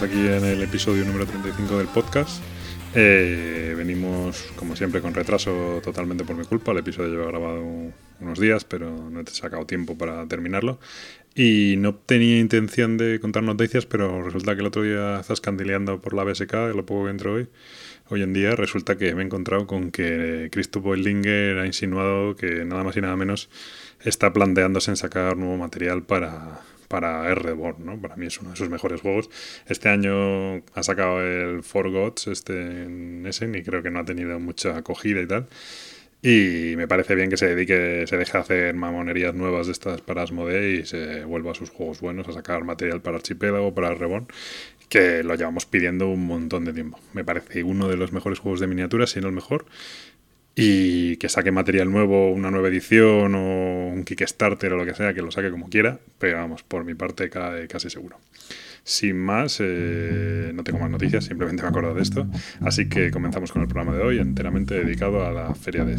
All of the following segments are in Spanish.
Estamos aquí en el episodio número 35 del podcast. Eh, venimos, como siempre, con retraso totalmente por mi culpa. El episodio lleva grabado unos días, pero no he sacado tiempo para terminarlo. Y no tenía intención de contar noticias, pero resulta que el otro día estás candileando por la BSK, lo poco que entro hoy. Hoy en día resulta que me he encontrado con que Christoph Boilinger ha insinuado que nada más y nada menos está planteándose en sacar nuevo material para, para R-Reborn, ¿no? Para mí es uno de sus mejores juegos. Este año ha sacado el For Gods este, en Essen y creo que no ha tenido mucha acogida y tal. Y me parece bien que se dedique, se deje hacer mamonerías nuevas de estas para Asmodee y se vuelva a sus juegos buenos, a sacar material para Archipelago, para Reborn, que lo llevamos pidiendo un montón de tiempo. Me parece uno de los mejores juegos de miniaturas, si no el mejor y que saque material nuevo, una nueva edición o un Kickstarter o lo que sea, que lo saque como quiera, pero vamos, por mi parte casi seguro. Sin más, eh, no tengo más noticias, simplemente me acuerdo de esto. Así que comenzamos con el programa de hoy, enteramente dedicado a la Feria de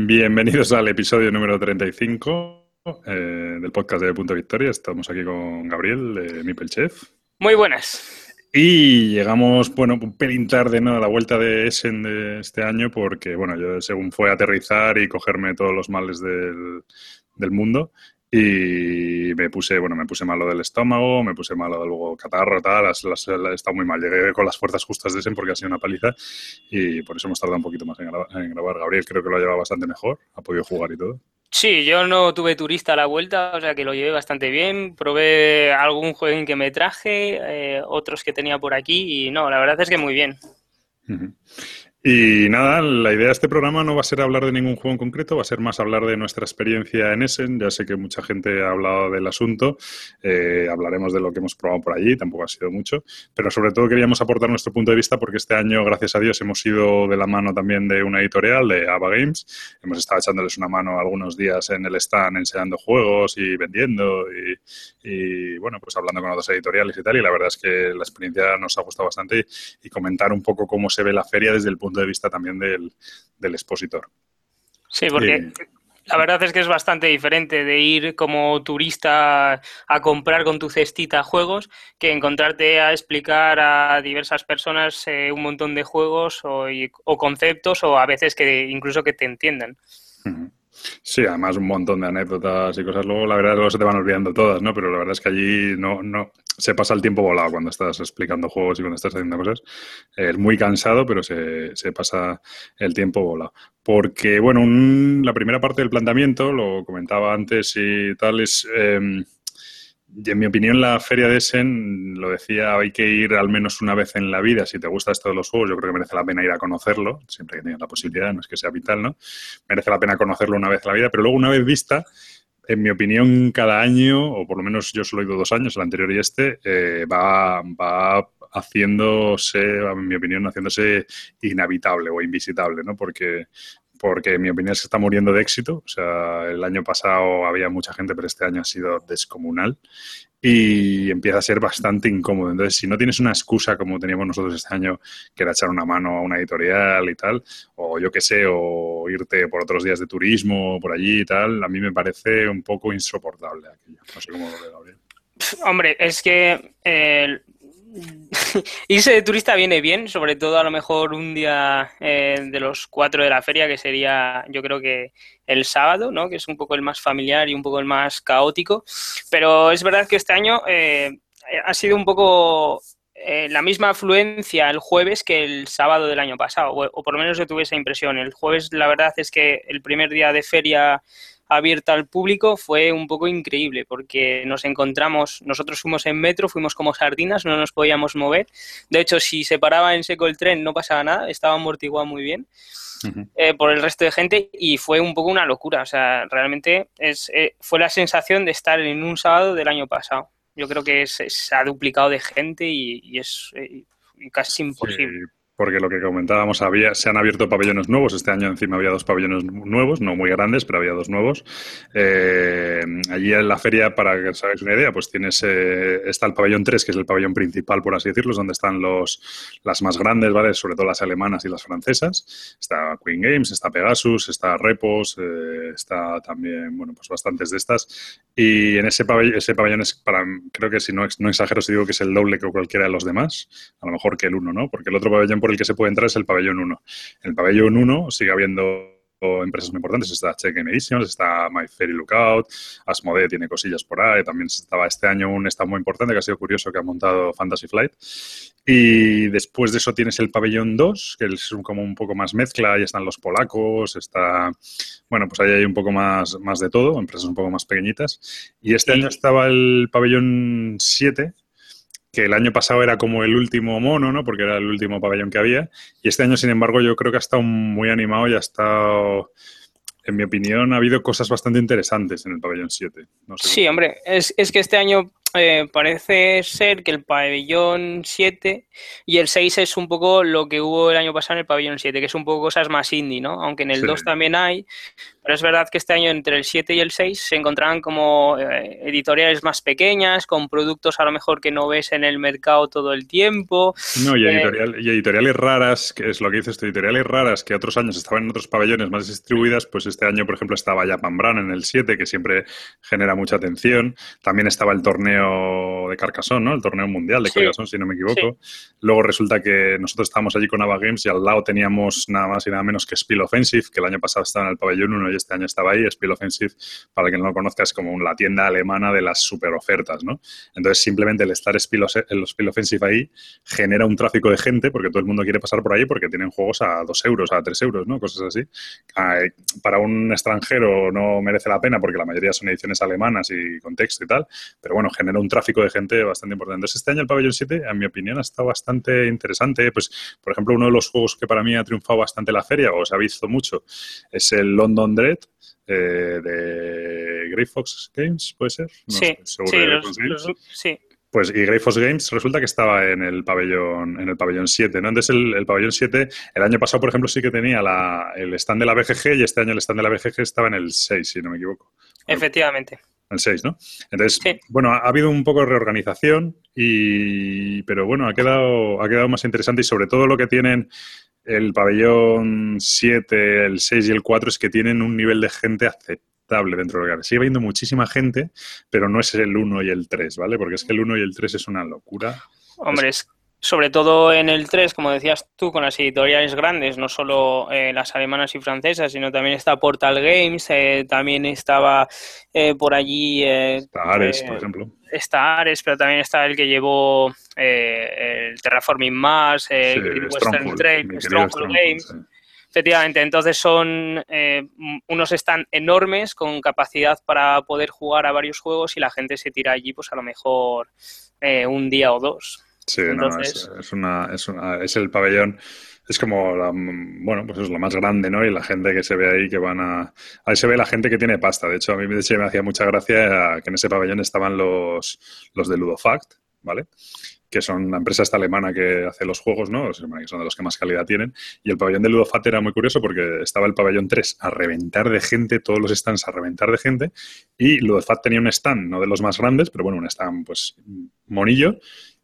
Bienvenidos al episodio número 35 eh, del podcast de Punto Victoria. Estamos aquí con Gabriel, de Mipel Chef. Muy buenas. Y llegamos, bueno, un pelín tarde ¿no? a la vuelta de Essen de este año, porque, bueno, yo según fue a aterrizar y cogerme todos los males del, del mundo, y me puse, bueno, me puse malo del estómago, me puse malo luego catarro, tal, las, las, está muy mal. Llegué con las fuerzas justas de ese porque ha sido una paliza y por eso hemos tardado un poquito más en grabar. Gabriel creo que lo ha llevado bastante mejor, ha podido jugar y todo. Sí, yo no tuve turista a la vuelta, o sea que lo llevé bastante bien. Probé algún juego que me traje, eh, otros que tenía por aquí y no, la verdad es que muy bien. Y nada, la idea de este programa no va a ser hablar de ningún juego en concreto, va a ser más hablar de nuestra experiencia en Essen. Ya sé que mucha gente ha hablado del asunto, eh, hablaremos de lo que hemos probado por allí, tampoco ha sido mucho, pero sobre todo queríamos aportar nuestro punto de vista porque este año, gracias a Dios, hemos ido de la mano también de una editorial, de Ava Games. Hemos estado echándoles una mano algunos días en el stand enseñando juegos y vendiendo y, bueno, pues hablando con otras editoriales y tal. Y la verdad es que la experiencia nos ha gustado bastante y, y comentar un poco cómo se ve la feria desde el punto punto de vista también del, del expositor. Sí, porque la verdad es que es bastante diferente de ir como turista a comprar con tu cestita juegos que encontrarte a explicar a diversas personas eh, un montón de juegos o, o, conceptos o a veces que incluso que te entiendan. Sí, además un montón de anécdotas y cosas. Luego, la verdad, luego se te van olvidando todas, ¿no? Pero la verdad es que allí no, no se pasa el tiempo volado cuando estás explicando juegos y cuando estás haciendo cosas. Es muy cansado, pero se, pasa el tiempo volado. Porque, bueno, la primera parte del planteamiento, lo comentaba antes y tal, es... Em, en mi opinión, la feria de Essen, lo decía, hay que ir al menos una vez en la vida. Si te gusta esto de los juegos, yo creo que merece la pena ir a conocerlo, siempre que tengas la posibilidad, no es que sea vital, ¿no? Merece la pena conocerlo una vez en la vida, pero luego una vez vista, en mi opinión, cada año, o por lo menos yo solo he ido dos años, el anterior y este, eh, va, va haciéndose, en mi opinión, haciéndose inhabitable o invisitable, ¿no? Porque porque en mi opinión se está muriendo de éxito. O sea, el año pasado había mucha gente, pero este año ha sido descomunal y empieza a ser bastante incómodo. Entonces, si no tienes una excusa como teníamos nosotros este año, que era echar una mano a una editorial y tal, o yo qué sé, o irte por otros días de turismo por allí y tal, a mí me parece un poco insoportable aquello. No sé cómo lo ve Gabriel. Hombre, es que eh, irse de turista viene bien, sobre todo a lo mejor un día eh, de los cuatro de la feria, que sería yo creo que el sábado, ¿no? que es un poco el más familiar y un poco el más caótico. Pero es verdad que este año eh, ha sido un poco eh, la misma afluencia el jueves que el sábado del año pasado, o, o por lo menos yo tuve esa impresión. El jueves la verdad es que el primer día de feria abierta al público fue un poco increíble porque nos encontramos, nosotros fuimos en metro, fuimos como sardinas, no nos podíamos mover. De hecho, si se paraba en seco el tren no pasaba nada, estaba amortiguado muy bien. Eh, por el resto de gente y fue un poco una locura. O sea, realmente es, eh, fue la sensación de estar en un sábado del año pasado. Yo creo que se ha duplicado de gente y, es eh, casi imposible. Porque lo que comentábamos, había, se han abierto pabellones nuevos. Este año encima había dos pabellones nuevos, no muy grandes, pero había dos nuevos. Eh, allí en la feria, para que os hagáis una idea, pues tienes, eh, está el pabellón 3, que es el pabellón principal, por así decirlo, donde están los, las más grandes, ¿vale? Sobre todo las alemanas y las francesas. Está Queen Games, está Pegasus, está Repos, eh, está también, bueno, pues bastantes de estas. Y en ese pabellón, ese pabellón es para, creo que si no, no exagero si digo que es el doble que cualquiera de los demás, a lo mejor que el uno, ¿no? Porque el otro pabellón el que se puede entrar es el pabellón 1. En el pabellón 1 sigue habiendo empresas muy importantes. Está Check Editions, está My Fairy Lookout, Asmodee tiene cosillas por ahí. También estaba este año un stand muy importante que ha sido curioso que ha montado Fantasy Flight. Y después de eso tienes el pabellón 2, que es como un poco más mezcla. Ahí están los polacos, está... Bueno, pues ahí hay un poco más, más de todo, empresas un poco más pequeñitas. Y este año estaba el pabellón 7, que el año pasado era como el último mono, ¿no? Porque era el último pabellón que había. Y este año, sin embargo, yo creo que ha estado muy animado y ha estado, en mi opinión, ha habido cosas bastante interesantes en el pabellón 7. sí, hombre, es, es, que este año eh, parece ser que el pabellón 7 y el 6 es un poco lo que hubo el año pasado en el pabellón 7, que es un poco cosas más indie, ¿no? Aunque en el 2 también hay, pero es verdad que este año entre el 7 y el 6 se encontraban como eh, editoriales más pequeñas, con productos a lo mejor que no ves en el mercado todo el tiempo. No, y, eh, y editoriales raras, que es lo que dices, editoriales raras que otros años estaban en otros pabellones más distribuidas, pues este año, por ejemplo, estaba Japan Brand en el 7, que siempre genera mucha atención. También estaba el torneo de Carcassonne, ¿no? El torneo mundial de Carcassonne, si no me equivoco. Luego resulta que nosotros estábamos allí con Ava Games y al lado teníamos nada más y nada menos que Spill Offensive, que el año pasado estaba en el pabellón 1 y este año estaba ahí. Spiel Offensive, para quien no lo conozca, es como la tienda alemana de las super ofertas, ¿no? Entonces, simplemente el estar Spiel, el Spiel Offensive ahí genera un tráfico de gente porque todo el mundo quiere pasar por ahí porque tienen juegos a 2 euros, a 3 euros, ¿no? Cosas así. Para un extranjero no merece la pena porque la mayoría son ediciones alemanas y contexto y tal, pero bueno, genera un tráfico de gente bastante importante. Entonces, este año el pabellón 7, en mi opinión, ha estado bastante interesante. Pues, por ejemplo, uno de los juegos que para mí ha triunfado bastante la feria o se ha visto mucho es el London Dread, eh, de Grey Fox Games, ¿puede ser? sí, sí, Pues y Grey Fox Games resulta que estaba en el pabellón en el pabellón 7, ¿no? Entonces el, pabellón 7, el año pasado, por ejemplo, sí que tenía el stand de la BGG y este año el stand de la BGG estaba en el 6, si no me equivoco. Efectivamente. El 6, ¿no? Entonces, bueno, ha habido un poco de reorganización, y, pero bueno, ha quedado, ha quedado más interesante y sobre todo lo que tienen el pabellón 7, el 6 y el 4 es que tienen un nivel de gente aceptable dentro del lugar. Sigue habiendo muchísima gente, pero no es el 1 y el 3, ¿vale? Porque es que el 1 y el 3 es una locura. Hombre, es, sobre todo en el 3, como decías tú, con las editoriales grandes, no solo eh, las alemanas y francesas, sino también está Portal Games, eh, también estaba eh, por allí... está Ares, por ejemplo. Está Ares, pero también está el que llevó el Terraforming Mars, el Western Trail, Stronghold Games. Efectivamente, entonces son unos están enormes con capacidad para poder jugar a varios juegos y la gente se tira allí pues a lo mejor un día o dos. Sí, no, es, es, una, es, una, es el pabellón es como, la, bueno, pues es lo más grande, ¿no? Y la gente que se ve ahí que van a... Ahí se ve la gente que tiene pasta. De hecho, a mí me hacía mucha gracia que en ese pabellón estaban los, los de Ludofact, ¿vale? Que son la empresa esta alemana que hace los juegos, ¿no? Que son de los que más calidad tienen. Y el pabellón de Ludofact era muy curioso porque estaba el pabellón 3 a reventar de gente, todos los stands a reventar de gente. Y Ludofact tenía un stand, no de los más grandes, pero bueno, un stand, pues, monillo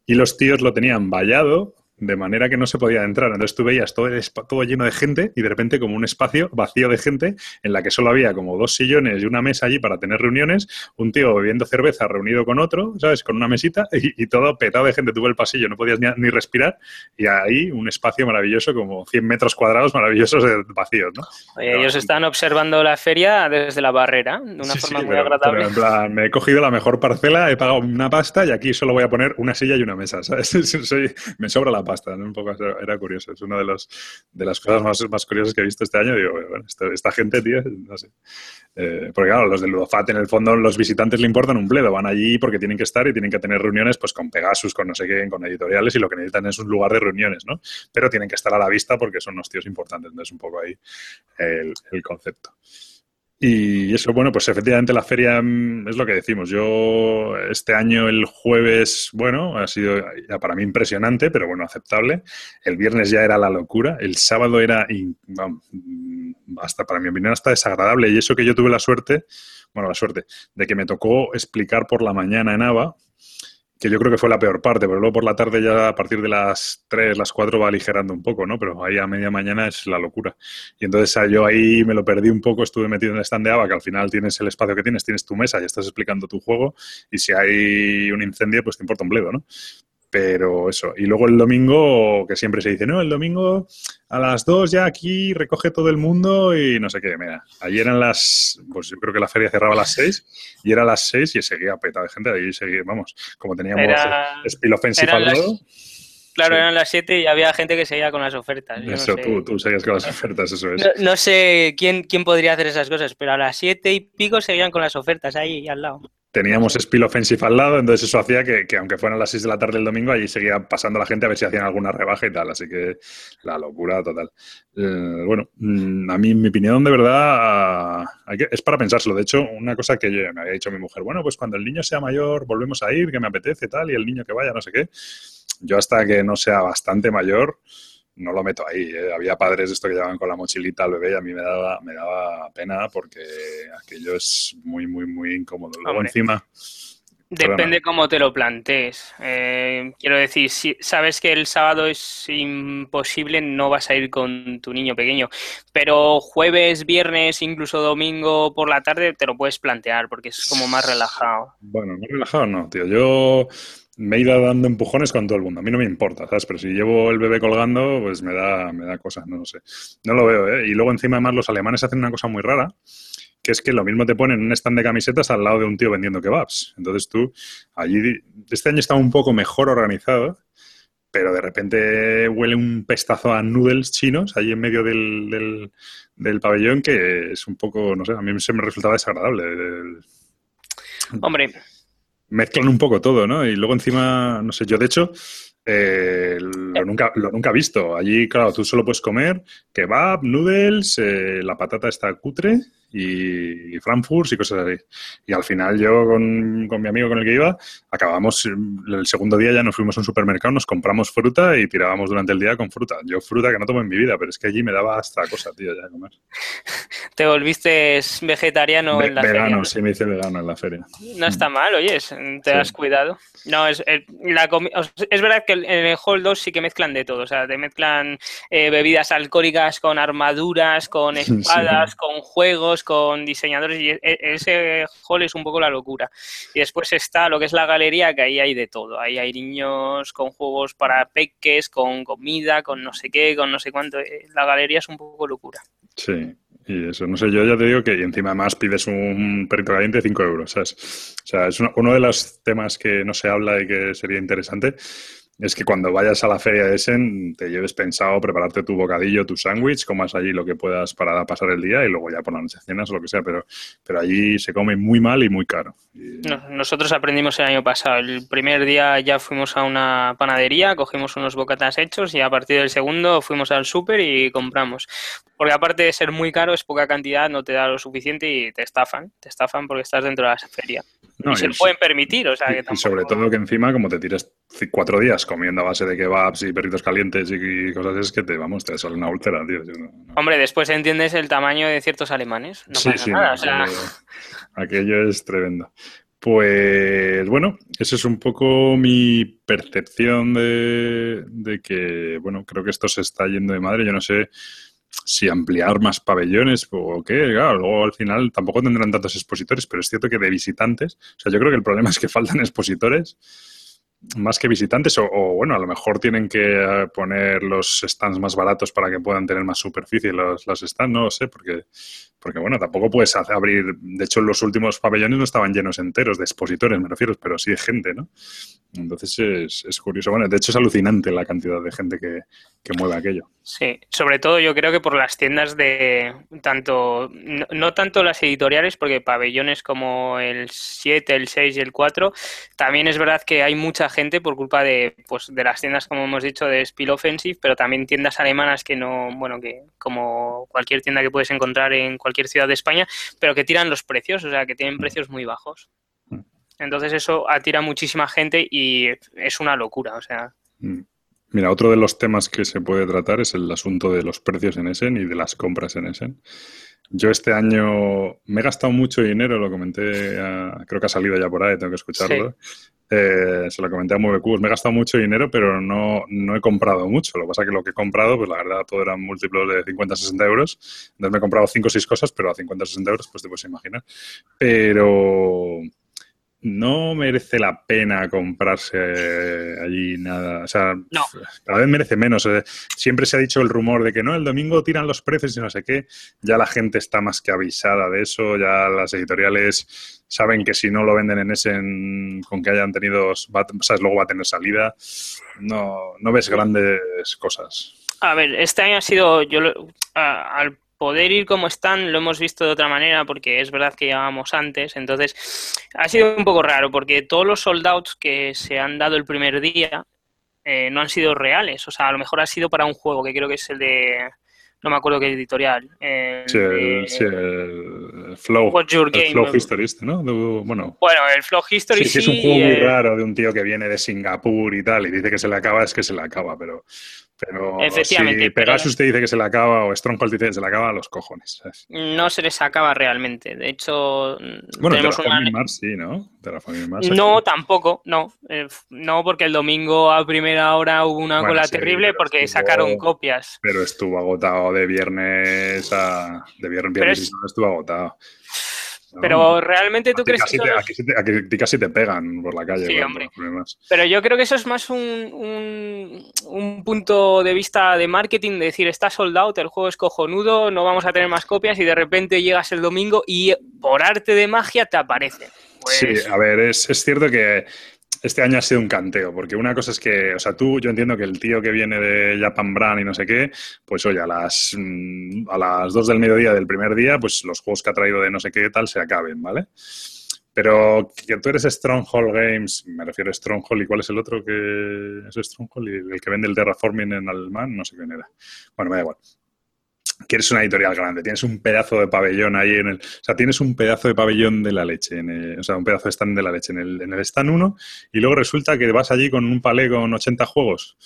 y los tíos lo tenían vallado de manera que no se podía entrar. Entonces tú veías todo, todo lleno de gente y de repente como un espacio vacío de gente en la que solo había como dos sillones y una mesa allí para tener reuniones, un tío bebiendo cerveza reunido con otro, ¿sabes? Con una mesita y, todo petado de gente. Tuvo el pasillo, no podías ni, respirar y ahí un espacio maravilloso, como 100 metros cuadrados maravillosos de vacíos, ¿no? ellos están observando la feria desde la barrera de una forma muy agradable. en plan, me he cogido la mejor parcela, he pagado una pasta y aquí solo voy a poner una silla y una mesa, ¿sabes? me sobra la pasta, Un poco era curioso. Es una de, los, de las cosas más, más curiosas que he visto este año. Digo, bueno, esta, gente, tío, no sé. Eh, porque claro, los del Ludofat, en el fondo, los visitantes le importan un pledo. Van allí porque tienen que estar y tienen que tener reuniones pues con Pegasus, con no sé qué, con editoriales y lo que necesitan es un lugar de reuniones, ¿no? Pero tienen que estar a la vista porque son unos tíos importantes. Entonces, un poco ahí el, el concepto. Y eso, bueno, pues efectivamente la feria mm, es lo que decimos. Yo este año el jueves, bueno, ha sido para mí impresionante, pero bueno, aceptable. El viernes ya era la locura. El sábado era, mm, hasta para mi opinión, hasta desagradable. Y eso que yo tuve la suerte, bueno, la suerte, de que me tocó explicar por la mañana en ABA, que yo creo que fue la peor parte, pero luego por la tarde ya a partir de las 3, las 4 va aligerando un poco, ¿no? Pero ahí a media mañana es la locura. Y entonces ah, yo ahí me lo perdí un poco, estuve metido en el stand de ABA, que al final tienes el espacio que tienes, tienes tu mesa y estás explicando tu juego, y si hay un incendio, pues te importa un bledo, ¿no? Pero eso. Y luego el domingo, que siempre se dice, no, el domingo a las 2 ya aquí recoge todo el mundo y no sé qué. Mira, ayer eran las, pues yo creo que la feria cerraba a las 6 y era a las 6 y seguía peta de gente. Ahí seguía, vamos, como teníamos Era... Spill Offensive al lado. Claro, eran las 7 y había gente que seguía con las ofertas. eso, tú, tú seguías con las ofertas, eso es. No, no, sé quién, quién podría hacer esas cosas, pero a las 7 y pico seguían con las ofertas ahí al lado teníamos Spill Offensive al lado, entonces eso hacía que, aunque fueran las 6 de la tarde del domingo, allí seguía pasando la gente a ver si hacían alguna rebaja y tal, así que la locura total. Eh, bueno, mm, a mí, mi opinión, de verdad, es para pensárselo. De hecho, una cosa que me había dicho mi mujer, bueno, pues cuando el niño sea mayor, volvemos a ir, que me apetece tal, y el niño que vaya, no sé qué. Yo hasta que no sea bastante mayor, no lo meto ahí. ¿eh? Había padres esto que llevaban con la mochilita al bebé y a mí me daba, me daba pena porque aquello es muy, muy, muy incómodo. Luego encima... Depende cómo te lo plantees. Eh, quiero decir, si sabes que el sábado es imposible, no vas a ir con tu niño pequeño. Pero jueves, viernes, incluso domingo por la tarde te lo puedes plantear porque es como más relajado. Bueno, más relajado no, tío. Yo me he ido dando empujones con todo el mundo. A mí no me importa, ¿sabes? Pero si llevo el bebé colgando, pues me da, me da cosas, no lo sé. No lo veo, ¿eh? Y luego encima además los alemanes hacen una cosa muy rara, que es que lo mismo te ponen un stand de camisetas al lado de un tío vendiendo kebabs. Entonces tú, allí, este año está un poco mejor organizado, pero de repente huele un pestazo a noodles chinos allí en medio del, del, pabellón que es un poco, no sé, a mí se me resultaba desagradable. Hombre, mezclan un poco todo, ¿no? Y luego encima, no sé, yo de hecho eh, lo, nunca, lo nunca he visto. Allí, claro, tú solo puedes comer kebab, noodles, eh, la patata está cutre y, Frankfurt y cosas así. Y al final yo con, mi amigo con el que iba, acabamos, el segundo día ya nos fuimos a un supermercado, nos compramos fruta y tirábamos durante el día con fruta. Yo fruta que no tomo en mi vida, pero es que allí me daba hasta cosa, tío, ya comer. ¿Te volviste vegetariano en la feria? Vegano, sí, me hice vegano en la feria. No está mal, oye, te has cuidado. No, es, la es verdad que en el Hall 2 sí que mezclan de todo, o sea, te mezclan eh, bebidas alcohólicas con armaduras, con espadas, con juegos, con diseñadores y e, ese hall es un poco la locura. Y después está lo que es la galería, que ahí hay de todo. Ahí hay niños con juegos para peques, con comida, con no sé qué, con no sé cuánto. Eh, la galería es un poco locura. Sí, y eso, no sé, yo ya te digo que y encima más pides un perrito caliente de 5 euros. O sea, es uno de los temas que no se habla y que sería interesante es que cuando vayas a la feria de Essen te lleves pensado prepararte tu bocadillo, tu sándwich, comas allí lo que puedas para pasar el día y luego ya por la noche cenas o lo que sea, pero, pero allí se come muy mal y muy caro. nosotros aprendimos el año pasado. El primer día ya fuimos a una panadería, cogimos unos bocatas hechos y a partir del segundo fuimos al súper y compramos. Porque aparte de ser muy caro, es poca cantidad, no te da lo suficiente y te estafan. Te estafan porque estás dentro de la feria. No, y se lo pueden permitir, o sea que Y sobre todo que encima, como te tires cuatro días comiendo a base de kebabs y perritos calientes y cosas, es que te, vamos, te sale una úlcera, tío. Hombre, después entiendes el tamaño de ciertos alemanes. No pasa nada, o sea... aquello es tremendo. Pues bueno, esa es un poco mi percepción de, de, que, bueno, creo que esto se está yendo de madre. Yo no sé si ampliar más pabellones o qué, claro, luego al final tampoco tendrán tantos expositores, pero es cierto que de visitantes, o sea, yo creo que el problema es que faltan expositores más que visitantes, o, bueno, a lo mejor tienen que eh, poner los stands más baratos para que puedan tener más superficie los, los stands, no lo sé, porque, porque bueno, tampoco puedes abrir, de hecho los últimos pabellones no estaban llenos enteros de expositores, me refiero, pero sí de gente, ¿no? Entonces es, es curioso, bueno, de hecho es alucinante la cantidad de gente que, que mueve aquello. Sí, sobre todo yo creo que por las tiendas de tanto, no, tanto las editoriales, porque pabellones como el 7, el 6 y el 4, también es verdad que hay mucha gente por culpa de, pues, de las tiendas, como hemos dicho, de Spill Offensive, pero también tiendas alemanas que no, bueno, que como cualquier tienda que puedes encontrar en cualquier ciudad de España, pero que tiran los precios, o sea, que tienen precios muy bajos. Mm. Entonces eso atira muchísima gente y es una locura, o sea. Mm. Mira, otro de los temas que se puede tratar es el asunto de los precios en Essen y de las compras en Essen. Yo este año me he gastado mucho dinero, lo comenté, creo que ha salido ya por ahí, tengo que escucharlo. Eh, se lo comenté a MoveCubos, me he gastado mucho dinero, pero no, no he comprado mucho. Lo que pasa es que lo que he comprado, pues la verdad, todo eran múltiplos de 50 60 euros. Entonces me he comprado 5 o 6 cosas, pero a 50 60 euros, pues te puedes imaginar. Pero no merece la pena comprarse allí nada. O sea, cada vez merece menos. Siempre se ha dicho el rumor de que no, el domingo tiran los precios y no sé qué. Ya la gente está más que avisada de eso. Ya las editoriales saben que si no lo venden en ese, con que hayan tenido, sabes, luego va a tener salida. No, no ves grandes cosas. A ver, este año ha sido, yo al poder ir como están lo hemos visto de otra manera porque es verdad que llevábamos antes, entonces ha sido un poco raro porque todos los soldados que se han dado el primer día eh, no han sido reales, o sea, a lo mejor ha sido para un juego que creo que es el de no me acuerdo qué editorial. sí, el, Flow, el Flow History, este, ¿no? bueno, bueno, el Flow History sí. es un juego muy raro de un tío que viene de Singapur y tal, y dice que se le acaba, es que se le acaba, pero pero Efectivamente, si Pegasus te dice que se le acaba o Stronghold te dice que se le acaba, los cojones. No se les acaba realmente. De hecho, bueno, tenemos una... Mars sí, ¿no? Mars, no, tampoco, no. Eh, no, porque el domingo a primera hora hubo una cola terrible porque sacaron copias. Pero estuvo agotado de viernes a... De viernes, viernes estuvo agotado. Pero realmente tú crees que. Te, casi te pegan por la calle. Sí, hombre. Pero yo creo que eso es más un, un, punto de vista de marketing: de decir, está soldado, el juego es cojonudo, no vamos a tener más copias y de repente llegas el domingo y por arte de magia te aparece. Sí, pues a ver, es, es cierto que este año ha sido un canteo, porque una cosa es que, o sea, tú, yo entiendo que el tío que viene de Japan Brand y no sé qué, pues oye, a las, mm, a las 2 del mediodía del primer día, pues los juegos que ha traído de no sé qué tal se acaben, ¿vale? Pero que tú eres Stronghold Games, me refiero a Stronghold, ¿y cuál es el otro que es Stronghold? Y el que vende el Terraforming en alemán, no sé quién era. Bueno, me da igual que eres una editorial grande, tienes un pedazo de pabellón ahí en el... O sea, tienes un pedazo de pabellón de la leche, en o sea, un pedazo de stand de la leche en el, en el stand 1 y luego resulta que vas allí con un palé con 80 juegos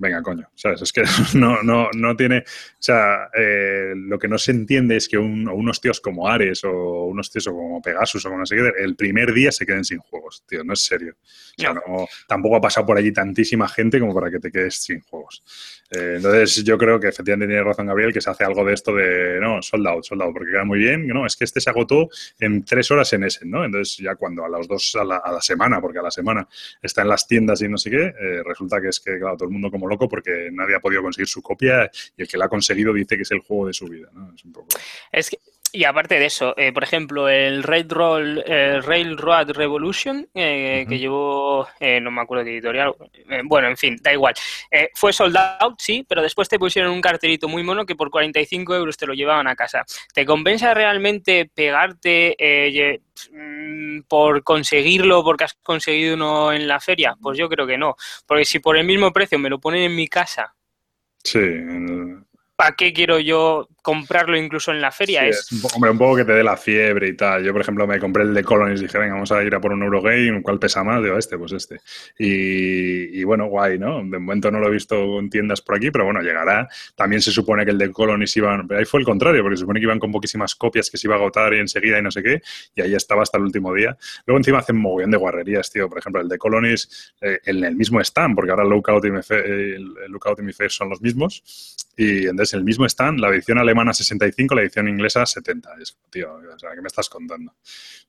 venga, coño, ¿sabes? Es que no, no, no tiene, o sea, eh, lo que no se entiende es que unos tíos como Ares o unos tíos como Pegasus o como no sé qué, el primer día se queden sin juegos, tío, no es serio. O sea, no, tampoco ha pasado por allí tantísima gente como para que te quedes sin juegos. Eh, entonces, yo creo que efectivamente tiene razón Gabriel que se hace algo de esto de, no, soldado, soldado, porque queda muy bien, no, es que este se agotó en tres horas en ese, ¿no? Entonces, ya cuando a los dos a la, semana, porque a la semana está en las tiendas y no sé qué, eh, resulta que es que, claro, todo el mundo como loco porque nadie ha podido conseguir su copia y el que la ha conseguido dice que es el juego de su vida. ¿no? Es un poco... Es que y aparte de eso, eh, por ejemplo, el Railroad, Railroad Revolution, eh, que llevó, eh, no me acuerdo qué editorial, bueno, en fin, da igual. fue soldado, sí, pero después te pusieron un cartelito muy mono que por 45 euros te lo llevaban a casa. ¿Te compensa realmente pegarte mm, por conseguirlo porque has conseguido uno en la feria? Pues yo creo que no. Porque si por el mismo precio me lo ponen en mi casa. Sí, ¿para qué quiero yo comprarlo incluso en la feria? es... un poco, hombre, un poco que te dé la fiebre y tal. Yo, por ejemplo, me compré el de Colonies y dije, venga, vamos a ir a por un Eurogame, ¿cuál pesa más? Digo, este, pues este. Y, bueno, guay, ¿no? De momento no lo he visto en tiendas por aquí, pero bueno, llegará. También se supone que el de Colonies iban, ahí fue el contrario, porque se supone que iban con poquísimas copias que se iba a agotar y enseguida y no sé qué, y ahí estaba hasta el último día. Luego encima hacen mogollón de guarrerías, tío. Por ejemplo, el de Colonies eh, en el mismo stand, porque ahora Lookout y el Lookout y Mi Face son los mismos, y entonces el mismo stand, la edición alemana 65, la edición inglesa 70. Es, tío, o sea, ¿qué me estás contando?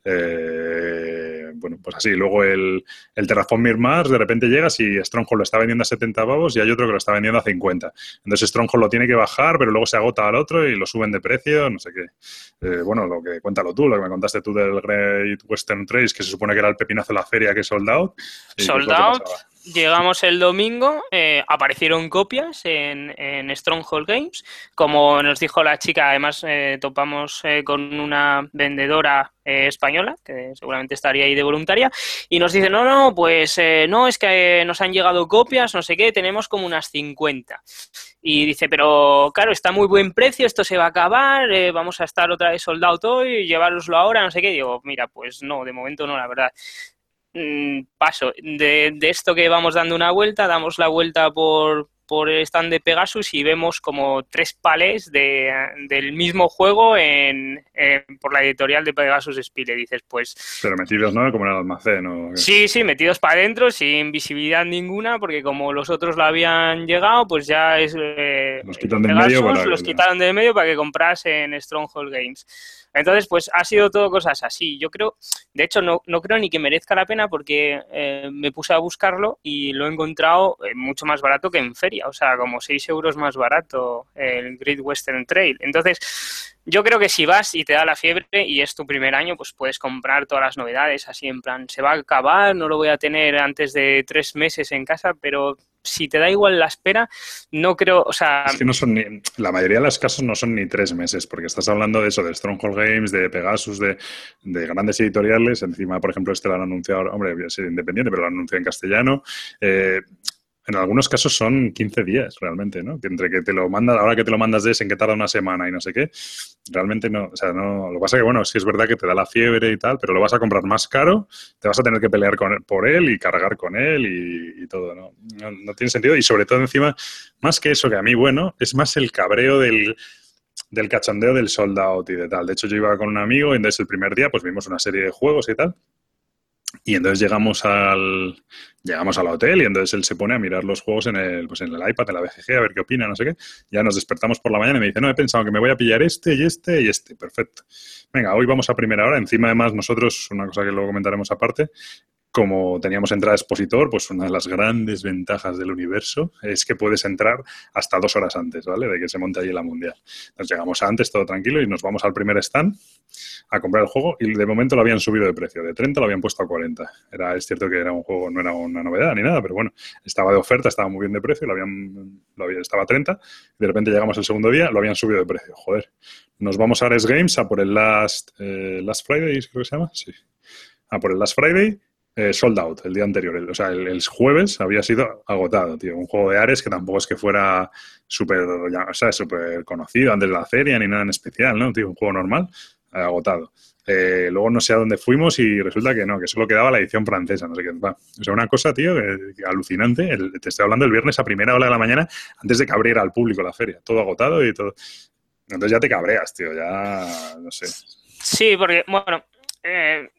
Eh, bueno, pues así. Luego el, el Terraform Mars, de repente llegas y Stronghold lo está vendiendo a 70 pavos y hay otro que lo está vendiendo a 50. Entonces Stronghold lo tiene que bajar, pero luego se agota al otro y lo suben de precio, no sé qué. Eh, bueno, lo que cuéntalo tú, lo que me contaste tú del Great Western Trace, que se supone que era el pepinazo de la feria que sold out. Sold out llegamos el domingo, eh, aparecieron copias en, Stronghold Games. Como nos dijo la chica, además eh, topamos eh, con una vendedora española, que seguramente estaría ahí de voluntaria, y nos dice, no, no, pues no, es que nos han llegado copias, no sé qué, tenemos como unas 50. Y dice, pero claro, está muy buen precio, esto se va a acabar, vamos a estar otra vez soldado hoy, llevároslo ahora, no sé qué. Digo, mira, pues no, de momento no, la verdad. Mm, paso de, esto que vamos dando una vuelta, damos la vuelta por, por el stand de Pegasus y vemos como tres palés de, del mismo juego en, por la editorial de Pegasus Spile. Dices, pues... Pero metidos, ¿no? Como en el almacén. Sí, sí, metidos para adentro, sin visibilidad ninguna, porque como los otros lo habían llegado, pues ya es... Eh, los quitan de medio Los quitaron de medio para que comprasen Stronghold Games. Entonces, pues ha sido todo cosas así. Yo creo, de hecho, no, no creo ni que merezca la pena porque eh, me puse a buscarlo y lo he encontrado eh, mucho más barato que en feria, o sea, como 6 euros más barato el Great Western Trail. Entonces, yo creo que si vas y te da la fiebre y es tu primer año, pues puedes comprar todas las novedades, así en plan, se va a acabar, no lo voy a tener antes de tres meses en casa, pero si te da igual la espera, no creo, o sea... Que no son ni, la mayoría de los casos no son ni tres meses, porque estás hablando de eso, de Stronghold Games, de Pegasus, de, grandes editoriales, encima, por ejemplo, este lo han anunciado, hombre, es independiente, pero lo han anunciado en castellano. Eh, en algunos casos son 15 días realmente, ¿no? Entre que te lo mandas, ahora que te lo mandas de ese, en que tarda una semana y no sé qué, realmente no, o sea, no, lo que pasa es que, bueno, sí es verdad que te da la fiebre y tal, pero lo vas a comprar más caro, te vas a tener que pelear con por él y cargar con él y, todo, ¿no? ¿no? tiene sentido y sobre todo encima, más que eso, que a mí, bueno, es más el cabreo del, del cachondeo del sold out y de tal. De hecho, yo iba con un amigo y entonces el primer día pues vimos una serie de juegos y tal. Y entonces llegamos al, llegamos al hotel y entonces él se pone a mirar los juegos en el, pues en el iPad, en la BGG, a ver qué opina, no sé qué. Ya nos despertamos por la mañana y me dice, no, he pensado que me voy a pillar este y este y este. Perfecto. Venga, hoy vamos a primera hora. Encima, además, nosotros, una cosa que luego comentaremos aparte, como teníamos entrada expositor, pues una de las grandes ventajas del universo es que puedes entrar hasta dos horas antes, ¿vale? De que se monte allí la mundial. Nos llegamos antes, todo tranquilo, y nos vamos al primer stand a comprar el juego y de momento lo habían subido de precio. De 30 lo habían puesto a 40. Era, es cierto que era un juego, no era una novedad ni nada, pero bueno, estaba de oferta, estaba muy bien de precio, lo habían, lo había, estaba a 30 y de repente llegamos el segundo día, lo habían subido de precio. Joder, nos vamos a Ares Games a por el Last, eh, Last Friday, creo que se llama, sí. A por el Last Friday eh, sold out el día anterior. o sea, el, jueves había sido agotado, tío. Un juego de Ares que tampoco es que fuera súper o sea, super conocido antes de la feria ni nada en especial, ¿no? Tío, un juego normal, eh, agotado. Eh, luego no sé a dónde fuimos y resulta que no, que solo quedaba la edición francesa, no sé qué. Va. O sea, una cosa, tío, alucinante. te estoy hablando el viernes a primera hora de la mañana antes de que abriera al público la feria. Todo agotado y todo. Entonces ya te cabreas, tío, ya no sé. Sí, porque, bueno, eh,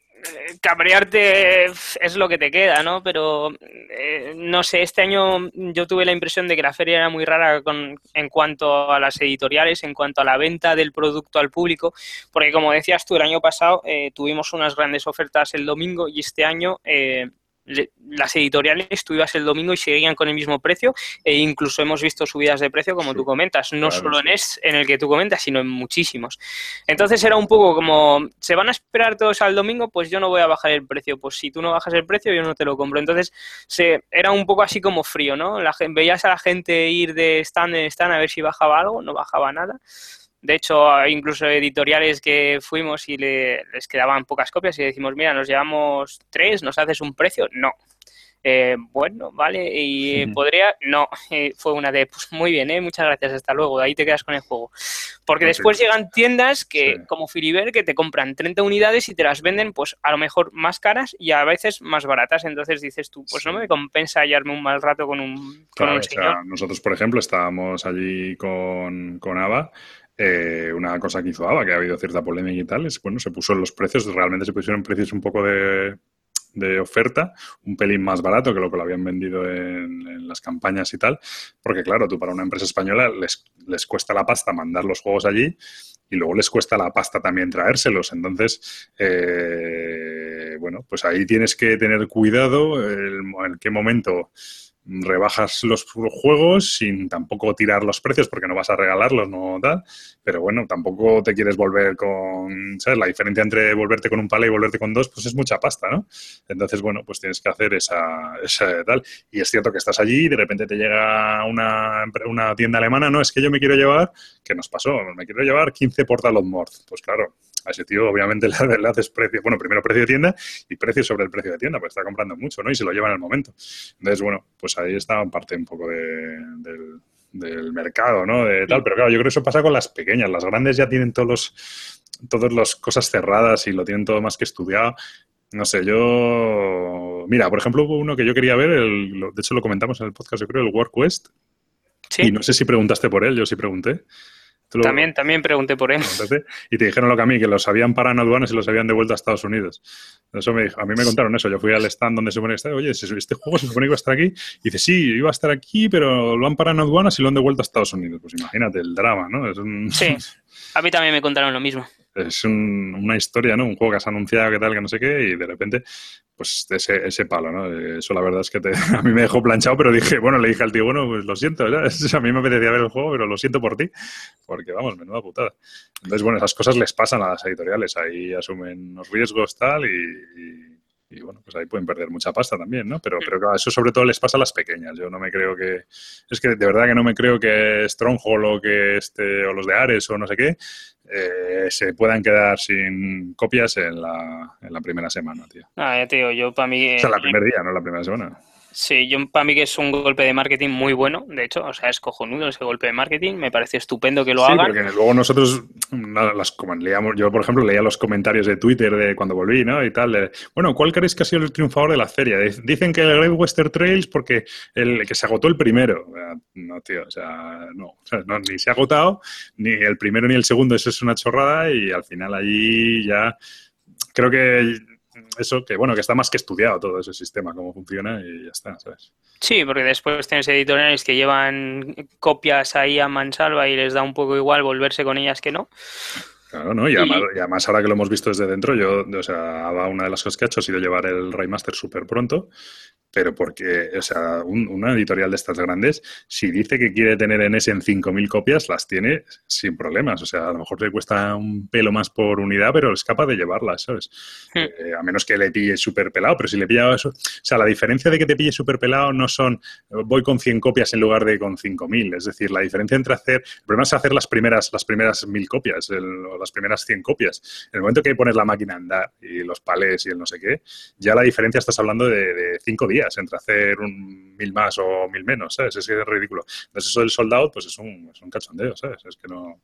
cabrearte es lo que te queda, ¿no? Pero eh, no sé, este año yo tuve la impresión de que la feria era muy rara con, en cuanto a las editoriales, en cuanto a la venta del producto al público, porque como decías tú, el año pasado eh, tuvimos unas grandes ofertas el domingo y este año eh, las editoriales tú ibas el domingo y seguían con el mismo precio e incluso hemos visto subidas de precio como tú comentas, no solo en este en el que tú comentas, sino en muchísimos. Entonces era un poco como, ¿se van a esperar todos al domingo? Pues yo no voy a bajar el precio, pues si tú no bajas el precio yo no te lo compro. Entonces se, era un poco así como frío, ¿no? La, veías a la gente ir de stand en stand a ver si bajaba algo, no bajaba nada. De hecho, hay incluso editoriales que fuimos y les quedaban pocas copias y decimos, mira, nos llevamos tres, ¿nos haces un precio? No. Eh, bueno, vale, y podría, no, eh, fue una de, pues muy bien, ¿eh? muchas gracias, hasta luego, ahí te quedas con el juego. Porque después llegan tiendas que, como Filiber, que te compran 30 unidades y te las venden, pues a lo mejor más caras y a veces más baratas, entonces dices tú, pues no me compensa hallarme un mal rato con un, con señor. nosotros, por ejemplo, estábamos allí con, con Ava eh, una cosa que hizo ABA, que ha habido cierta polémica y tal, es bueno, se puso los precios, realmente se pusieron precios un poco de, oferta, un pelín más barato que lo que lo habían vendido en, las campañas y tal, porque claro, tú para una empresa española les, les cuesta la pasta mandar los juegos allí y luego les cuesta la pasta también traérselos. Entonces, eh, bueno, pues ahí tienes que tener cuidado en qué momento rebajas los juegos sin tampoco tirar los precios porque no vas a regalarlos, no tal. Pero bueno, tampoco te quieres volver con, ¿sabes? La diferencia entre volverte con un palo y volverte con dos, pues es mucha pasta, ¿no? Entonces, bueno, pues tienes que hacer esa, esa tal. Y es cierto que estás allí y de repente te llega una, una tienda alemana, no, es que yo me quiero llevar, ¿qué nos pasó? Me quiero llevar 15 Portal of Morth. Pues claro, a ese tío obviamente le, haces precio, bueno, primero precio de tienda y precio sobre el precio de tienda, pues está comprando mucho, ¿no? Y se lo lleva en el momento. Entonces, bueno, pues ahí está parte un poco del, mercado, ¿no? De tal, pero claro, yo creo que eso pasa con las pequeñas. Las grandes ya tienen todos los, todas las cosas cerradas y lo tienen todo más que estudiado. No sé, yo... Mira, por ejemplo, hubo uno que yo quería ver, el, de hecho lo comentamos en el podcast, yo creo, el WarQuest. Sí. Y no sé si preguntaste por él, yo sí pregunté. También, también pregunté por él. Y te dijeron lo que a mí, que los habían parado en aduanas y los habían devuelto a Estados Unidos. Eso me a mí me contaron eso. Yo fui al stand donde se supone que está. Oye, este juego se supone que iba a estar aquí. Y dice, sí, iba a estar aquí, pero lo han parado en aduanas y lo han devuelto a Estados Unidos. Pues imagínate el drama, ¿no? Es un... Sí, a mí también me contaron lo mismo es una historia, ¿no? Un juego que has anunciado, que tal, que no sé qué, y de repente, pues ese, ese palo, ¿no? Eso la verdad es que a mí me dejó planchado, pero dije, bueno, le dije al tío, bueno, pues lo siento, a mí me apetecía ver el juego, pero lo siento por ti, porque vamos, menuda putada. Entonces, bueno, esas cosas les pasan a las editoriales, ahí asumen los riesgos, tal, y bueno, pues ahí pueden perder mucha pasta también, ¿no? Pero, pero claro, eso sobre todo les pasa a las pequeñas. Yo no me creo que. Es que de verdad que no me creo que Stronghold o que este, o los de Ares o no sé qué eh, se puedan quedar sin copias en la, en la primera semana, tío. Ah, ya te digo, yo para mí. O sea, la primer día, no la primera semana. Sí, yo para mí que es un golpe de marketing muy bueno, de hecho, o sea, es cojonudo ese golpe de marketing, me parece estupendo que lo sí, porque luego nosotros, las, como leíamos, yo por ejemplo leía los comentarios de Twitter de cuando volví, ¿no? Y tal, bueno, ¿cuál creéis que ha sido el triunfador de la feria? Dicen que el Great Western Trails porque el que se agotó el primero. No, tío, o sea, no, o sea, no ni se ha agotado, ni el primero ni el segundo, eso es una chorrada y al final allí ya creo que eso que bueno, que está más que estudiado todo ese sistema, cómo funciona y ya está, ¿sabes? Sí, porque después tienes editoriales que llevan copias ahí a mansalva y les da un poco igual volverse con ellas que no. Claro, ¿no? Y además, ahora que lo hemos visto desde dentro, yo, o sea, una de las cosas que ha hecho ha sido llevar el Raymaster súper pronto pero porque, o sea, una editorial de estas grandes, si dice que quiere tener en ese en 5.000 copias, las tiene sin problemas. O sea, a lo mejor le cuesta un pelo más por unidad, pero es capaz de llevarlas, ¿sabes? Hmm. Eh, a menos que le pille súper pelado, pero si le pilla eso... O sea, la diferencia de que te pille súper pelado no son voy con 100 copias en lugar de con 5.000. Es decir, la diferencia entre hacer... El problema es hacer las primeras las primeras 1.000 copias, o las primeras 100 copias. En el momento que pones la máquina a andar y los palés y el no sé qué, ya la diferencia estás hablando de 5 días entre hacer un mil más o mil menos, ¿sabes? Es que es ridículo. Entonces eso del soldado, pues es un, cachondeo, ¿sabes? Es que no...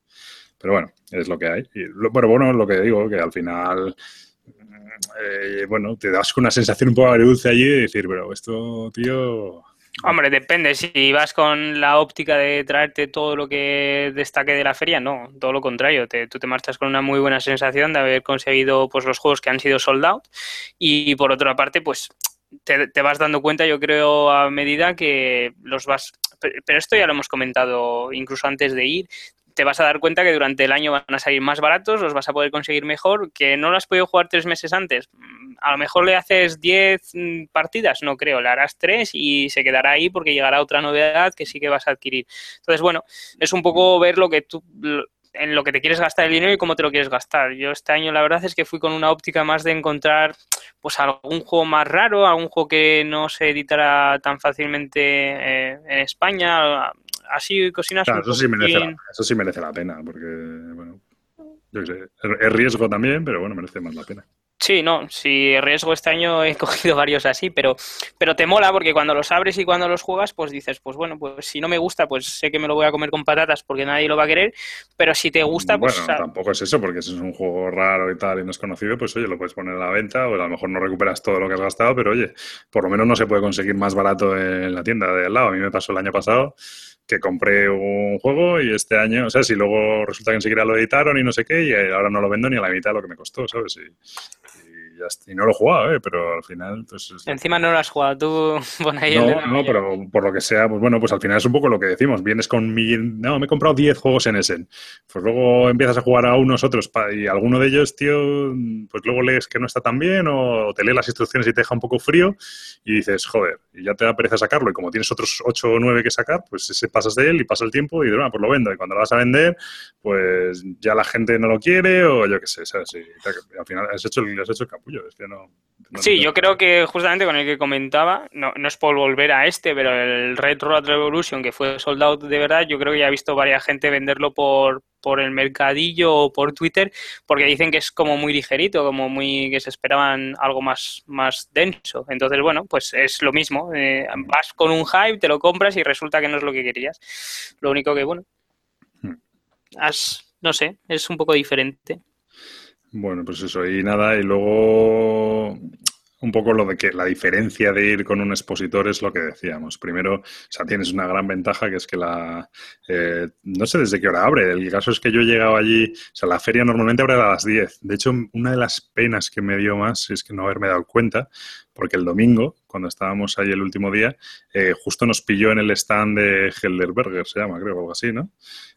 Pero bueno, es lo que hay. Y pero bueno, lo que digo, que al final... Eh, bueno, te das con una sensación un poco agridulce allí de decir, pero esto, tío, Hombre, depende. Si vas con la óptica de traerte todo lo que destaque de la feria, no, todo lo contrario. tú te marchas con una muy buena sensación de haber conseguido pues, los juegos que han sido sold out y por otra parte, pues te, vas dando cuenta, yo creo, a medida que los vas... Pero esto ya lo hemos comentado incluso antes de ir. Te vas a dar cuenta que durante el año van a salir más baratos, los vas a poder conseguir mejor, que no lo has podido jugar tres meses antes. Mm, a lo mejor le haces diez mm, partidas, no creo, le harás tres y se quedará ahí porque llegará otra novedad que sí que vas a adquirir. Entonces, bueno, es un poco ver lo que tú en lo que te quieres gastar el dinero y cómo te lo quieres gastar. Yo este año la verdad es que fui con una óptica más de encontrar pues algún juego más raro, algún juego que no se editara tan fácilmente eh, en España, así cocinas. Claro, eso sí, merece la, eso sí merece la pena, porque bueno, yo sé, es riesgo también, pero bueno, merece más la pena. Sí, no, si riesgo este año he cogido varios así, pero, pero te mola porque cuando los abres y cuando los juegas, pues dices, pues bueno, pues si no me gusta, pues sé que me lo voy a comer con patatas porque nadie lo va a querer, pero si te gusta, pues... Bueno, tampoco es eso, porque si es un juego raro y tal y no es conocido, pues oye, lo puedes poner a la venta o a lo mejor no recuperas todo lo que has gastado, pero oye, por lo menos no se puede conseguir más barato en la tienda de al lado. A mí me pasó el año pasado que compré un juego y este año, o sea, si luego resulta que enseguida lo editaron y no sé qué, y ahora no lo vendo ni a la mitad de lo que me costó, ¿sabes? Y, y, no lo he jugado, ¿eh? pero al final... Pues, Encima no lo has jugado, tú pon ahí No, no, pero por lo que sea, pues bueno, pues al final es un poco lo que decimos, vienes con mi... No, me he comprado 10 juegos en Essen, pues luego empiezas a jugar a unos otros y alguno de ellos, tío, pues luego lees que no está tan bien o te lees las instrucciones y te deja un poco frío y dices, joder, y ya te da pereza sacarlo y como tienes otros 8 o 9 que sacar, pues ese pasas de él y pasa el tiempo y bueno, pues lo vendo y cuando lo vas a vender, pues ya la gente no lo quiere o yo qué sé, ¿sabes? al final has hecho, has hecho el capullo, es que no... sí, yo creo que justamente con el que comentaba, no, no es por volver a este, pero el Red Road Revolution, que fue soldado de verdad, yo creo que ya he visto varias gente venderlo por, por el mercadillo o por Twitter, porque dicen que es como muy ligerito, como muy que se esperaban algo más, más denso. Entonces, bueno, pues es lo mismo. Eh, vas con un hype, te lo compras y resulta que no es lo que querías. Lo único que, bueno, hmm. has, no sé, es un poco diferente. Bueno, pues eso, y nada, y luego un poco lo de que la diferencia de ir con un expositor es lo que decíamos. Primero, o sea, tienes una gran ventaja que es que la... Eh, no sé desde qué hora abre. El caso es que yo he llegado allí, o sea, la feria normalmente abre a las 10. De hecho, una de las penas que me dio más es que no haberme dado cuenta, porque el domingo, cuando estábamos ahí el último día, eh, justo nos pilló en el stand de Helderberger, se llama, creo, algo así, ¿no?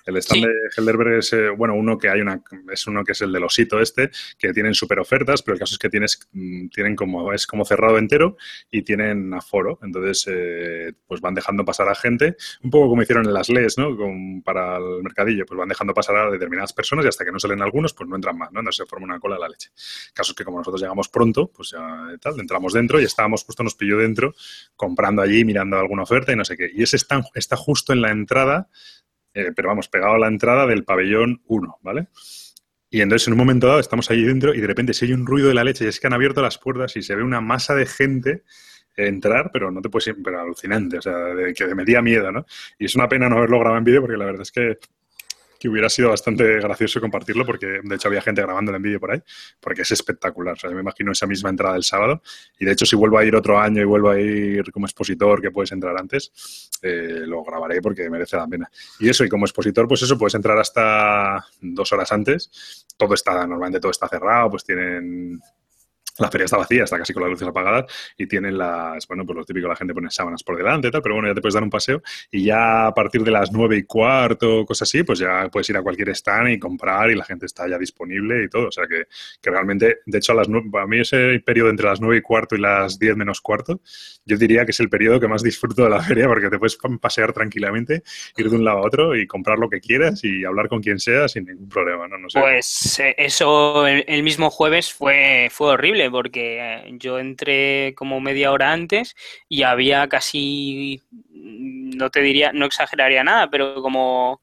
El stand de Helderberger es, eh, bueno, uno que hay una, es uno que es el del osito este, que tienen súper ofertas, pero el caso es que tienes, mm, tienen como, es como cerrado entero y tienen aforo. Entonces, eh, pues van dejando pasar a gente, un poco como hicieron en las LES, ¿no? para el mercadillo, pues van dejando pasar a determinadas personas y hasta que no salen algunos, pues no entran más, ¿no? No se forma una cola de la leche. El caso es que como nosotros llegamos pronto, pues ya tal, entramos dentro y estábamos justo, nos pilló dentro, comprando allí, mirando alguna oferta y no sé qué. Y ese está, justo en la entrada, eh, pero vamos, pegado a la entrada del pabellón 1, ¿vale? Y entonces en un momento dado estamos allí dentro y de repente se oye un ruido de la leche y es que han abierto las puertas y se ve una masa de gente entrar, pero no te puedes, pero alucinante, o sea, que me metía miedo, ¿no? Y es una pena no haberlo grabado en vídeo porque la verdad es que que hubiera sido bastante gracioso compartirlo, porque de hecho había gente grabando el vídeo por ahí, porque es espectacular. O sea, yo me imagino esa misma entrada del sábado. Y de hecho, si vuelvo a ir otro año y vuelvo a ir como expositor, que puedes entrar antes, eh, lo grabaré porque merece la pena. Y eso, y como expositor, pues eso, puedes entrar hasta dos horas antes. Todo está, normalmente todo está cerrado, pues tienen la feria está vacía, está casi con las luces apagadas y tienen las, bueno, pues lo típico, la gente pone sábanas por delante y tal, pero bueno, ya te puedes dar un paseo y ya a partir de las nueve y cuarto, cosas así, pues ya puedes ir a cualquier stand y comprar y la gente está ya disponible y todo. O sea que, que realmente, de hecho, a, las a mí ese periodo entre las nueve y cuarto y las diez menos cuarto, yo diría que es el periodo que más disfruto de la feria porque te puedes pasear tranquilamente, ir de un lado a otro y comprar lo que quieras y hablar con quien sea sin ningún problema, ¿no? no sé. Pues eh, eso el mismo jueves fue, fue horrible porque eh, yo entré como media hora antes y había casi, no te diría, no exageraría nada, pero como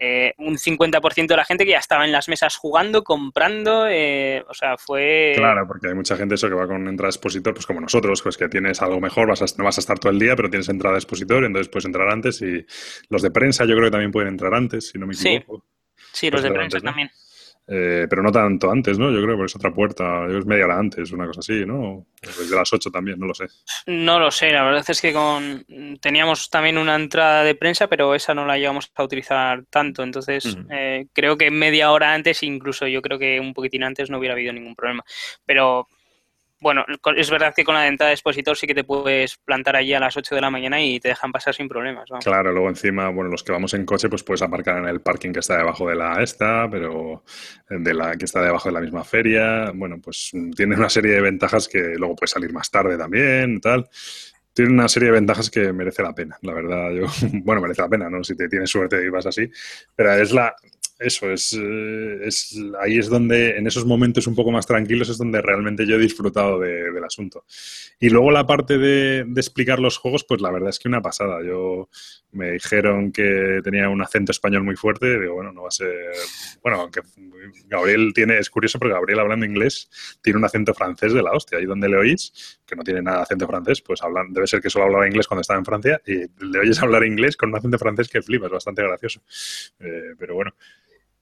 eh, un 50% de la gente que ya estaba en las mesas jugando, comprando, eh, o sea, fue... Claro, porque hay mucha gente eso que va con entrada expositor, pues como nosotros, pues que tienes algo mejor, vas no vas a estar todo el día, pero tienes entrada expositor, entonces puedes entrar antes y los de prensa yo creo que también pueden entrar antes, si no me equivoco. Sí, los de prensa también. Eh, pero no tanto antes, ¿no? Yo creo que es otra puerta, es media hora antes, una cosa así, ¿no? Desde las 8 también, no lo sé. No lo sé, la verdad es que con teníamos también una entrada de prensa, pero esa no la llevamos a utilizar tanto, entonces eh, creo que media hora antes, incluso yo creo que un poquitín antes no hubiera habido ningún problema. Pero bueno, es verdad que con la dentada de expositor sí que te puedes plantar allí a las 8 de la mañana y te dejan pasar sin problemas. Claro, luego encima, bueno, los que vamos en coche, pues puedes aparcar en el parking que está debajo de la esta, pero de la que está debajo de la misma feria. Bueno, pues tiene una serie de ventajas que luego puedes salir más tarde también tal. Tiene una serie de ventajas que merece la pena, la verdad. Yo, bueno, merece la pena, ¿no? Si te tienes suerte y vas así. Pero es la, eso es, eh, es, ahí es donde, en esos momentos un poco más tranquilos, es donde realmente yo he disfrutado del asunto. Y luego la parte de, explicar los juegos, pues la verdad es que una pasada. Yo me dijeron que tenía un acento español muy fuerte, digo, bueno, no va a ser. Bueno, aunque Gabriel tiene, es curioso porque Gabriel hablando inglés tiene un acento francés de la hostia. Ahí donde le oís, que no tiene nada de acento francés, pues hablan, debe ser que solo hablaba inglés cuando estaba en Francia y le oyes hablar inglés con un acento francés que flipas, bastante gracioso. Eh, pero bueno.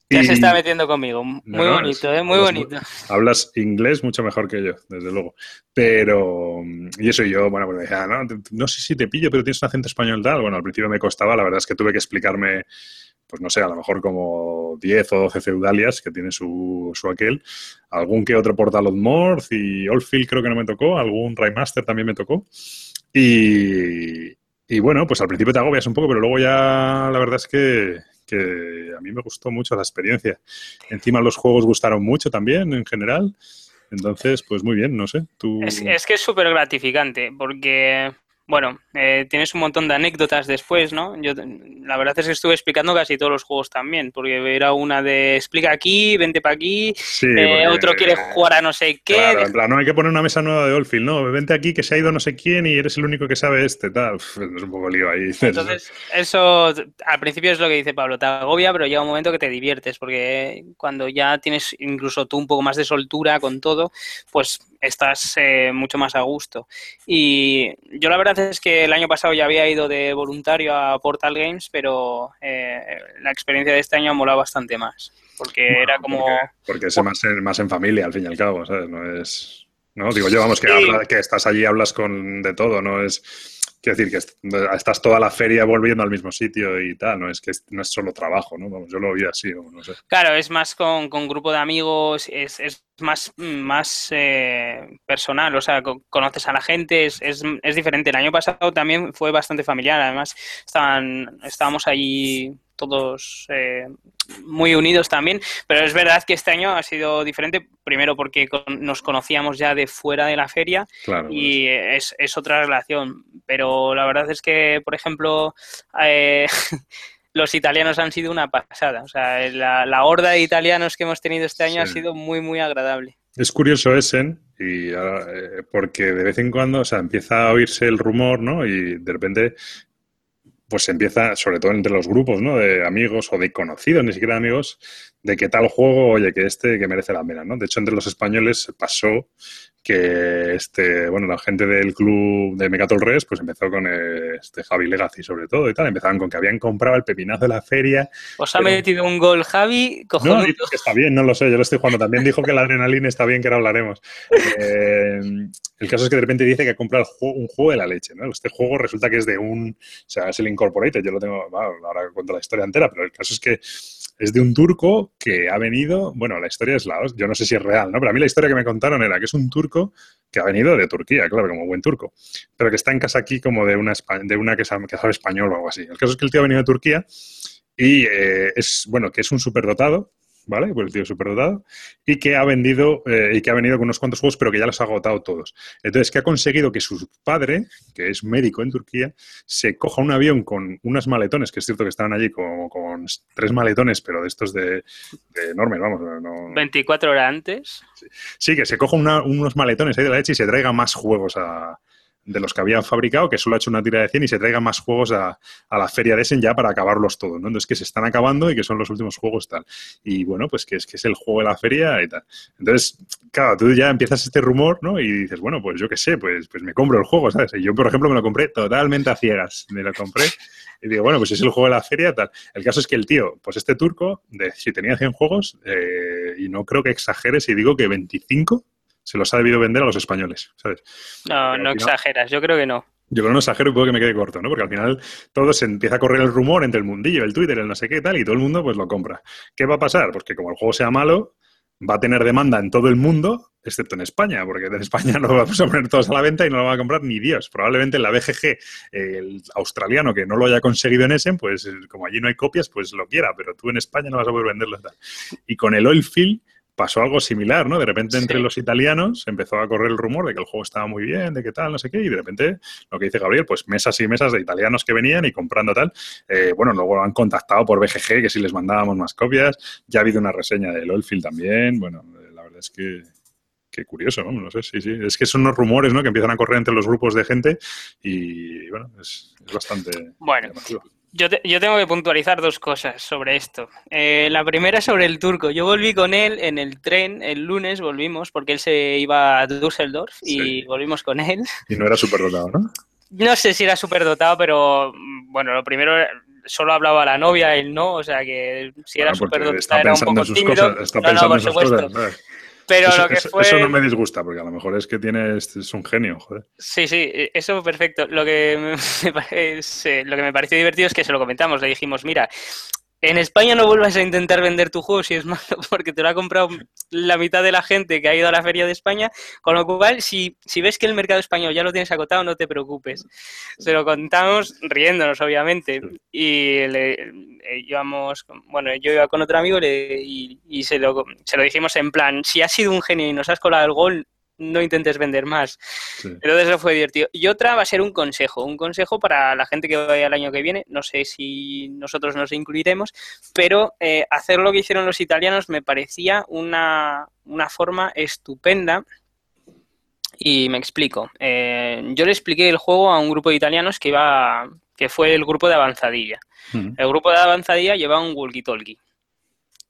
Ya se está metiendo conmigo. Muy bonito, ¿eh? Muy bonito. Hablas inglés mucho mejor que yo, desde luego. Pero, y eso yo, bueno, pues decía, no, no sé si te pillo, pero tienes un acento español tal. Bueno, al principio me costaba, la verdad es que tuve que explicarme pues no sé, a lo mejor como 10 o 12 feudalias que tiene su, su aquel, algún que otro Portal of Morth y Oldfield creo que no me tocó, algún Raymaster también me tocó. Y, y bueno, pues al principio te agobias un poco, pero luego ya la verdad es que, que a mí me gustó mucho la experiencia. Encima los juegos gustaron mucho también en general. Entonces, pues muy bien, no sé. Tú... Es, es que es súper gratificante porque bueno, eh, tienes un montón de anécdotas después, ¿no? Yo la verdad es que estuve explicando casi todos los juegos también, porque era una de explica aquí, vente para aquí, eh, otro quiere jugar a no sé qué. Claro, en plan, no hay que poner una mesa nueva de Oldfield, no, vente aquí que se ha ido no sé quién y eres el único que sabe este, tal. es un poco lío ahí. Entonces, eso al principio es lo que dice Pablo, te agobia, pero llega un momento que te diviertes, porque cuando ya tienes incluso tú un poco más de soltura con todo, pues estás eh, mucho más a gusto. Y yo la verdad es que el año pasado ya había ido de voluntario a Portal Games, pero eh, la experiencia de este año ha molado bastante más. Porque era como... Porque, es más en, más en familia, al fin y al cabo, ¿sabes? No es... ¿no? Digo yo, vamos, que, que estás allí, hablas con de todo, no es Quiero decir que estás toda la feria volviendo al mismo sitio y tal, no es que no es solo trabajo, ¿no? yo lo vi así, no sé. Claro, es más con, grupo de amigos, es, más, eh, personal, o sea, conoces a la gente, es, es, es, diferente. El año pasado también fue bastante familiar, además estaban, estábamos allí todos eh, muy unidos también, pero es verdad que este año ha sido diferente, primero porque nos conocíamos ya de fuera de la feria y es, es, otra relación, pero la verdad es que, por ejemplo, eh, los italianos han sido una pasada, o sea, la, horda de italianos que hemos tenido este año ha sido muy, muy agradable. Es curioso Essen, y eh, porque de vez en cuando, o sea, empieza a oírse el rumor, ¿no? Y de repente pues empieza, sobre todo entre los grupos, ¿no? De amigos o de conocidos, ni siquiera amigos, de que tal juego, oye, que este que merece la pena, ¿no? De hecho, entre los españoles pasó que este, bueno, la gente del club de Megatol Res, pues empezó con este Javi Legacy sobre todo y tal, empezaban con que habían comprado el pepinazo de la feria. ¿Os ha metido un gol Javi? No, que está bien, no lo sé, yo lo estoy jugando. También dijo que la adrenalina está bien, que ahora hablaremos. Eh, el caso es que de repente dice que ha comprado un juego de la leche, ¿no? Este juego resulta que es de un, o sea, es el Incorporated, yo lo tengo, ahora cuento la historia entera, pero el caso es que es de un turco que ha venido, bueno, la historia es la, yo no sé si es real, ¿no? Pero a mí la historia que me contaron era que es un turco que ha venido de Turquía, claro, como buen turco, pero que está en casa aquí como de una, de una que, sabe, español o algo así. El caso es que el tío ha venido de Turquía y eh, es, bueno, que es un superdotado, ¿vale? Pues el tío superdotado, y que ha vendido eh, y que ha venido con unos cuantos juegos, pero que ya los ha agotado todos. Entonces, que ha conseguido que su padre, que es médico en Turquía, se coja un avión con unas maletones, que es cierto que estaban allí con, con tres maletones, pero de estos de, enormes, vamos. No, 24 horas antes. Sí, que se coja unos maletones ahí de la leche y se traiga más juegos a, de los que habían fabricado, que solo ha hecho una tira de 100 y se traiga más juegos a, la feria de Essen ya para acabarlos todos, ¿no? Entonces que se están acabando y que son los últimos juegos tal. Y bueno, pues que es que es el juego de la feria y tal. Entonces, claro, tú ya empiezas este rumor, ¿no? Y dices, bueno, pues yo qué sé, pues, pues me compro el juego, ¿sabes? Y yo, por ejemplo, me lo compré totalmente a ciegas. Me lo compré y digo, bueno, pues es el juego de la feria, tal. El caso es que el tío, pues este turco, si tenía 100 juegos, eh, y no creo que exagere si digo que 25 se los ha debido vender a los españoles, ¿sabes? No, no exageras, yo creo que no. Yo creo que no exagero y puedo que me quede corto, ¿no? Porque al final todo se empieza a correr el rumor entre el mundillo, el Twitter, el no sé qué tal, y todo el mundo pues lo compra. ¿Qué va a pasar? Pues que como el juego sea malo, va a tener demanda en todo el mundo, excepto en España, porque en España no lo vamos a poner todos a la venta y no lo va a comprar ni Dios. Probablemente en la BGG, el australiano que no lo haya conseguido en Essen, pues como allí no hay copias, pues lo quiera, pero tú en España no vas a poder venderlo. Y con el Oilfield pasó algo similar, ¿no? De repente entre los italianos empezó a correr el rumor de que el juego estaba muy bien, de qué tal, no sé qué, y de repente lo que dice Gabriel, pues mesas y mesas de italianos que venían y comprando tal. Eh, bueno, luego lo han contactado por BGG, que si les mandábamos más copias. Ya ha habido una reseña de Oilfield también. Bueno, eh, la verdad es que qué curioso, ¿no? No sé, sí, sí. Es que son unos rumores, ¿no? Que empiezan a correr entre los grupos de gente y, bueno, es, bastante... Bueno, yo, tengo que puntualizar dos cosas sobre esto. Eh, la primera sobre el turco. Yo volví con él en el tren el lunes, volvimos, porque él se iba a Düsseldorf y volvimos con él. Y no era superdotado, ¿no? No sé si era superdotado, pero bueno, lo primero solo hablaba la novia, él no, o sea que si era súper dotado era un poco tímido. está pensando en sus cosas. Pero eso, lo que fue... eso no me disgusta, porque a lo mejor es que tiene, es un genio, joder. Sí, sí, eso perfecto. Lo que me, parece, lo que me pareció divertido es que se lo comentamos, le dijimos, mira, en España no vuelvas a intentar vender tu juego si es malo, porque te lo ha comprado la mitad de la gente que ha ido a la feria de España, con lo cual, si, si ves que el mercado español ya lo tienes acotado, no te preocupes. Se lo contamos riéndonos, obviamente, y le, eh, íbamos, bueno, yo iba con otro amigo y, y se, lo, se lo dijimos en plan, si has sido un genio y nos has colado el gol, no intentes vender más. Entonces eso fue divertido. Y otra va a ser un consejo, un consejo para la gente que vaya el año que viene, no sé si nosotros nos incluiremos, pero eh, hacer lo que hicieron los italianos me parecía una, forma estupenda. Y me explico. Eh, yo le expliqué el juego a un grupo de italianos que iba, que fue el grupo de avanzadilla. El grupo de avanzadilla llevaba un walkie-talkie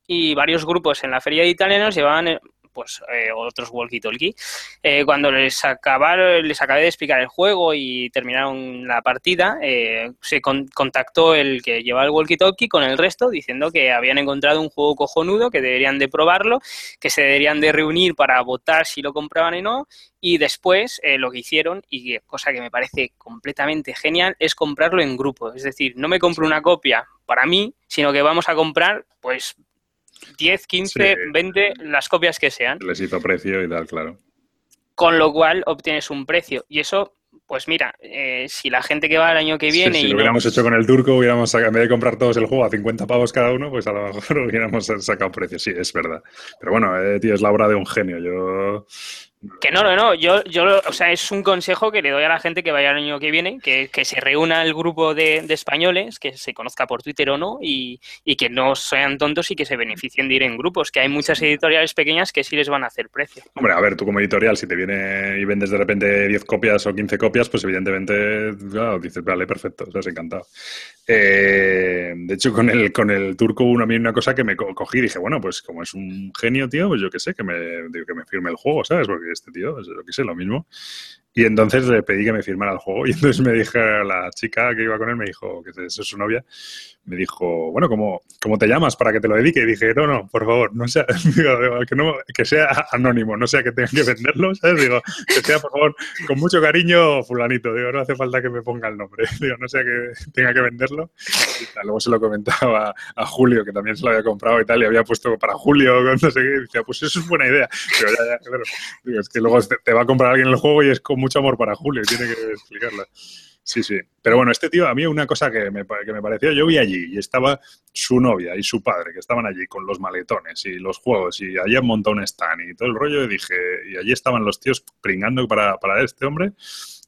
y varios grupos en la feria de italianos llevaban pues eh, otros walkie-talkie. Eh, cuando les, acabaron, les acabé de explicar el juego y terminaron la partida, eh, se contactó el que lleva el walkie-talkie con el resto diciendo que habían encontrado un juego cojonudo, que deberían de probarlo, que se deberían de reunir para votar si lo compraban o no y después lo que hicieron, y cosa que me parece completamente genial, es comprarlo en grupo. Es decir, no me compro una copia para mí, sino que vamos a comprar pues 10, 15, 20, las copias que sean. Les hizo precio y tal, claro. Con lo cual obtienes un precio. Y eso, pues mira, eh, si la gente que va el año que viene. si lo hubiéramos hecho con el turco, hubiéramos sacado, en vez de comprar todos el juego a 50 pavos cada uno, pues a lo mejor hubiéramos sacado precio. Sí, es verdad. Pero bueno, eh, tío, es la obra de un genio. Yo que no, no, no. Yo, yo, o sea, es un consejo que le doy a la gente que vaya el año que viene, que, se reúna el grupo de, españoles, que se conozca por Twitter o no, y, que no sean tontos y que se beneficien de ir en grupos, que hay muchas editoriales pequeñas que sí les van a hacer precio. Hombre, a ver, tú como editorial, si te viene y vendes de repente 10 copias o 15 copias, pues evidentemente, claro, dices, vale, perfecto, o sea, encantado. Eh, de hecho, con el, con el turco uno a mí una cosa que me cogí y dije, bueno, pues como es un genio, tío, pues yo qué sé, que me, que me firme el juego, ¿sabes? Porque este tío, es lo que sé, lo mismo. Y entonces le pedí que me firmara el juego. Y entonces me dije, la chica que iba con él me dijo, que es su novia, me dijo, bueno, ¿cómo, ¿cómo te llamas para que te lo dedique? Y dije, no, no, por favor, no sea, que, no, que sea anónimo, no sea que tenga que venderlo, ¿sabes? Digo, que sea, por favor, con mucho cariño, fulanito. Digo, no hace falta que me ponga el nombre. Digo, no sea que tenga que venderlo. Y luego se lo comentaba a Julio, que también se lo había comprado y tal, y había puesto para Julio, no sé qué. Y decía, pues eso es buena idea. Pero ya, ya, claro. Digo, es que luego te, va a comprar alguien el juego y es como mucho amor para Julio, tiene que explicarla. Sí, sí. Pero bueno, este tío, a mí una cosa que me, que me pareció, yo vi allí y estaba su novia y su padre, que estaban allí con los maletones y los juegos y allí han montado un stand y todo el rollo y dije, y allí estaban los tíos pringando para, para este hombre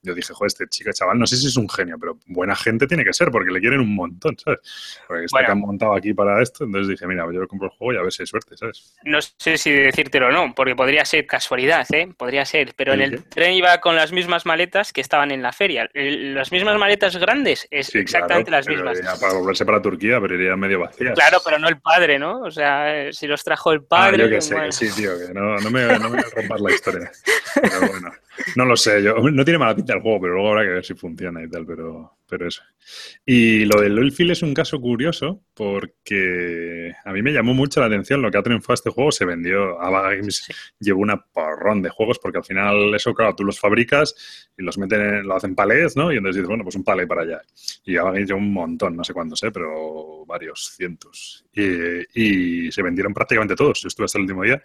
yo dije, joder, este chico, chaval, no sé si es un genio, pero buena gente tiene que ser, porque le quieren un montón, ¿sabes? Porque está que han montado aquí para esto, entonces dije, mira, yo compro el juego y a ver si hay suerte, ¿sabes? No sé si decírtelo o no, porque podría ser casualidad, ¿eh? Podría ser, pero en el tren iba con las mismas maletas que estaban en la feria. Las mismas maletas grandes, es exactamente las mismas. Para volverse para Turquía, pero iría medio vacía. Claro, pero no el padre, ¿no? O sea, si los trajo el padre... Ah, yo que sé, que sí, tío, que no, no me, no me voy a romper la historia. Pero bueno. No lo sé, yo no tiene mala pinta el juego, pero luego habrá que ver si funciona y tal, pero, pero eso. Y lo del Oilfield es un caso curioso porque a mí me llamó mucho la atención lo que ha triunfado este juego. Se vendió, a Games llevó una porrón de juegos porque al final eso, claro, tú los fabricas y los meten, lo hacen palés, ¿no? Y entonces dices, bueno, pues un palé para allá. Y Ava Games llevó un montón, no sé cuántos, ¿eh? Pero varios, cientos. Y, y se vendieron prácticamente todos. Yo estuve hasta el último día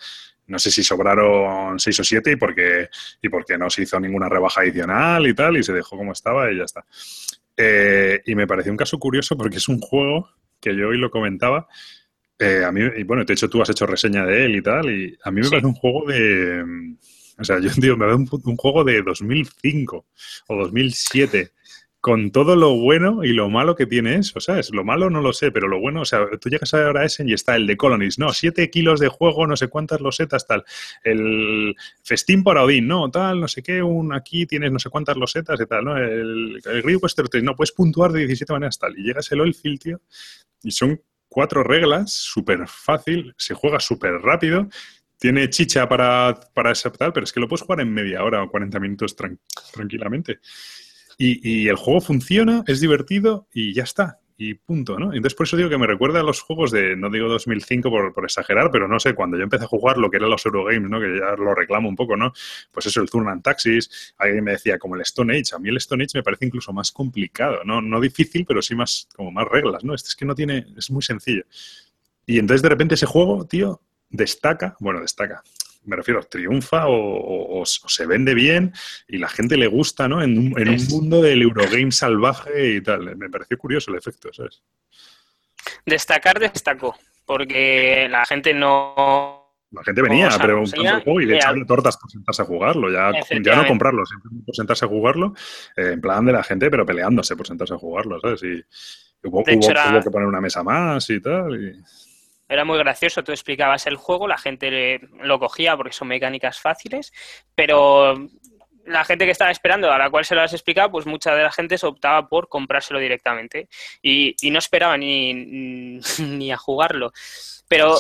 no sé si sobraron seis o siete y porque, y porque no se hizo ninguna rebaja adicional y tal, y se dejó como estaba y ya está. Eh, y me pareció un caso curioso porque es un juego que yo hoy lo comentaba. Eh, a mí, y bueno, de hecho tú has hecho reseña de él y tal, y a mí me parece un juego de. O sea, yo digo, me parece un, un, juego de 2005 o 2007 con todo lo bueno y lo malo que tiene eso, ¿sabes? Lo malo no lo sé, pero lo bueno, o sea, tú llegas ahora a ese y está el de Colonies, no, siete kilos de juego, no sé cuántas losetas, tal. El festín para Odín, no, tal, no sé qué, un aquí tienes no sé cuántas losetas y tal, ¿no? El, el Great Western no, puedes puntuar de 17 maneras tal. Y llegas el Oilfield, tío, y son cuatro reglas, súper fácil, se juega súper rápido, tiene chicha para, para tal, pero es que lo puedes jugar en media hora o 40 minutos tranquilamente. Y, el juego funciona, es divertido y ya está. y punto, ¿no? Entonces por eso digo que me recuerda a los juegos de, no digo 2005 por, por exagerar, pero no sé, cuando yo empecé a jugar lo que eran los Eurogames, ¿no? Que ya lo reclamo un poco, ¿no? Pues eso, el Turn and Taxis, alguien me decía, como el Stone Age, a mí el Stone Age me parece incluso más complicado, ¿no? No difícil, pero sí más, como más reglas, ¿no? Este es que no tiene, es muy sencillo. Y entonces de repente ese juego, tío, destaca, bueno, destaca, me refiero, triunfa o, se vende bien y la gente le gusta, ¿no? En un, en un mundo del Eurogame salvaje y tal. Me pareció curioso el efecto, ¿sabes? Destacar, destacó, porque la gente no... La gente venía a preguntarse el juego y le echaban tortas por sentarse a jugarlo, ya, ya no comprarlo, simplemente por sentarse a jugarlo, eh, en plan de la gente, pero peleándose por sentarse a jugarlo, ¿sabes? Y hubo, que poner una mesa más y tal. Y... Era muy gracioso, tú explicabas el juego, la gente lo cogía porque son mecánicas fáciles, pero la gente que estaba esperando, a la cual se lo has explicado, pues mucha de la gente se optaba por comprárselo directamente y, no esperaba ni, ni, a jugarlo. Pero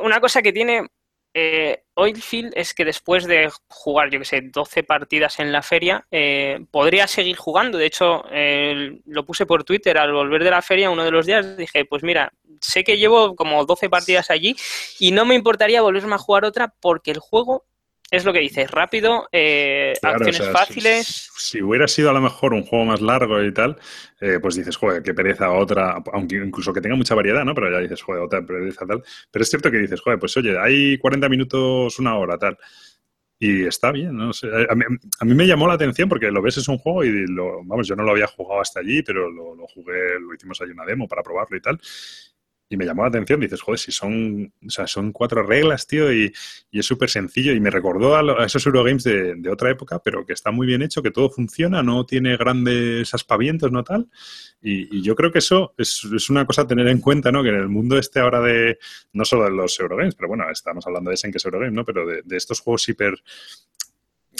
una cosa que tiene eh, Oilfield es que después de jugar, yo que sé, 12 partidas en la feria, eh, podría seguir jugando. De hecho, lo puse por Twitter al volver de la feria uno de los días. Dije, pues mira, sé que llevo como 12 partidas allí y no me importaría volverme a jugar otra porque el juego es lo que dices, rápido, eh, acciones fáciles. Si, hubiera sido a lo mejor un juego más largo y tal, eh, pues dices, joder, qué pereza otra, aunque incluso que tenga mucha variedad, ¿no? Pero ya dices, joder, otra pereza tal. Pero es cierto que dices, joder, pues oye, hay 40 minutos, una hora, tal. Y está bien, ¿no? a, mí, me llamó la atención porque lo ves, es un juego y lo, vamos, yo no lo había jugado hasta allí, pero lo, lo jugué, lo hicimos ahí una demo para probarlo y tal y me llamó la atención. Dices, joder, si son, o sea, son cuatro reglas, tío, y, es súper sencillo. Y me recordó a, esos Eurogames de, de, otra época, pero que está muy bien hecho, que todo funciona, no tiene grandes aspavientos, no tal. Y, yo creo que eso es, es, una cosa a tener en cuenta, ¿no? Que en el mundo este ahora de, no solo de los Eurogames, pero bueno, estamos hablando de ese en que es Eurogame, ¿no? Pero de, de estos juegos hiper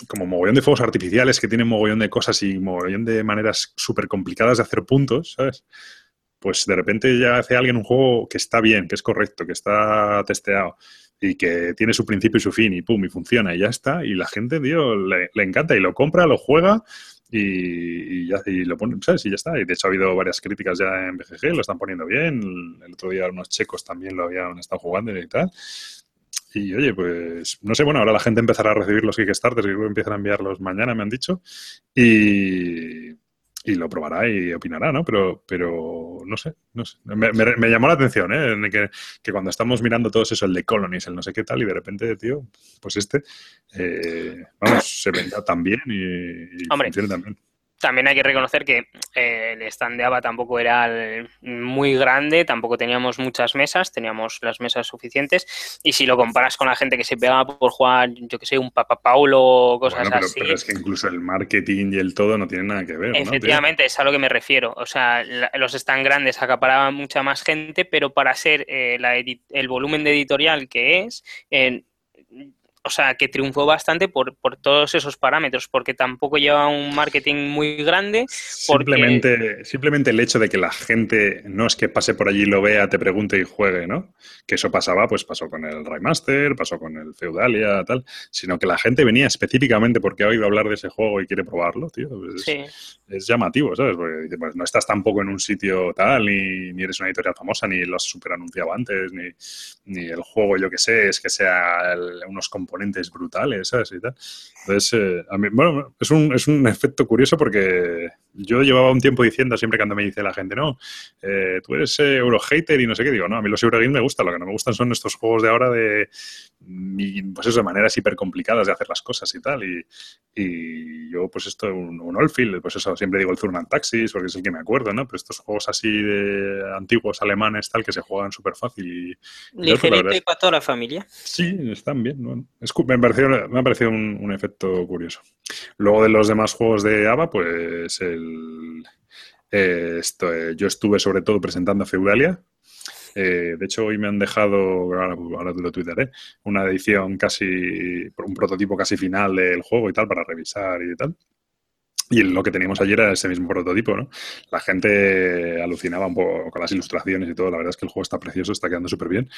como mogollón de fuegos artificiales que tienen mogollón de cosas y mogollón de maneras súper complicadas de hacer puntos, ¿sabes? Pues de repente ya hace alguien un juego que está bien, que es correcto, que está testeado y que tiene su principio y su fin y pum, y funciona y ya está. Y la gente, tío, le, encanta y lo compra, lo juega y, ya, y lo pone, ¿sabes? Y ya está. Y de hecho ha habido varias críticas ya en BGG, lo están poniendo bien. El, otro día unos checos también lo habían estado jugando y tal. Y oye, pues no sé, bueno, ahora la gente empezará a recibir los Kickstarters, que empiezan a enviarlos mañana, me han dicho. Y, y lo probará y opinará, ¿no? Pero, pero no sé, no sé. Me, llamó la atención, ¿eh? Que, que, cuando estamos mirando todo eso, el de Colonies, el no sé qué tal, y de repente, tío, pues este, eh, vamos, se venda tan bien y, y funciona también también hay que reconocer que eh, el stand de ABA tampoco era muy grande, tampoco teníamos muchas mesas, teníamos las mesas suficientes. Y si lo comparas con la gente que se pegaba por jugar, yo que sé, un Papa Paulo o cosas pero, así. Pero es que incluso el marketing y el todo no tienen nada que ver. Efectivamente, es a lo que me refiero. O sea, los stands grandes acaparaban mucha más gente, pero para ser eh, el volumen de editorial que es, o sea, que triunfó bastante por, por, todos esos parámetros, porque tampoco lleva un marketing muy grande. Simplemente, simplemente el hecho de que la gente no es que pase por allí, lo vea, te pregunte y juegue, ¿no? Que eso pasaba, pues pasó con el Raymaster, pasó con el Feudalia, tal, sino que la gente venía específicamente porque ha oído hablar de ese juego y quiere probarlo, tío. Pues es, llamativo, ¿sabes? Porque pues, no estás tampoco en un sitio tal, ni, ni eres una editorial famosa, ni lo has super anunciado antes, ni, ni el juego, yo que sé, es que sea unos componentes componentes brutales, ¿sabes? Y tal. Entonces, eh, a mí, bueno, es un, es un efecto curioso porque yo llevaba un tiempo diciendo, siempre cuando me dice la gente, no, eh, tú eres eh, Eurohater y no sé qué, digo, no, a mí los Eurogames me gustan, lo que no me gustan son estos juegos de ahora de, pues eso, de maneras de hacer las cosas y tal. Y, y yo, pues esto, un, un Oldfield, pues eso, siempre digo el Zurman Taxis, porque es el que me acuerdo, ¿no? Pero estos juegos así de antiguos alemanes, tal, que se juegan súper fácil. Y, Ligerito y para toda la familia. Sí, están bien. Bueno, me, me ha parecido un, un efecto curioso. Luego de los demás juegos de ABA, pues el, eh, esto, eh, yo estuve sobre todo presentando Feudalia. Eh, de hecho, hoy me han dejado, ahora, ahora lo tuitaré, una edición casi, un prototipo casi final del juego y tal para revisar y tal. Y lo que teníamos ayer era ese mismo prototipo, ¿no? La gente alucinaba un poco con las ilustraciones y todo. La verdad es que el juego está precioso, está quedando súper bien.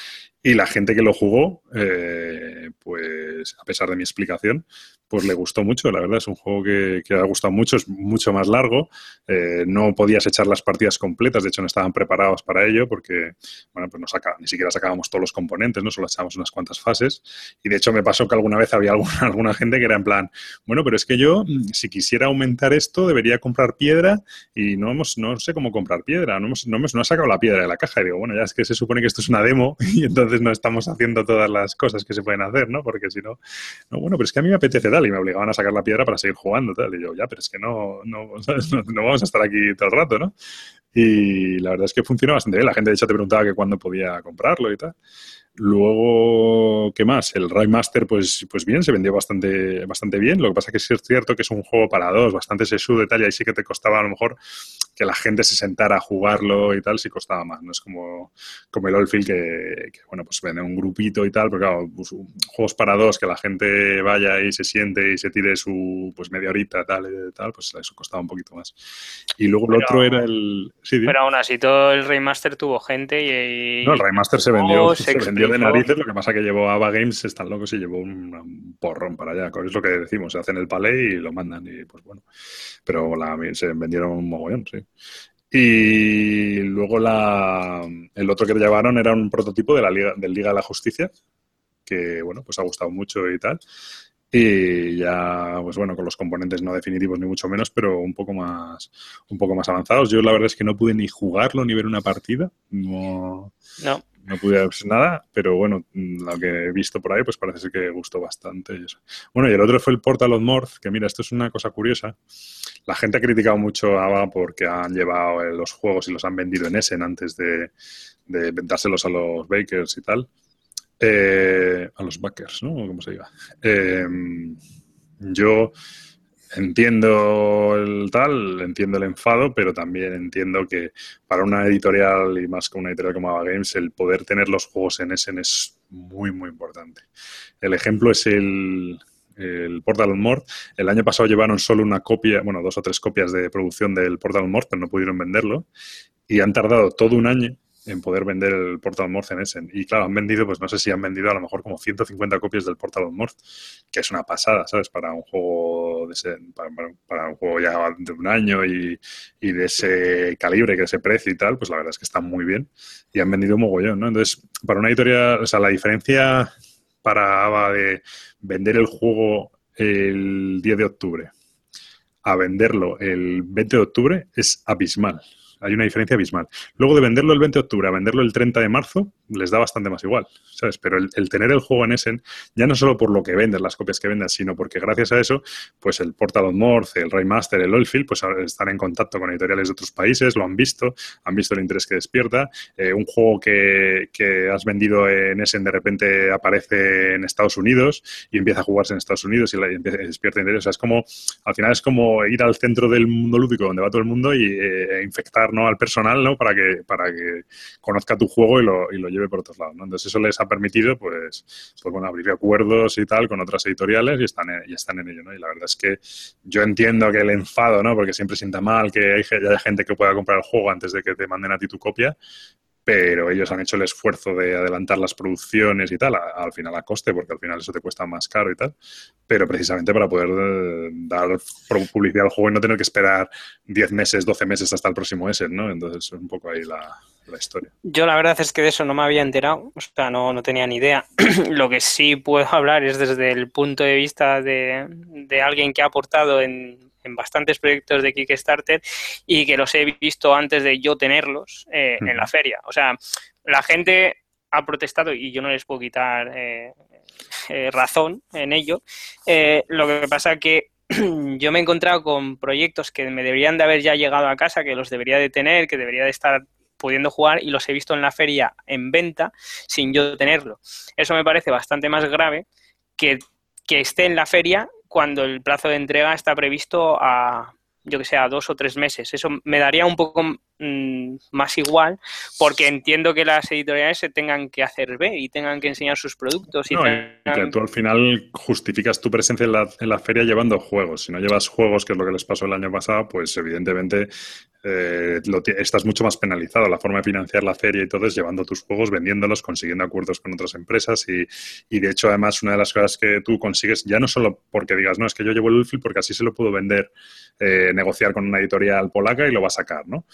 Y la gente que lo jugó, eh, pues a pesar de mi explicación, pues le gustó mucho. La verdad es un juego que, que ha gustado mucho, es mucho más largo. Eh, no podías echar las partidas completas, de hecho no estaban preparados para ello porque, bueno, pues no saca, ni siquiera sacábamos todos los componentes, no solo echábamos unas cuantas fases. Y de hecho me pasó que alguna vez había alguna, alguna gente que era en plan, bueno, pero es que yo, si quisiera aumentar esto, debería comprar piedra y no, hemos, no sé cómo comprar piedra, no, hemos, no, hemos, no ha sacado la piedra de la caja. Y digo, bueno, ya es que se supone que esto es una demo y entonces no estamos haciendo todas las cosas que se pueden hacer, ¿no? Porque si no, no, bueno, pero es que a mí me apetece y me obligaban a sacar la piedra para seguir jugando, tal. Y yo, ya, pero es que no, no, no, vamos a estar aquí todo el rato, ¿no? Y la verdad es que funcionó bastante bien. La gente, de hecho, te preguntaba que cuándo podía comprarlo y tal. Luego, ¿qué más? El Raymaster, pues, pues bien, se vendió bastante, bastante bien. Lo que pasa es que sí es cierto que es un juego para dos, bastante sesudo y tal, y ahí sí que te costaba a lo mejor que la gente se sentara a jugarlo y tal, sí costaba más. No es como, como el Oldfield que, que, bueno, pues vende un grupito y tal, pero claro, pues, juegos para dos, que la gente vaya y se siente y se tire su pues media horita tal y tal, pues eso costaba un poquito más. Y luego pero, el otro era el... Sí, pero aún así, todo el Raymaster tuvo gente y... No, el se vendió, se, se vendió de narices, lo que pasa que llevó Ava Games, están locos y llevó un, un, porrón para allá. Es lo que decimos, se hacen el palé y lo mandan y pues bueno. Pero la, se vendieron un mogollón, sí. Y luego la, el otro que llevaron era un prototipo de la Liga, del Liga de la Justicia, que bueno, pues ha gustado mucho y tal. Y ya, pues bueno, con los componentes no definitivos ni mucho menos, pero un poco más, un poco más avanzados. Yo la verdad es que no pude ni jugarlo ni ver una partida. No. No no pude ver nada, pero bueno, lo que he visto por ahí, pues parece ser que gustó bastante. Bueno, y el otro fue el Portal of Morth, que mira, esto es una cosa curiosa. La gente ha criticado mucho a ABA porque han llevado los juegos y los han vendido en Essen antes de, de dárselos a los bakers y tal. Eh, a los backers, ¿no? ¿Cómo se diga? Eh, yo entiendo el tal, entiendo el enfado, pero también entiendo que para una editorial y más que una editorial como Ava Games, el poder tener los juegos en Essen es muy, muy importante. El ejemplo es el, el Portal Mort. El año pasado llevaron solo una copia, bueno, dos o tres copias de producción del Portal Mort, pero no pudieron venderlo. Y han tardado todo un año en poder vender el Portal Morph en Essen. Y claro, han vendido, pues no sé si han vendido a lo mejor como 150 copias del Portal Morph, que es una pasada, ¿sabes? Para un juego de ese, para, para, un juego ya de un año y, y, de ese calibre, que ese precio y tal, pues la verdad es que está muy bien. Y han vendido un mogollón, ¿no? Entonces, para una editorial, o sea, la diferencia para ABA de vender el juego el 10 de octubre a venderlo el 20 de octubre es abismal. Hay una diferencia abismal. Luego de venderlo el 20 de octubre a venderlo el 30 de marzo, les da bastante más igual, ¿sabes? Pero el, tener el juego en Essen, ya no solo por lo que vendes, las copias que vendas, sino porque gracias a eso, pues el Portal of North, el Raymaster, el Oilfield, pues están en contacto con editoriales de otros países, lo han visto, han visto el interés que despierta. Eh, un juego que, que, has vendido en Essen de repente aparece en Estados Unidos y empieza a jugarse en Estados Unidos y, la, y despierta interés. O sea, es como, al final es como ir al centro del mundo lúdico donde va todo el mundo y eh, infectar ¿no? al personal ¿no? para, que, para que conozca tu juego y lo, y lo lleve por otros lados. ¿no? Entonces eso les ha permitido pues, pues bueno, abrir acuerdos y tal con otras editoriales y están en, y están en ello. ¿no? Y la verdad es que yo entiendo que el enfado, ¿no? porque siempre sienta mal que hay, haya gente que pueda comprar el juego antes de que te manden a ti tu copia, pero ellos han hecho el esfuerzo de adelantar las producciones y tal, al final a coste, porque al final eso te cuesta más caro y tal, pero precisamente para poder eh, dar publicidad al juego no tener que esperar 10 meses, 12 meses hasta el próximo S, ¿no? Entonces es un poco ahí la, la, historia. Yo la verdad es que de eso no me había enterado, o sea, no, no tenía ni idea. Lo que sí puedo hablar es desde el punto de vista de, de alguien que ha aportado en en bastantes proyectos de Kickstarter y que los he visto antes de yo tenerlos eh, en la feria. O sea, la gente ha protestado y yo no les puedo quitar eh, eh, razón en ello. Lo que pasa que yo me he encontrado con proyectos que me deberían de haber ya llegado a casa, que los debería de tener, que debería de estar pudiendo jugar y los he visto en la feria en venta sin yo tenerlo. Eso me parece bastante más grave que, que esté en la feria cuando el plazo de entrega está previsto a, yo que sé, a dos o tres meses. Eso me daría un poco mm, más igual, porque entiendo que las editoriales se tengan que hacer ver y tengan que enseñar sus productos. Y, que tú al final justificas tu presencia en la, en la feria llevando juegos. Si no llevas juegos, que es lo que les pasó el año pasado, pues evidentemente eh, estás mucho más penalizado. La forma de financiar la feria y todo es llevando tus juegos, vendiéndolos, consiguiendo acuerdos con otras empresas y, y, de hecho además una de las cosas que tú consigues, ya no solo porque digas, no, es que yo llevo el Ulfil porque así se lo puedo vender, eh, negociar con una editorial polaca y lo va a sacar, ¿no?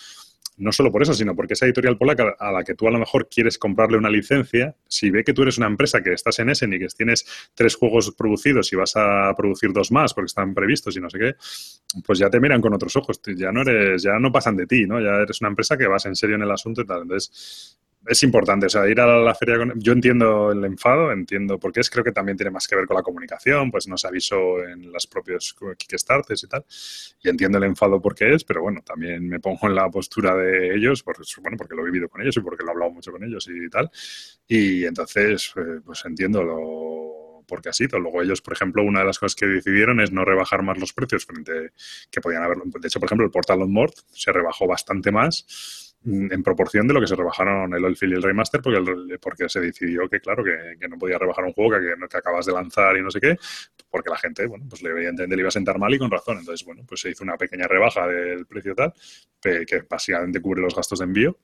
No solo por eso, sino porque esa editorial polaca a la que tú a lo mejor quieres comprarle una licencia, si ve que tú eres una empresa que estás en Essen y que tienes tres juegos producidos y vas a producir dos más porque están previstos y no sé qué, pues ya te miran con otros ojos, ya no eres, ya no pasan de ti, ¿no? Ya eres una empresa que vas en serio en el asunto y tal. Entonces, es importante, o sea, ir a la feria con... Yo entiendo el enfado, entiendo por qué es, creo que también tiene más que ver con la comunicación, pues nos avisó en las propios Kickstarters y tal, y entiendo el enfado por qué es, pero bueno, también me pongo en la postura de ellos, porque, bueno, porque lo he vivido con ellos y porque lo he hablado mucho con ellos y tal, y entonces, eh, pues entiendo lo porque así. Luego ellos, por ejemplo, una de las cosas que decidieron es no rebajar más los precios frente que podían haber. De hecho, por ejemplo, el Portal of Mort se rebajó bastante más en proporción de lo que se rebajaron el Oilfield y el Remaster, porque, porque se decidió que, claro, que, no podía rebajar un juego que, que, acabas de lanzar y no sé qué, porque la gente, bueno, pues le evidentemente le iba a sentar mal y con razón. Entonces, bueno, pues se hizo una pequeña rebaja del precio tal, que básicamente cubre los gastos de envío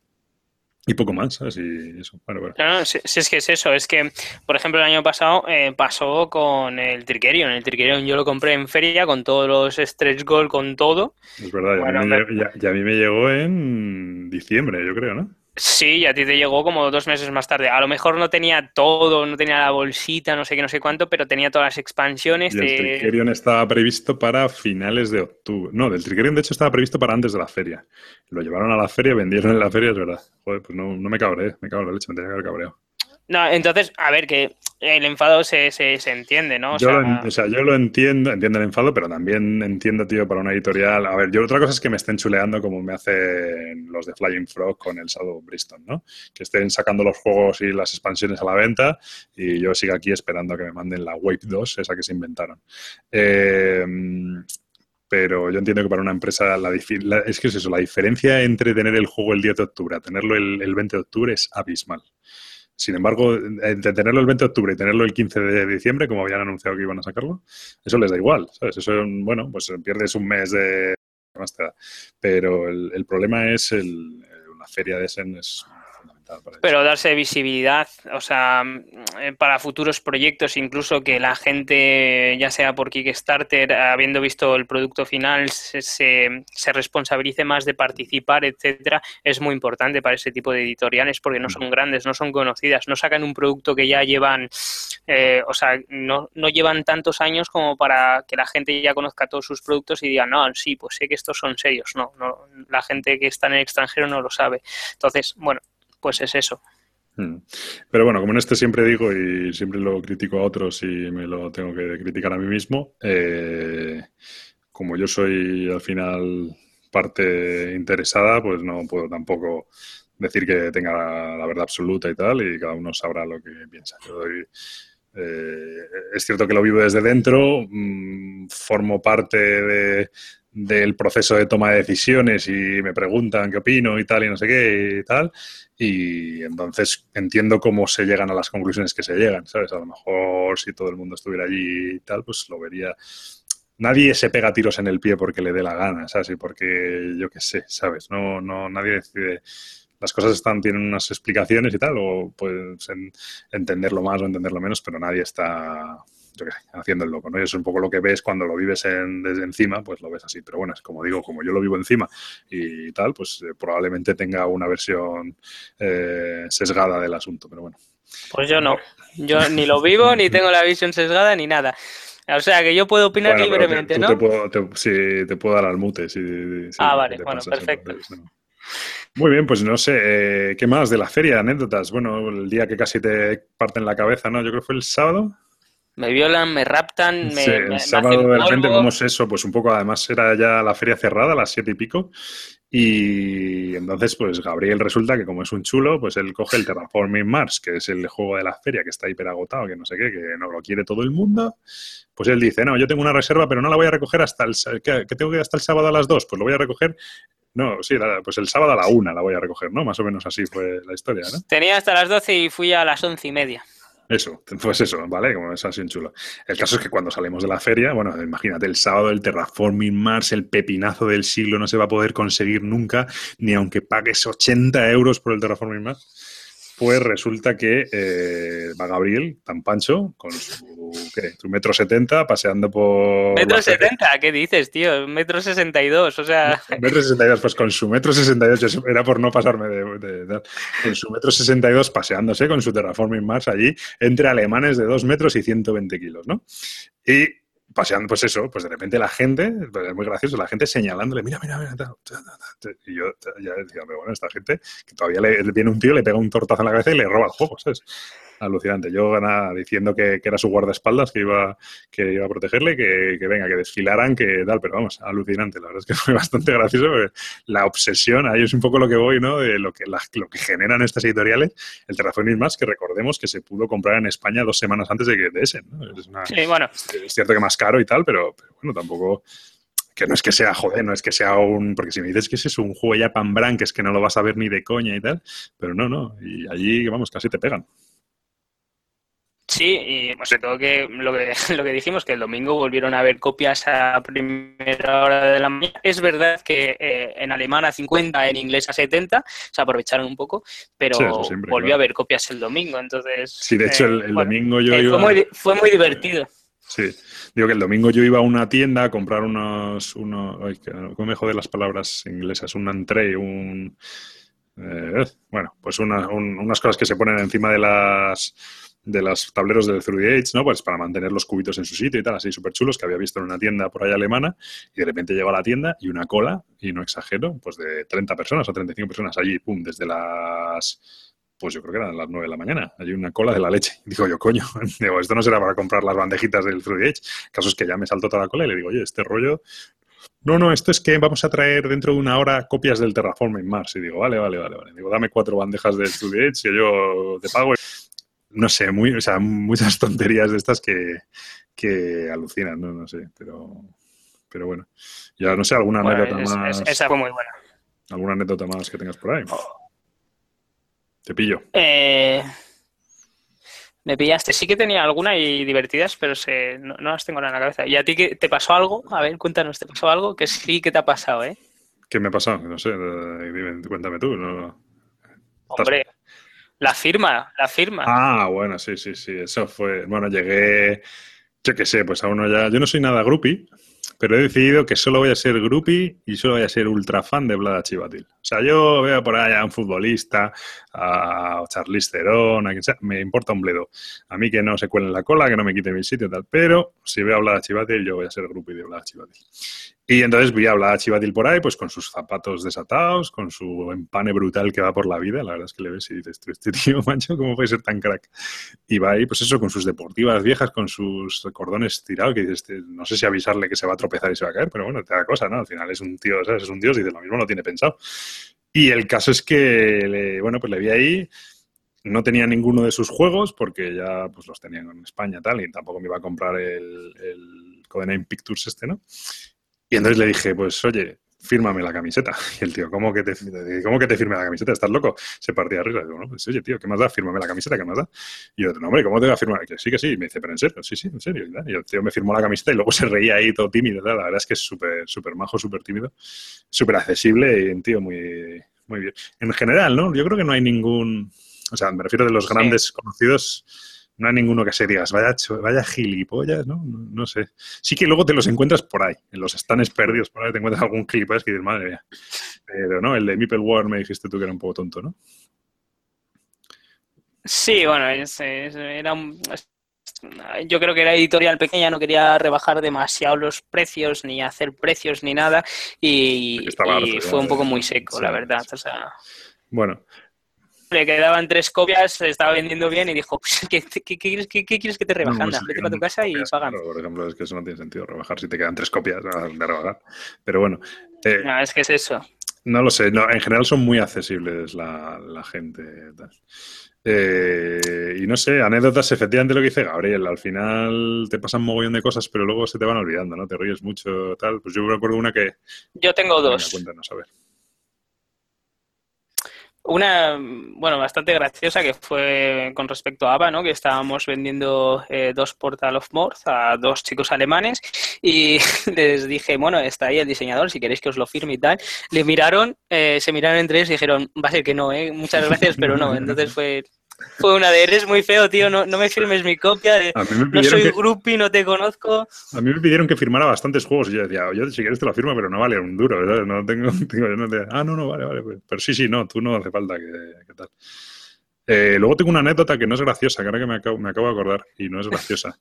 y poco más, ¿sabes? Y eso, bueno, bueno. No, si, es que es eso, es que, por ejemplo, el año pasado eh, pasó con el Trickerion. El Trickerion yo lo compré en feria con todos los stretch goal, con todo. Es verdad, ya, a mí me llegó en diciembre, yo creo, ¿no? Sí, y a ti te llegó como dos meses más tarde. A lo mejor no tenía todo, no tenía la bolsita, no sé qué, no sé cuánto, pero tenía todas las expansiones. Y el Trickerion estaba previsto para finales de octubre. No, del Trickerion de hecho estaba previsto para antes de la feria. Lo llevaron a la feria, vendieron en la feria, es verdad. Joder, pues no, no me cabreé, me cabré la leche, me tenía que haber cabreado. No, entonces, a ver, que el enfado se, se, se entiende, ¿no? O, yo sea... Lo, o, sea... yo lo entiendo, entiendo el enfado, pero también entiendo, tío, para una editorial. A ver, yo otra cosa es que me estén chuleando como me hacen los de Flying Frog con el Shadow Bristol, ¿no? Que estén sacando los juegos y las expansiones a la venta y yo sigo aquí esperando a que me manden la Wave 2, esa que se inventaron. Eh, pero yo entiendo que para una empresa la, la, es que es eso, la diferencia entre tener el juego el 10 de octubre a tenerlo el, el 20 de octubre es abismal. Sin embargo, entre tenerlo el 20 de octubre y tenerlo el 15 de diciembre, como habían anunciado que iban a sacarlo, eso les da igual, ¿sabes? Eso, bueno, pues pierdes un mes de... Pero el, el problema es el, una feria de Essen es pero darse visibilidad, o sea, mm, para futuros proyectos, incluso que la gente, ya sea por Kickstarter, habiendo visto el producto final, se, se, responsabilice más de participar, etcétera, es muy importante para ese tipo de editoriales porque no mm. son grandes, no son conocidas, no sacan un producto que ya llevan, eh, o sea, no, no llevan tantos años como para que la gente ya conozca todos sus productos y diga, no, sí, pues sé que estos son serios. No, no, la gente que está en el extranjero no lo sabe. Entonces, bueno, pues es eso. Hmm. Pero bueno, como en este siempre digo y siempre lo critico a otros y me lo tengo que criticar a mí mismo, eh, como yo soy al final parte interesada, pues no puedo tampoco decir que tenga la, verdad absoluta y tal, y cada uno sabrá lo que piensa. Eh, es cierto que lo vivo desde dentro, mmm, formo parte de, del proceso de toma de decisiones y me preguntan qué opino y tal y no sé qué y tal. Y entonces entiendo cómo se llegan a las conclusiones que se llegan, ¿sabes? A lo mejor si todo el mundo estuviera allí y tal, pues lo vería. Nadie se pega tiros en el pie porque le dé la gana, ¿sabes? Y porque yo qué sé, ¿sabes? No, no, nadie decide las cosas están, tienen unas explicaciones y tal, o puedes entenderlo más o entenderlo menos, pero nadie está haciendo el loco, ¿no? Y eso es un poco lo que ves cuando lo vives desde encima, pues lo ves así. Pero bueno, es como digo, como yo lo vivo encima y tal, pues eh, probablemente tenga una versión eh, sesgada del asunto, pero bueno. Pues yo no. Yo ni lo vivo, ni tengo la visión sesgada, ni nada. O sea, que yo puedo opinar libremente, ¿no? Te puedo, sí, te puedo dar al mute. ah, vale, bueno, perfecto. Muy bien, pues no sé, eh, ¿qué más de la feria? Anécdotas. Bueno, el día que casi te parten la cabeza, ¿no? Yo creo que fue el sábado me violan, me raptan, me. Sí, el sábado de repente vemos eso, pues un poco, además era ya la feria cerrada a las siete y pico. Y entonces, pues Gabriel resulta que como es un chulo, pues él coge el Terraforming Mars, que es el juego de la feria que está hiper agotado, que no sé qué, que no lo quiere todo el mundo. Pues él dice, no, yo tengo una reserva, pero no la voy a recoger hasta el... ¿Qué, tengo que ir hasta el sábado a las dos? Pues lo voy a recoger No, sí, pues el sábado a la una la voy a recoger, ¿no? Más o menos así fue la historia, ¿no? Tenía hasta las 12 y fui a las once y media. Eso, pues eso, ¿vale? Como es así en chulo. El caso es que cuando salimos de la feria, bueno, imagínate, el sábado el Terraforming Mars, el pepinazo del siglo no se va a poder conseguir nunca, ni aunque pagues 80 euros por el Terraforming Mars pues resulta que eh, va Gabriel, tan pancho, con su, ¿qué? su metro setenta, paseando por... ¿Metro setenta? ¿Qué dices, tío? Metro sesenta y dos, o sea... Metro sesenta y dos, pues con su metro sesenta y dos, era por no pasarme de, de, Con su metro sesenta y dos paseándose con su Terraforming Mars allí, entre alemanes de dos metros y 120 kilos, ¿no? Y paseando, pues eso, pues de repente la gente, pues es muy gracioso, la gente señalándole, mira, mira, mira, y yo ya decía, bueno, esta gente, que todavía le viene un tío, le pega un tortazo en la cabeza y le roba el juego, ¿sabes? Alucinante. Yo ganaba diciendo que, era su guardaespaldas, que iba, que iba a protegerle, que, que, venga, que desfilaran, que tal, pero vamos, alucinante. La verdad es que fue bastante gracioso la obsesión, ahí es un poco lo que voy, ¿no? De lo que, lo que generan estas editoriales. El Terraforming más, que recordemos que se pudo comprar en España dos semanas antes de que de ese, ¿no? Es, sí, bueno. es cierto que más caro y tal, pero, bueno, tampoco que no es que sea, joder, no es que sea un... Porque si me dices que ese es un juego ya pan que es que no lo vas a ver ni de coña y tal, pero no, no, y allí, vamos, casi te pegan. Sí, y pues, sobre todo que lo, que lo que dijimos, que el domingo volvieron a haber copias a primera hora de la mañana. Es verdad que eh, en alemán a 50, en inglés a 70, se aprovecharon un poco, pero volvió a haber copias el domingo, entonces... Sí, de hecho el, eh, domingo yo eh, iba... Fue muy, fue muy divertido. Sí, digo que el domingo yo iba a una tienda a comprar unos... unos ¿Cómo me jode las palabras inglesas? Un entree, un... bueno, pues unas cosas que se ponen encima de las de los tableros del 3D ¿no? Pues para mantener los cubitos en su sitio y tal, así súper chulos, que había visto en una tienda por ahí alemana, y de repente llego a la tienda y una cola, y no exagero, pues de 30 personas o 35 personas allí, pum, desde las pues yo creo que eran las 9 de la mañana. Hay una cola de la leche. Digo yo, coño, digo, esto no será para comprar las bandejitas del 3D Edge. caso es que ya me saltó toda la cola y le digo, oye, este rollo. No, no, esto es que vamos a traer dentro de una hora copias del Terraforming Mars. Y digo, vale, vale, vale, vale. Digo, dame cuatro bandejas del 3D Edge y yo te pago no sé, muy, o sea, muchas tonterías de estas que, que alucinan, ¿no? No sé, pero, pero bueno. Ya no sé, alguna anécdota más. esa fue muy buena. ¿Alguna anécdota más que tengas por ahí? Te pillo. Eh, me pillaste. Sí que tenía alguna y divertidas, pero se, no, las tengo en la cabeza. ¿Y a ti que te pasó algo? A ver, cuéntanos, ¿te pasó algo? Que sí que te ha pasado, ¿eh? ¿Qué me ha pasado? No sé, cuéntame tú. Hombre, la firma, la firma. Ah, bueno, sí, sí, sí. Eso fue. Bueno, llegué. Yo qué sé, pues a uno ya. Yo no soy nada groupie, pero he decidido que solo voy a ser groupie y solo voy a ser ultra fan de Vlada Chivatil. O sea, yo veo por ahí a un futbolista, a Charlize Theron, a quien sea, me importa un bledo. A mí que no se cuele en la cola, que no me quite mi sitio y tal. Pero si veo a Vlada Chivatil, yo voy a ser groupie de Vlada Chivatil. Y entonces vi a Chivatil por ahí, pues con sus zapatos desatados, con su empane brutal que va por la vida. La verdad es que le ves y dices, este tío, mancho, ¿cómo puede ser tan crack? Y va ahí, pues eso, con sus deportivas viejas, con sus cordones tirados, que dices, no sé si avisarle que se va a tropezar y se va a caer, pero bueno, te da cosa, ¿no? Al final es un tío, ¿sabes? Es un dios y dice, lo mismo no tiene pensado. Y el caso es que, bueno, pues le vi ahí no tenía ninguno de sus juegos porque ya pues los tenían en España tal y tampoco me iba a comprar el, el Codename Pictures este, ¿no? Y entonces le dije, pues oye, fírmame la camiseta. Y el tío, ¿cómo que te, ¿cómo que te firme la camiseta? ¿Estás loco? Se partía de risa. Digo, no, pues oye, tío, ¿qué más da? Fírmame la camiseta, ¿qué más da? Y yo, no, hombre, ¿cómo te voy a firmar? Que sí, que sí. Y me dice, pero en serio, sí, sí, en serio. Y el tío me firmó la camiseta y luego se reía ahí todo tímido. La verdad es que es súper, súper majo, súper tímido, súper accesible y un tío muy, muy bien. En general, ¿no? Yo creo que no hay ningún... O sea, me refiero de los grandes conocidos no hay ninguno que se digas, vaya, vaya gilipollas, ¿no? ¿no? sé. Sí que luego te los encuentras por ahí, en los stands perdidos por ahí, te encuentras algún gilipollas que dices, madre mía. Pero no, el de Meeple War me dijiste tú que era un poco tonto, ¿no? Sí, bueno, era yo creo que era editorial pequeña, no quería rebajar demasiado los precios, ni hacer precios, ni nada, y, fue un poco muy seco, la verdad. O sea... Bueno, le quedaban tres copias, se estaba vendiendo bien y dijo, pues, ¿qué, quieres, que te rebajan? No, pues, Vete a tu casa y pagan. por ejemplo, es que eso no tiene sentido rebajar si te quedan tres copias de rebajar. Pero bueno. Eh, no, es que es eso. No lo sé, no, en general son muy accesibles la, gente. Eh, y no sé, anécdotas, efectivamente lo que dice Gabriel, al final te pasan un mogollón de cosas, pero luego se te van olvidando, ¿no? Te ríes mucho, tal. Pues yo recuerdo una que... Yo tengo dos. cuéntanos, a ver. Una, bueno, bastante graciosa que fue con respecto a ABA, ¿no? Que estábamos vendiendo eh, dos Portal of Morth a dos chicos alemanes y les dije, bueno, está ahí el diseñador, si queréis que os lo firme y tal. Le miraron, eh, se miraron entre ellos y dijeron, va a ser que no, ¿eh? Muchas gracias, pero no. Entonces fue fue una de eres muy feo, tío, no, no me firmes mi copia, de, no soy que, groupie, no te conozco. A mí me pidieron que firmara bastantes juegos y yo decía, yo si quieres te lo firmo, pero no vale un duro, No tengo, no ah, no, no, vale, vale, pues, pero sí, sí, no, tú no hace falta que, tal. Eh, luego tengo una anécdota que no es graciosa, que ahora que me acabo, me acabo de acordar y no es graciosa.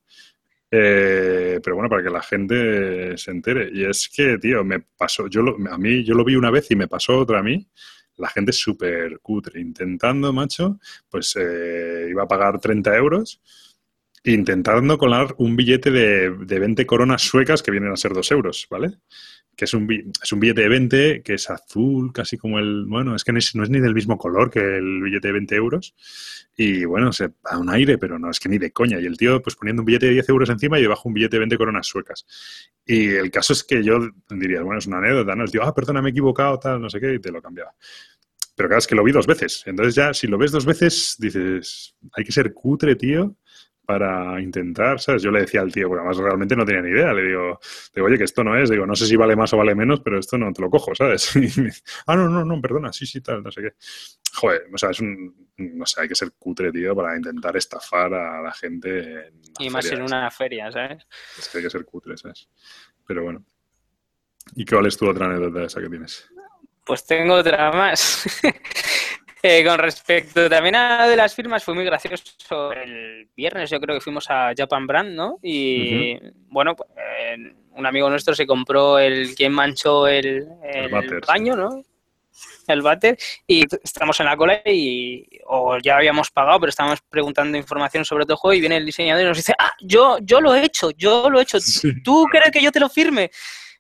Eh, pero bueno, para que la gente se entere. Y es que, tío, me pasó, yo lo, a mí, yo lo vi una vez y me pasó otra a mí la gente súper cutre, intentando, macho, pues eh, iba a pagar 30 euros, intentando colar un billete de, de 20 coronas suecas que vienen a ser 2 euros, ¿vale? que es un, es un billete de 20 que es azul, casi como el... Bueno, es que no es, ni del mismo color que el billete de 20 euros. Y bueno, se da un aire, pero no, es que ni de coña. Y el tío, pues poniendo un billete de 10 euros encima y debajo un billete de 20 coronas suecas. Y el caso es que yo diría, bueno, es una anécdota, ¿no? El tío, ah, perdona, me he equivocado, tal, no sé qué, y te lo cambiaba. Pero claro, es que lo vi dos veces. Entonces ya, si lo ves dos veces, dices, hay que ser cutre, tío, para intentar, ¿sabes? Yo le decía al tío, bueno, además realmente no tenía ni idea, le digo, digo, oye, que esto no es, digo, no sé si vale más o vale menos, pero esto no te lo cojo, ¿sabes? ah, no, no, no, perdona, sí, sí, tal, no sé qué. Joder, o sea, es un, no sé, hay que ser cutre, tío, para intentar estafar a la gente. y más en una feria, ¿sabes? Es que hay que ser cutre, ¿sabes? Pero bueno. ¿Y cuál es tu otra anécdota esa que tienes? Pues tengo otra más. Eh, con respecto también a de las firmas, fue muy gracioso. El viernes yo creo que fuimos a Japan Brand, ¿no? Y bueno, pues, un amigo nuestro se compró el quien manchó el, baño, ¿no? El váter y estamos en la cola y o ya habíamos pagado, pero estábamos preguntando información sobre todo juego y viene el diseñador y nos dice, ah, yo, yo lo he hecho, yo lo he hecho, ¿tú crees que yo te lo firme?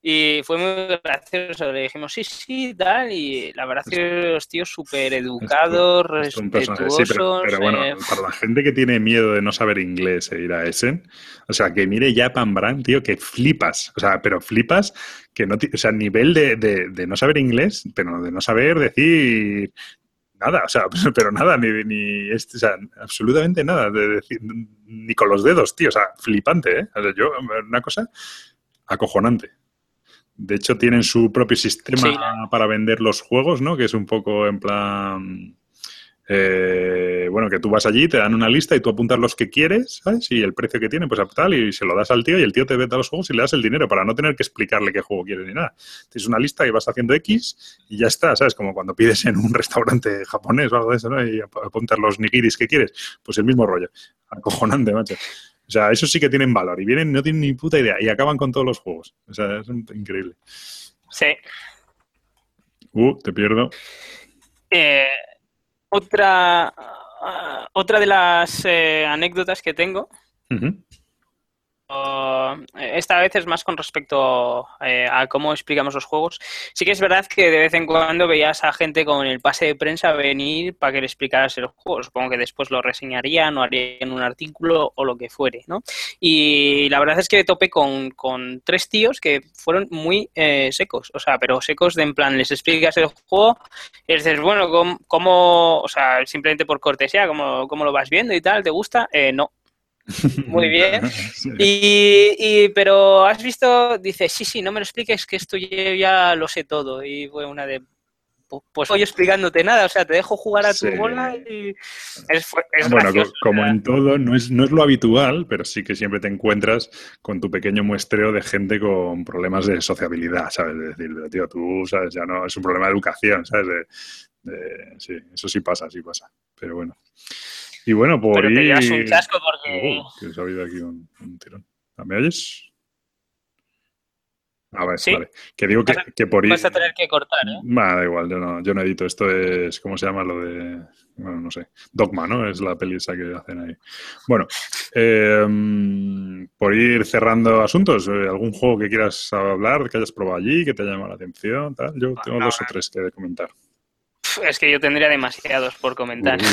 Y fue muy gracioso. Le dijimos, sí, sí, tal. Y la verdad es que los tíos súper educados, respetuosos. pero, bueno, eh, para la gente que tiene miedo de no saber inglés e ir a Essen, o sea, que mire Japan Brand, tío, que flipas. O sea, pero flipas que no. O sea, nivel de, de, no saber inglés, pero de no saber decir nada, o sea, pero nada, ni, ni o sea, absolutamente nada, de decir, ni con los dedos, tío, o sea, flipante, ¿eh? O sea, yo, una cosa acojonante. De hecho, tienen su propio sistema para vender los juegos, ¿no? Que es un poco en plan. Eh, bueno, que tú vas allí, te dan una lista y tú apuntas los que quieres, ¿sabes? Y el precio que tiene, pues tal, y se lo das al tío y el tío te vende los juegos y le das el dinero para no tener que explicarle qué juego quieres ni nada. Tienes una lista y vas haciendo X y ya está, ¿sabes? Como cuando pides en un restaurante japonés o algo de eso, ¿no? Y apuntas los nigiris que quieres. Pues el mismo rollo. Acojonante, macho. O sea, eso sí que tienen valor. Y vienen, no tienen ni puta idea. Y acaban con todos los juegos. O sea, es increíble. Sí. Uh, te pierdo. Eh, otra, otra de las eh, anécdotas que tengo esta vez es más con respecto eh, a cómo explicamos los juegos. Sí que es verdad que de vez en cuando veías a gente con el pase de prensa venir para que le explicaras el juego. Supongo que después lo reseñarían o harían un artículo o lo que fuere, ¿no? Y la verdad es que topé con, con tres tíos que fueron muy eh, secos, o sea, pero secos de en plan, les explicas el juego y dices, bueno, ¿cómo, o sea, simplemente por cortesía, ¿cómo, cómo lo vas viendo y tal? ¿Te gusta? Eh, no, muy bien. Y, pero has visto, dice, sí, sí, no me lo expliques, que esto yo ya lo sé todo. Y fue una de, pues voy explicándote nada, o sea, te dejo jugar a tu bola y es, Bueno, como en todo, no es, no es lo habitual, pero sí que siempre te encuentras con tu pequeño muestreo de gente con problemas de sociabilidad, ¿sabes? Es decir, tío, tú, ¿sabes? Ya no, es un problema de educación, ¿sabes? sí, eso sí pasa, sí pasa. Pero bueno. Y bueno, por Pero te llevas un chasco porque... Que se ha habido aquí un, tirón. ¿Me oyes? A ver, vale. Que digo que, que, por ir... Vas a tener que cortar, ¿eh? da igual, yo no, yo no edito. Esto es, ¿cómo se llama lo de...? Bueno, no sé. Dogma, ¿no? Es la peli esa que hacen ahí. Bueno, eh, por ir cerrando asuntos, eh, ¿algún juego que quieras hablar, que hayas probado allí, que te haya llamado la atención? Tal? Yo tengo dos o tres que comentar. Es que yo tendría demasiados por comentar.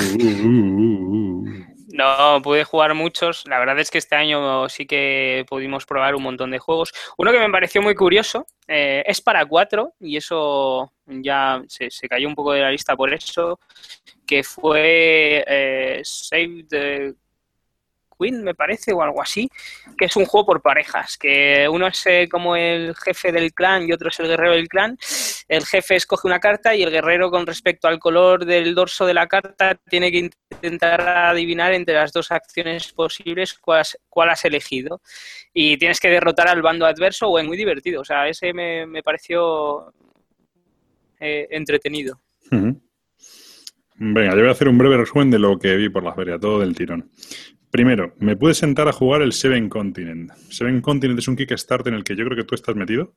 No, pude jugar muchos. La verdad es que este año sí que pudimos probar un montón de juegos. Uno que me pareció muy curioso eh, es para cuatro y eso ya se, cayó un poco de la lista por eso, que fue eh, Save the Queen, me parece, o algo así, que es un juego por parejas, que uno es eh, como el jefe del clan y otro es el guerrero del clan. El jefe escoge una carta y el guerrero con respecto al color del dorso de la carta tiene que intentar adivinar entre las dos acciones posibles cuál, cuál has elegido. Y tienes que derrotar al bando adverso o es muy divertido. O sea, ese me, pareció eh, entretenido. Venga, yo voy a hacer un breve resumen de lo que vi por la feria, todo del tirón. Primero, me pude sentar a jugar el Seven Continent. Seven Continent es un Kickstarter en el que yo creo que tú estás metido.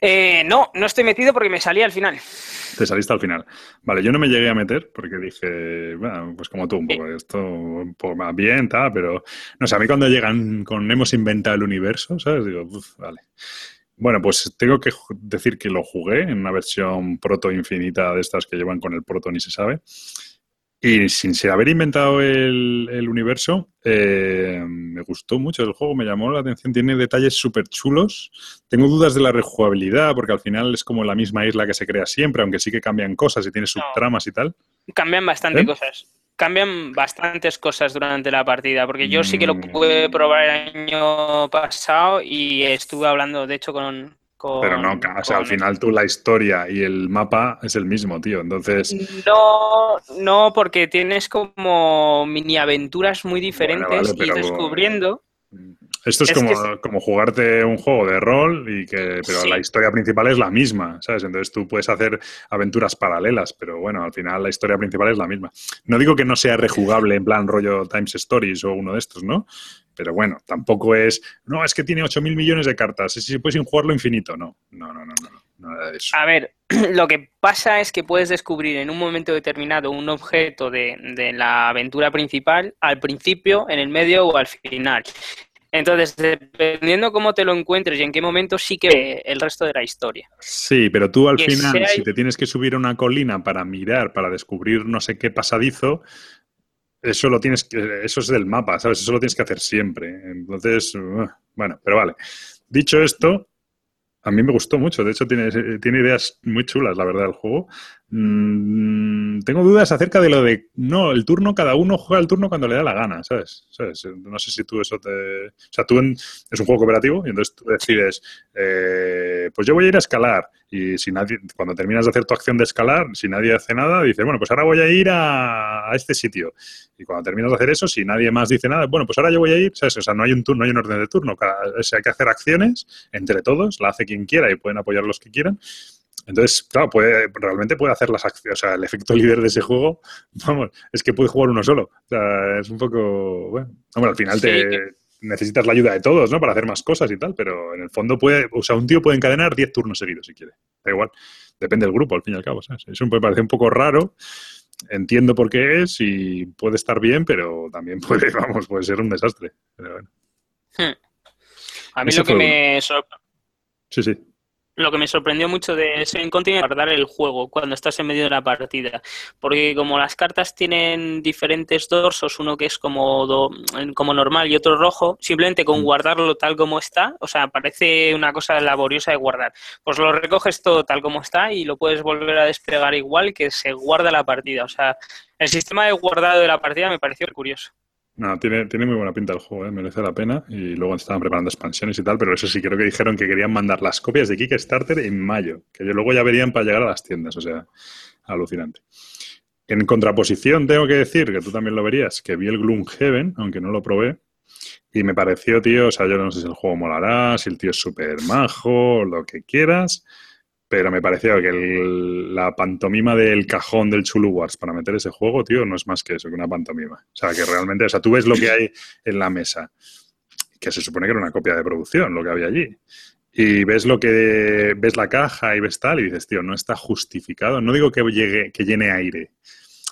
Eh, no, no estoy metido porque me salí al final. Te saliste al final. Vale, yo no me llegué a meter porque dije, bueno, pues como tú, un poco, esto un poco más bien, tal, pero no sé, a mí cuando llegan con hemos inventado el universo, ¿sabes? Digo, vale. Bueno, pues tengo que decir que lo jugué en una versión proto infinita de estas que llevan con el proto ni se sabe. Y sin haber inventado el, universo, eh, me gustó mucho el juego, me llamó la atención, tiene detalles súper chulos. Tengo dudas de la rejugabilidad, porque al final es como la misma isla que se crea siempre, aunque sí que cambian cosas y tiene subtramas y tal. Cambian bastante ¿Eh? cosas. Cambian bastantes cosas durante la partida, porque yo sí que lo pude probar el año pasado y estuve hablando, de hecho, con, pero no, o sea, al final tú la historia y el mapa es el mismo, tío. Entonces. No, no, porque tienes como mini aventuras muy diferentes y descubriendo. Esto es, como, como, jugarte un juego de rol y que, pero la historia principal es la misma, ¿sabes? Entonces tú puedes hacer aventuras paralelas, pero bueno, al final la historia principal es la misma. No digo que no sea rejugable en plan rollo Times Stories o uno de estos, ¿no? Pero bueno, tampoco es, no, es que tiene 8.000 millones de cartas, si puedes jugarlo infinito. No, no, no, no, no, nada de eso. A ver, lo que pasa es que puedes descubrir en un momento determinado un objeto de, de la aventura principal al principio, en el medio o al final. Entonces, dependiendo cómo te lo encuentres y en qué momento, sí que el resto de la historia. Sí, pero tú al final, si te tienes que subir a una colina para mirar, para descubrir no sé qué pasadizo, eso lo tienes que, eso es del mapa, ¿sabes? Eso lo tienes que hacer siempre. Entonces, uh, bueno, pero vale. Dicho esto, a mí me gustó mucho. De hecho, tiene, tiene ideas muy chulas, la verdad, el juego. Mm, tengo dudas acerca de lo de, no, el turno, cada uno juega el turno cuando le da la gana, ¿sabes? No sé si tú eso te... O sea, tú es un juego cooperativo y entonces tú decides, eh, pues yo voy a ir a escalar y si nadie, cuando terminas de hacer tu acción de escalar, si nadie hace nada, dices, bueno, pues ahora voy a ir a, este sitio. Y cuando terminas de hacer eso, si nadie más dice nada, bueno, pues ahora yo voy a ir, ¿sabes? O sea, no hay un turno, no hay un orden de turno. Cada, o sea, hay que hacer acciones entre todos, la hace quien quiera y pueden apoyar los que quieran. Entonces, claro, puede, realmente puede hacer las acciones. O sea, el efecto líder de ese juego, vamos, es que puede jugar uno solo. O sea, es un poco. Bueno, hombre, al final te, necesitas la ayuda de todos, ¿no? Para hacer más cosas y tal, pero en el fondo puede, o sea, un tío puede encadenar 10 turnos seguidos si quiere. Da igual, depende del grupo, al fin y al cabo, ¿sabes? Eso me parece un poco raro, entiendo por qué es y puede estar bien, pero también puede, vamos, puede ser un desastre. Pero bueno. Hmm. A mí lo que me Sí, sí lo que me sorprendió mucho de ese Continent es guardar el juego cuando estás en medio de la partida. Porque como las cartas tienen diferentes dorsos, uno que es como, como normal y otro rojo, simplemente con mm. guardarlo tal como está, o sea, parece una cosa laboriosa de guardar. Pues lo recoges todo tal como está y lo puedes volver a desplegar igual que se guarda la partida. O sea, el sistema de guardado de la partida me pareció curioso. No, tiene, tiene muy buena pinta el juego, ¿eh? merece la pena. Y luego estaban preparando expansiones y tal, pero eso sí creo que dijeron que querían mandar las copias de Kickstarter en mayo, que luego ya verían para llegar a las tiendas, o sea, alucinante. En contraposición, tengo que decir, que tú también lo verías, que vi el Gloomhaven, aunque no lo probé, y me pareció, tío, o sea, yo no sé si el juego molará, si el tío es súper majo, lo que quieras, pero me pareció que la pantomima del cajón del Chulu Wars para meter ese juego, tío, no es más que eso, que una pantomima. O sea, que realmente, o sea, tú ves lo que hay en la mesa, que se supone que era una copia de producción, lo que había allí. Y ves lo que ves la caja y ves tal y dices, tío, no está justificado. No digo que llegue, que llene aire,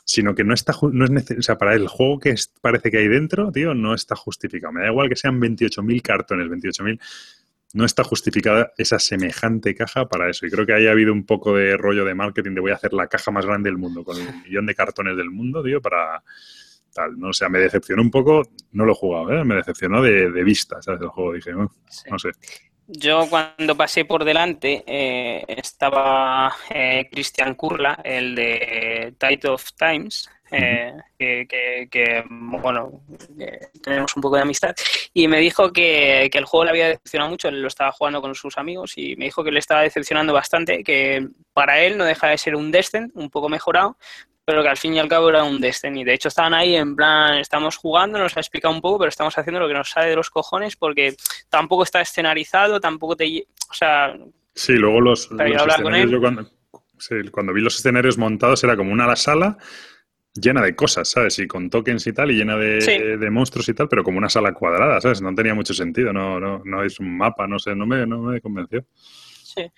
sino que no está, no es necesario, o sea, para el juego que parece que hay dentro, tío, no está justificado. Me da igual que sean 28.000 cartones, 28.000 no está justificada esa semejante caja para eso. Y creo que ahí ha habido un poco de rollo de marketing de voy a hacer la caja más grande del mundo, con el millón de cartones del mundo, tío, para tal. ¿no? O sea, me decepcionó un poco, no lo he jugado, ¿eh? me decepcionó de, vista, ¿sabes? El juego, dije, no, no sé. Yo cuando pasé por delante eh, estaba eh, Christian Kurla, el de Tide of Times, eh, que, bueno, tenemos un poco de amistad, y me dijo que, el juego le había decepcionado mucho, él lo estaba jugando con sus amigos y me dijo que le estaba decepcionando bastante, que para él no deja de ser un Descent, un poco mejorado, pero que al fin y al cabo era un Destiny. De hecho, estaban ahí en plan, estamos jugando, nos ha explicado un poco, pero estamos haciendo lo que nos sale de los cojones porque tampoco está escenarizado, tampoco te... O sea... Sí, luego los, escenarios, yo cuando, cuando vi los escenarios montados era como una sala llena de cosas, ¿sabes? Y con tokens y tal, y llena de, de, monstruos y tal, pero como una sala cuadrada, ¿sabes? No tenía mucho sentido, no, no, no es un mapa, no sé, no me, no me convenció. Sí.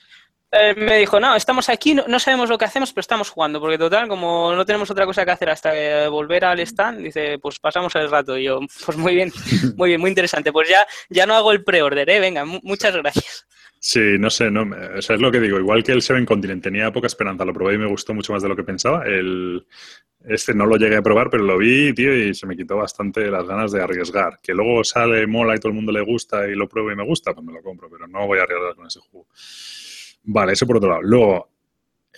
Eh, me dijo, no, estamos aquí, no, sabemos lo que hacemos, pero estamos jugando, porque total, como no tenemos otra cosa que hacer hasta volver al stand, dice, pues pasamos el rato. Y yo, pues muy bien, muy bien, muy interesante. Pues ya, ya no hago el pre-order, ¿eh? Venga, muchas gracias. Sí, no sé, no, o sea, es lo que digo. Igual que el Seven Continent tenía poca esperanza, lo probé y me gustó mucho más de lo que pensaba. El, este no lo llegué a probar, pero lo vi, tío, y se me quitó bastante las ganas de arriesgar. Que luego sale, mola y todo el mundo le gusta y lo pruebo y me gusta, pues me lo compro, pero no voy a arriesgar con ese juego. Vale, eso por otro lado. Luego,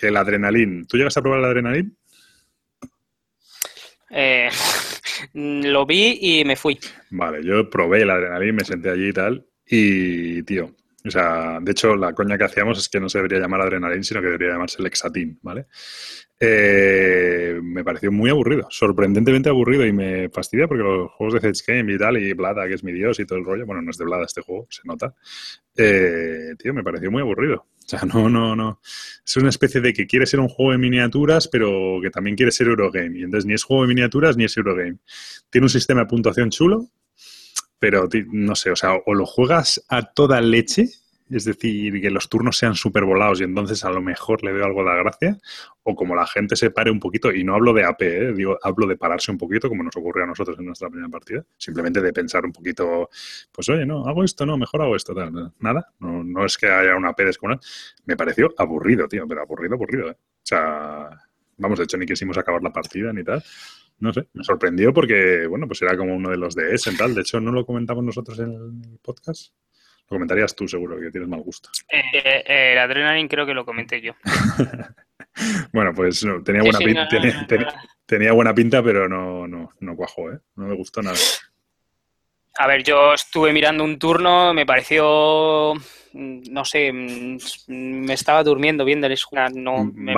el adrenalín. ¿Tú llegas a probar el adrenalín? Eh, lo vi y me fui. Vale, yo probé el adrenalín, me senté allí y tal. Y, tío, o sea, de hecho, la coña que hacíamos es que no se debería llamar adrenalín, sino que debería llamarse lexatín, ¿vale? Eh, me pareció muy aburrido, sorprendentemente aburrido y me fastidia porque los juegos de Zedge Game y tal, y Blada, que es mi dios y todo el rollo, bueno, no es de Blada este juego, se nota, eh, tío, me pareció muy aburrido. O sea, no, no, no. Es una especie de que quiere ser un juego de miniaturas, pero que también quiere ser Eurogame. Y entonces ni es juego de miniaturas ni es Eurogame. Tiene un sistema de puntuación chulo, pero no sé, o sea, o lo juegas a toda leche es decir, que los turnos sean súper volados y entonces a lo mejor le veo algo de gracia, o como la gente se pare un poquito, y no hablo de AP, ¿eh? digo, hablo de pararse un poquito, como nos ocurrió a nosotros en nuestra primera partida, simplemente de pensar un poquito, pues oye, no, hago esto, no, mejor hago esto, tal, nada, no, no es que haya una AP descomunal, me pareció aburrido, tío, pero aburrido, aburrido, ¿eh? O sea, vamos, de hecho ni quisimos acabar la partida ni tal, no sé, me sorprendió porque, bueno, pues era como uno de los de S tal. De hecho, no lo comentamos nosotros en el podcast. Lo comentarías tú, seguro, que tienes mal gusto. Eh, eh, el Adrenaline creo que lo comenté yo. bueno, pues tenía, buena pinta, tenía, buena pinta, pero no, no, no cuajó, ¿eh? No me gustó nada. A ver, yo estuve mirando un turno, me pareció, no sé, me estaba durmiendo viéndoles jugar, no me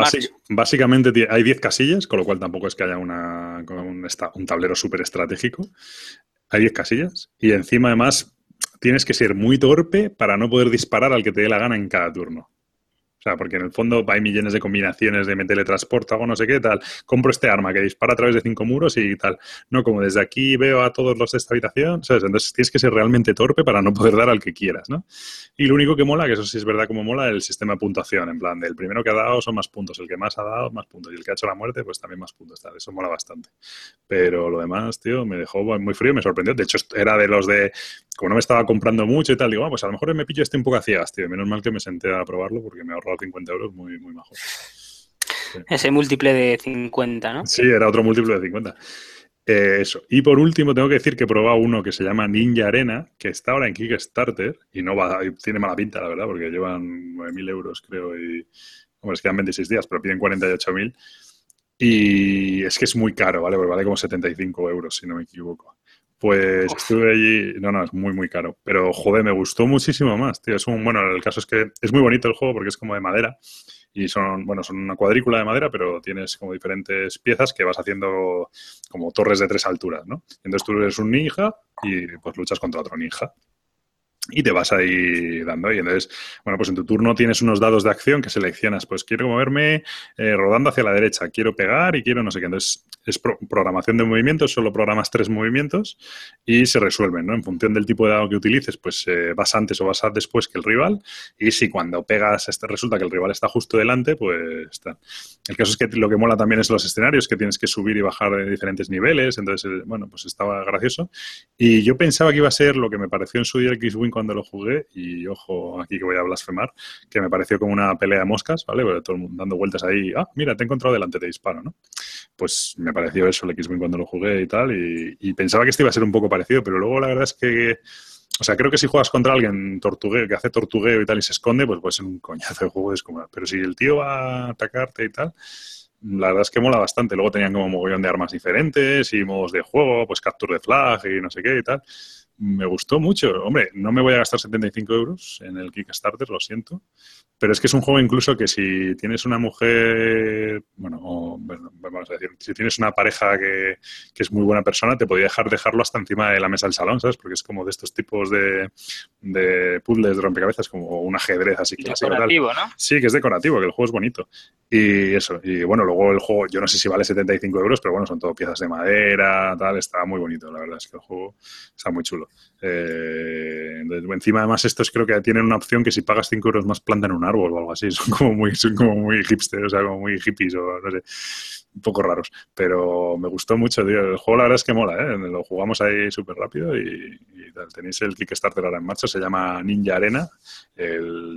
Básicamente hay 10 casillas, con lo cual tampoco es que haya una, un, un tablero súper estratégico. Hay 10 casillas y encima además tienes que ser muy torpe para no poder disparar al que te dé la gana en cada turno porque en el fondo hay millones de combinaciones de me teletransporto, hago no sé qué, tal. Compro este arma que dispara a través de cinco muros y tal. No, como desde aquí veo a todos los de esta habitación, ¿sabes? Entonces tienes que ser realmente torpe para no poder dar al que quieras, ¿no? Y lo único que mola, que eso sí es verdad como mola, el sistema de puntuación. En plan, del primero que ha dado son más puntos, el que más ha dado, más puntos. Y el que ha hecho la muerte, pues también más puntos. Tal. Eso mola bastante. Pero lo demás, tío, me dejó muy frío, me sorprendió. De hecho, era de los de, como no me estaba comprando mucho y tal, digo, ah, pues a lo mejor me pillo este un poco a ciegas, tío. Menos mal que me senté a probarlo porque me ha ahorrado 50 euros muy, muy majo. Ese múltiple de 50, ¿no? Sí, era otro múltiplo de 50. Eh, eso. Y por último, tengo que decir que he probado uno que se llama Ninja Arena, que está ahora en Kickstarter y no va, tiene mala pinta, la verdad, porque llevan 9.000 euros, creo, y. Hombre, es quedan 26 días, pero piden 48.000. Y es que es muy caro, ¿vale? Porque vale como 75 euros, si no me equivoco. Pues estuve allí, no, no, es muy, muy caro. Pero, joder, me gustó muchísimo más, tío. Es un, bueno, el caso es que es muy bonito el juego porque es como de madera. Y son, bueno, son una cuadrícula de madera, pero tienes como diferentes piezas que vas haciendo como torres de tres alturas, ¿no? Entonces tú eres un ninja y pues luchas contra otro ninja y te vas ahí dando. Y entonces, bueno, pues en tu turno tienes unos dados de acción que seleccionas. Pues quiero moverme eh, rodando hacia la derecha, quiero pegar y quiero no sé qué. Entonces, es programación de movimientos, solo programas tres movimientos y se resuelven, ¿no? En función del tipo de dado que utilices, pues eh, vas antes o vas después que el rival. Y si cuando pegas, este, resulta que el rival está justo delante, pues está. El caso es que lo que mola también es los escenarios, que tienes que subir y bajar de diferentes niveles. Entonces, eh, bueno, pues estaba gracioso. Y yo pensaba que iba a ser lo que me pareció en su día X-Wing cuando lo jugué y, ojo, aquí que voy a blasfemar, que me pareció como una pelea de moscas, ¿vale? todo el mundo dando vueltas ahí, ah, mira, te he encontrado delante, te disparo, ¿no? Pues me pareció eso el X-Wing cuando lo jugué y tal, y, pensaba que este iba a ser un poco parecido, pero luego la verdad es que... O sea, creo que si juegas contra alguien tortugueo, que hace tortugueo y tal y se esconde, pues puede ser un coñazo de juego descomunal. Pero si el tío va a atacarte y tal, la verdad es que mola bastante. Luego tenían como mogollón de armas diferentes y modos de juego, pues capture de flag y no sé qué y tal. Me gustó mucho. Hombre, no me voy a gastar 75 euros en el Kickstarter, lo siento. Pero es que es un juego incluso que si tienes una mujer, bueno, vamos a decir, si tienes una pareja que, que, es muy buena persona, te podría dejar dejarlo hasta encima de la mesa del salón, ¿sabes? Porque es como de estos tipos de, de puzzles de rompecabezas, como un ajedrez así clásico. Decorativo, ¿no? Sí, que es decorativo, que el juego es bonito. Y eso, y bueno, luego el juego, yo no sé si vale 75 euros, pero bueno, son todo piezas de madera, tal, está muy bonito, la verdad es que el juego está muy chulo. Eh, encima, además, estos creo que tienen una opción que si pagas 5 euros más plantan un árbol o algo así. Son como muy, son como muy hipster, o sea, como muy hippies o no sé, un poco raros. Pero me gustó mucho, tío. El juego la verdad es que mola, ¿eh? Lo jugamos ahí súper rápido y, tal. Tenéis el Kickstarter ahora en marcha, se llama Ninja Arena, el,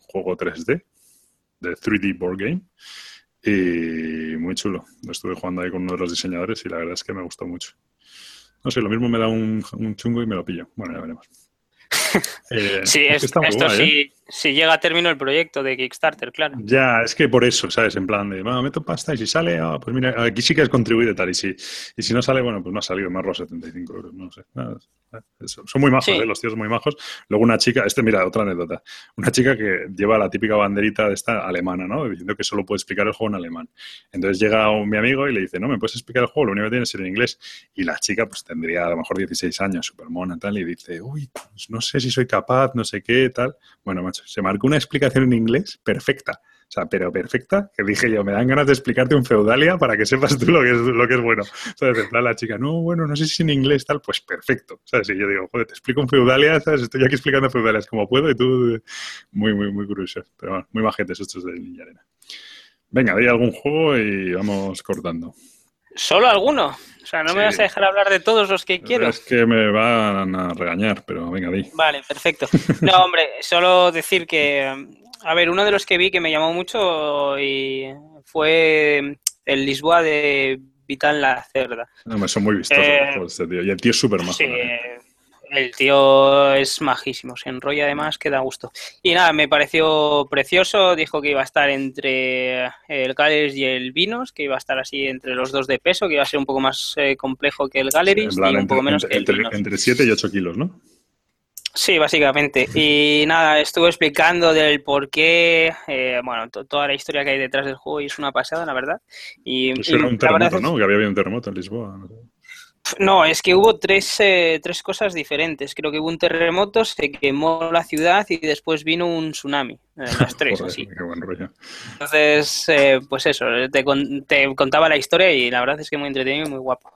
juego 3D de 3D Board Game. Y muy chulo. Lo estuve jugando ahí con uno de los diseñadores y la verdad es que me gustó mucho. No sé, lo mismo me da un, un chungo y me lo pillo. Bueno, ya veremos. Eh, sí, esto sí, ¿eh? Si llega a término el proyecto de Kickstarter, claro. Ya, es que por eso, ¿sabes? En plan de, bueno, meto pasta y si sale, ah, pues mira, aquí sí que has contribuido tal. Y si, y si no sale, bueno, pues no ha salido más los 75 euros, no sé. son muy majos, ¿eh? los tíos muy majos. Luego una chica, este, mira, otra anécdota. Una chica que lleva la típica banderita de esta alemana, ¿no? Diciendo que solo puede explicar el juego en alemán. Entonces llega un, mi amigo y le dice, no, ¿me puedes explicar el juego? Lo único que tiene es en inglés. Y la chica, pues tendría a lo mejor 16 años, súper mona, tal, y dice, uy, pues no sé si soy capaz, no sé qué, tal. Bueno, macho, se marcó una explicación en inglés perfecta. O sea, pero perfecta, que dije yo, me dan ganas de explicarte un feudalia para que sepas tú lo que es, lo que es bueno. ¿Sabes? En plan, la chica, no, bueno, no sé si en inglés tal, pues perfecto. ¿Sabes? Y yo digo, joder, te explico un feudalia, ¿sabes? Estoy aquí explicando feudalias como puedo y tú, muy, muy, muy curioso. Pero bueno, muy majetes estos de Ninja Arena. Venga, doy algún juego y vamos cortando. ¿Solo alguno? O sea, no me vas a dejar hablar de todos los que quiero. Es que me van a regañar, pero venga, di. Vale, perfecto. No, hombre, solo decir que, a ver, uno de los que vi que me llamó mucho y fue el Lisboa de Vital La Cerda. No, me son muy vistosos eh, este tío. Y el tío es súper majo. Sí, el tío es majísimo, se enrolla además que da gusto. Y nada, me pareció precioso, dijo que iba a estar entre el Galeries y el Vinos, que iba a estar así entre los dos de peso, que iba a ser un poco más eh, complejo que el Galeries y un poco menos que el entre, Entre 7 y 8 kilos, ¿no? Sí, básicamente. Y nada, estuvo explicando del por qué, eh, bueno, toda la historia que hay detrás del juego y es una pasada, la verdad. Y, pues era un terremoto, ¿no? Que había habido un terremoto en Lisboa. ¿no? No, es que hubo tres, eh, tres cosas diferentes. Creo que hubo un terremoto, se quemó la ciudad y después vino un tsunami. Eh, las tres, así. Qué buen rollo. Entonces, eh, pues eso, te, te, contaba la historia y la verdad es que muy entretenido y muy guapo.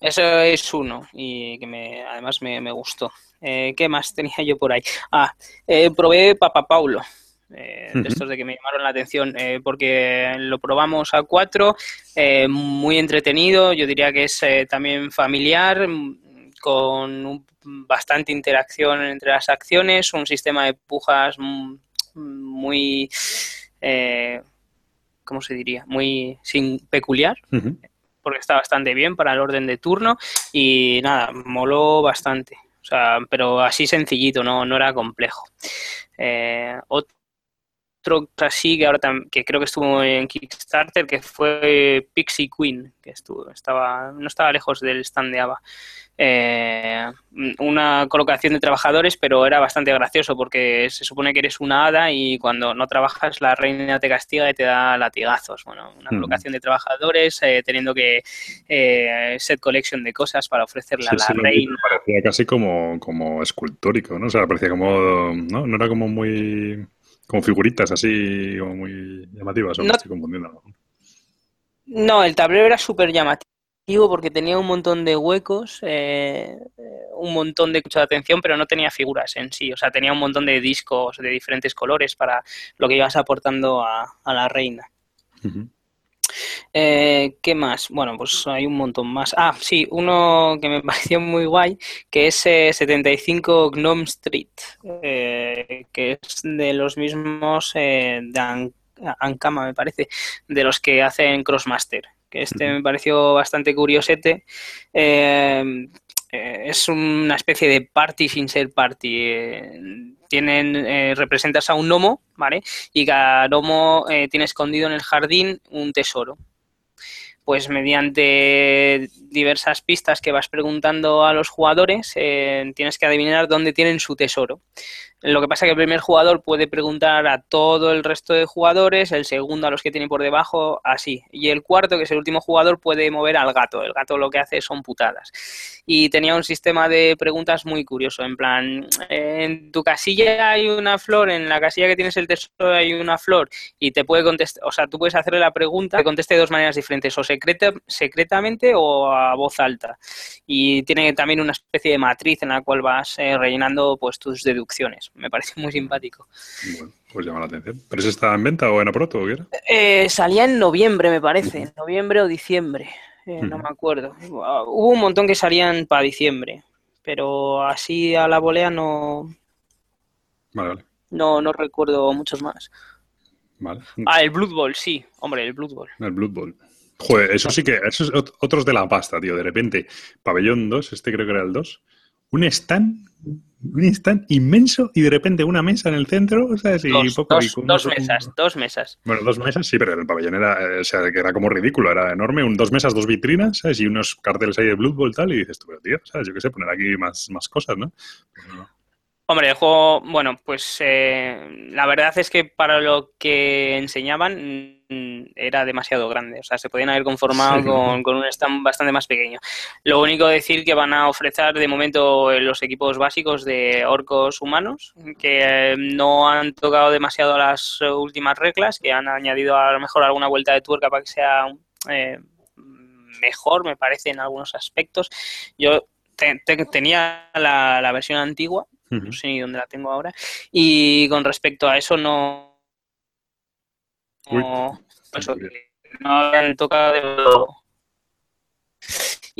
Eso es uno y que me, además me, me gustó. ¿Qué más tenía yo por ahí? Ah, probé Papa Paulo eh, de estos de que me llamaron la atención, eh, porque lo probamos a cuatro, eh, muy entretenido, yo diría que es eh, también familiar, mm, con bastante interacción entre las acciones, un sistema de pujas muy, ¿cómo se diría? Muy sin peculiar. porque está bastante bien para el orden de turno y nada, moló bastante. O sea, pero así sencillito, no, no era complejo. Eh, otro así que ahora que creo que estuvo en Kickstarter que fue Pixie Queen que estuvo estaba no estaba lejos del stand de Ava. Eh, una colocación de trabajadores pero era bastante gracioso porque se supone que eres una hada y cuando no trabajas la reina te castiga y te da latigazos. Bueno una colocación de trabajadores eh, teniendo que eh, set collection de cosas para ofrecerle a la reina. parecía casi como como escultórico no o sea parecía como no no era como muy como figuritas así como muy llamativas, o no, estoy confundiendo. No, el tablero era súper llamativo porque tenía un montón de huecos, eh, un montón de de atención, pero no tenía figuras en sí. O sea, tenía un montón de discos de diferentes colores para lo que ibas aportando a, la reina. Eh, ¿Qué más? Bueno, pues hay un montón más. Ah, sí, uno que me pareció muy guay, que es 75 Gnome Street, eh, que es de los mismos eh, de Ankama, me parece, de los que hacen Crossmaster. Que este me pareció bastante curiosete. es una especie de party sin ser party tienen eh, representas a un gnomo, ¿vale? Y cada gnomo eh, tiene escondido en el jardín un tesoro. Pues mediante diversas pistas que vas preguntando a los jugadores, eh, tienes que adivinar dónde tienen su tesoro. Lo que pasa es que el primer jugador puede preguntar a todo el resto de jugadores, el segundo a los que tiene por debajo, así. Y el cuarto, que es el último jugador, puede mover al gato. El gato lo que hace son putadas. Y tenía un sistema de preguntas muy curioso, en plan, en tu casilla hay una flor, en la casilla que tienes el tesoro hay una flor, y te puede contestar, o sea, tú puedes hacerle la pregunta, que conteste de dos maneras diferentes, o secreta, secretamente o a voz alta. Y tiene también una especie de matriz en la cual vas eh, rellenando pues tus deducciones me parece muy simpático. Bueno, pues llama la atención. ¿Pero ese está en venta o en pronto o qué era? Eh, salía en noviembre, me parece, en noviembre o diciembre, eh, no me acuerdo. Hubo un montón que salían para diciembre, pero así a la volea no... Vale, vale. No, no recuerdo muchos más. Vale. Ah, el Blood Bowl, sí, hombre, el Blood Bowl. El Blood Bowl. Joder, eso sí que, esos otros de la pasta, tío. De repente, pabellón 2, este creo que era el 2, un stand un stand inmenso y de repente una mesa en el centro, ¿sabes? Y dos, poco, dos, mesas, dos mesas. Bueno, dos mesas, sí, pero el pabellón era, o sea, que era como ridículo, era enorme, un, dos mesas, dos vitrinas, ¿sabes? Y unos carteles ahí de Blood Bowl tal, y dices tú, pero tío, ¿sabes? Yo qué sé, poner aquí más, más cosas, ¿no? Hombre, el juego, bueno, pues eh, la verdad es que para lo que enseñaban era demasiado grande. O sea, se podían haber conformado con, un stand bastante más pequeño. Lo único decir que van a ofrecer de momento los equipos básicos de orcos humanos, que eh, no han tocado demasiado las últimas reglas, que han añadido a lo mejor alguna vuelta de tuerca para que sea eh, mejor, me parece, en algunos aspectos. Yo tenía la, versión antigua, no sé ni dónde la tengo ahora, y con respecto a eso no no, no habían tocado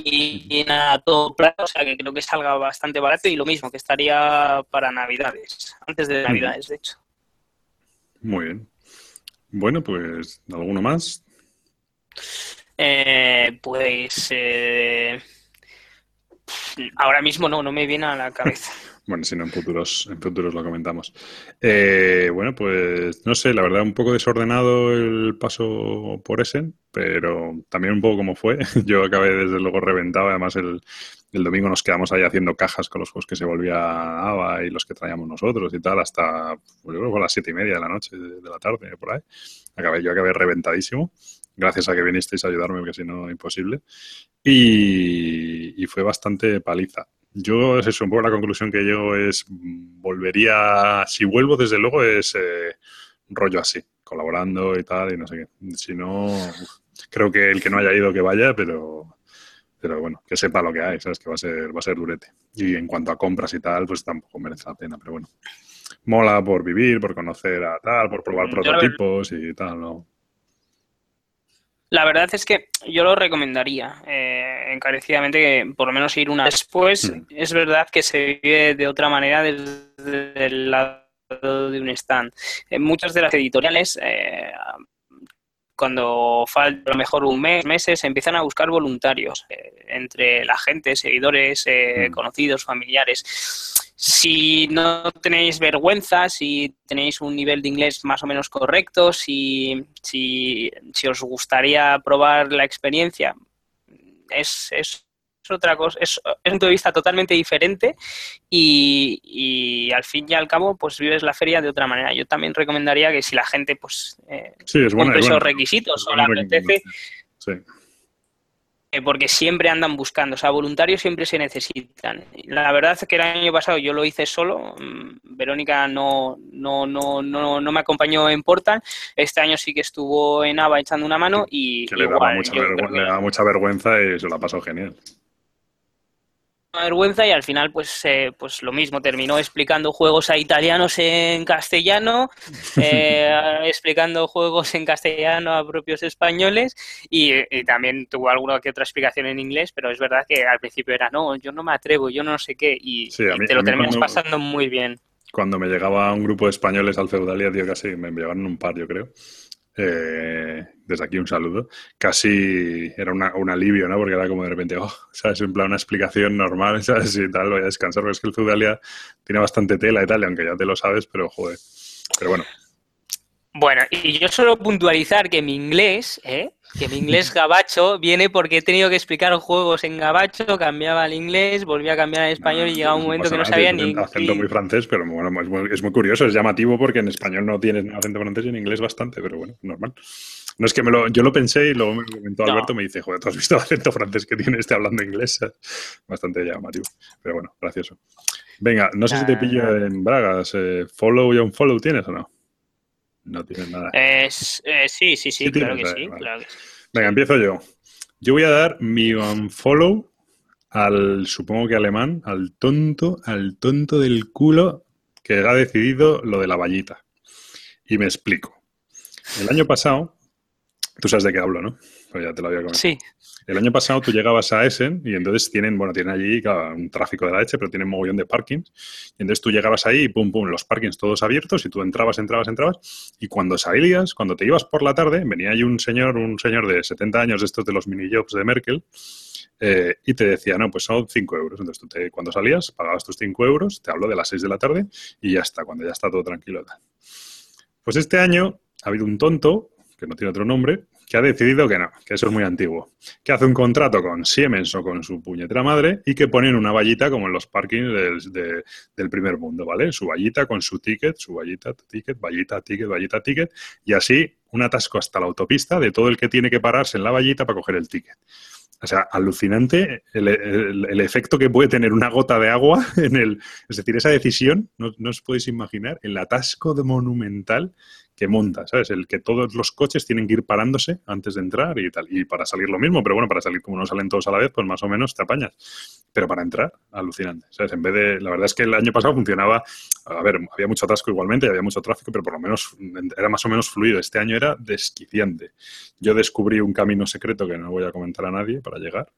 y, nada, todo plato, o sea que creo que salga bastante barato y lo mismo, que estaría para Navidades, antes de Navidades, de hecho. Muy bien. Bueno, pues, ¿alguno más? Eh, pues eh, ahora mismo no, no me viene a la cabeza. Bueno, si no, en futuros, en futuros lo comentamos. Eh, bueno, pues no sé, la verdad, un poco desordenado el paso por Essen, pero también un poco como fue. Yo acabé desde luego reventado, además el, el domingo nos quedamos ahí haciendo cajas con los juegos que se volvía ABA y los que traíamos nosotros y tal, hasta pues, a las siete y media de la noche, de la tarde, por ahí. Acabé, yo acabé reventadísimo, gracias a que vinisteis a ayudarme, porque si no, imposible. Y, y fue bastante paliza. Yo, es eso, un poco la conclusión que llego es, volvería, si vuelvo, desde luego, es eh, rollo así, colaborando y tal, y no sé qué. Si no, creo que el que no haya ido que vaya, pero, pero bueno, que sepa lo que hay, ¿sabes? Que va a ser, va a ser durete. Y en cuanto a compras y tal, pues tampoco merece la pena, pero bueno. Mola por vivir, por conocer a tal, por probar prototipos y tal, ¿no? La verdad es que yo lo recomendaría eh, encarecidamente que por lo menos ir una después. Mm. Es verdad que se vive de otra manera desde el lado de un stand. En muchas de las editoriales, eh, cuando falta a lo mejor un mes, meses, empiezan a buscar voluntarios eh, entre la gente, seguidores, mm. conocidos, familiares si no tenéis vergüenza, si tenéis un nivel de inglés más o menos correcto, si, si, os gustaría probar la experiencia, es, es otra cosa, es, un punto de vista totalmente diferente y, al fin y al cabo pues vives la feria de otra manera. Yo también recomendaría que si la gente pues eh, cumple esos requisitos o la apetece, sí. Eh, porque siempre andan buscando, o sea, voluntarios siempre se necesitan. La verdad es que el año pasado yo lo hice solo, mm, Verónica no, no, no, no, no me acompañó en Portal, este año sí que estuvo en ABA echando una mano y... Que le, daba mucha, le daba mucha vergüenza y se la pasó genial. Vergüenza y al final pues eh, pues lo mismo terminó explicando juegos a italianos en castellano eh, explicando juegos en castellano a propios españoles y, también tuvo alguna que otra explicación en inglés pero es verdad que al principio era no yo no me atrevo yo no sé qué y, te lo terminas pasando muy bien. cuando me llegaba un grupo de españoles al Feudalia tío casi me llevaron un par yo creo eh, desde aquí un saludo, casi era un alivio, ¿no? Porque era como de repente, oh, ¿sabes? En plan una explicación normal, ¿sabes? Y tal, voy a descansar, porque es que el Feudalia tiene bastante tela y tal, aunque ya te lo sabes, pero joder. Pero bueno. Bueno, y yo solo puntualizar que mi inglés, ¿eh? que mi inglés gabacho viene porque he tenido que explicar juegos en gabacho, cambiaba al inglés, volvía a cambiar al español y llegaba un momento que no sabía ni... Acento muy francés, pero bueno, es muy, curioso, es llamativo porque en español no tienes acento francés y en inglés bastante, pero bueno, normal. No es que me lo, yo lo pensé y luego me comentó Alberto, me dice, joder, ¿tú has visto el acento francés que tiene este hablando inglés? Bastante llamativo, pero bueno, gracioso. Venga, no sé si te pillo en Bragas, eh, ¿follow y un follow tienes o no? No tienes nada. Eh, sí, sí, sí, claro, que sí, Venga, empiezo yo. Yo voy a dar mi unfollow al, supongo que alemán, al tonto, al tonto del culo que ha decidido lo de la vallita. Y me explico. El año pasado, tú sabes de qué hablo, ¿no? Pues ya te lo había comentado. Sí. El año pasado tú llegabas a Essen y entonces tienen, bueno, tienen allí un tráfico de la leche, pero tienen mogollón de parkings. Y entonces tú llegabas ahí y pum, pum, los parkings todos abiertos y tú entrabas, entrabas, entrabas. Y cuando salías, cuando te ibas por la tarde, venía ahí un señor, un señor de 70 años, estos de los mini jobs de Merkel, eh, y te decía, no, pues son 5 euros. Entonces tú cuando salías, pagabas tus 5 euros, te hablo de las 6 de la tarde y ya está, cuando ya está todo tranquilo. Pues este año ha habido un tonto, que no tiene otro nombre, que ha decidido que no, que eso es muy antiguo, que hace un contrato con Siemens o con su puñetera madre y que ponen una vallita como en los parkings del, primer mundo, ¿vale? Su vallita con su ticket, su vallita, ticket, vallita, ticket, vallita, ticket, y así un atasco hasta la autopista de todo el que tiene que pararse en la vallita para coger el ticket. O sea, alucinante el, efecto que puede tener una gota de agua en el... Es decir, esa decisión, no, no os podéis imaginar, el atasco de monumental que monta, ¿sabes? El que todos los coches tienen que ir parándose antes de entrar y tal. Y para salir lo mismo, pero bueno, para salir como no salen todos a la vez, pues más o menos te apañas. Pero para entrar, alucinante. ¿Sabes? En vez de, la verdad es que el año pasado funcionaba, a ver, había mucho atasco igualmente, había mucho tráfico, pero por lo menos era más o menos fluido. Este año era desquiciante. Yo descubrí un camino secreto que no voy a comentar a nadie para llegar.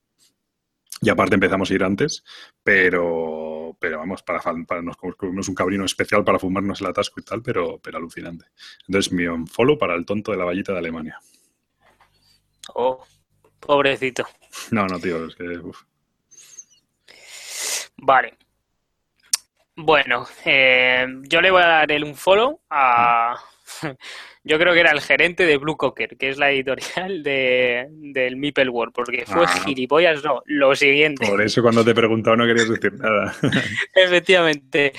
Y aparte empezamos a ir antes, pero pero vamos, para, para nos comimos un cabrino especial para fumarnos el atasco y tal, pero, pero alucinante. Entonces, mi follow para el tonto de la vallita de Alemania. Oh, pobrecito. No, no, tío, es que. Vale. Bueno, eh, yo le voy a dar el un follow a. Yo creo que era el gerente de Blue Cocker, que es la editorial de, del Meeple World, porque fue ah. gilipollas, no, lo siguiente. Por eso cuando te he preguntado no querías decir nada. Efectivamente.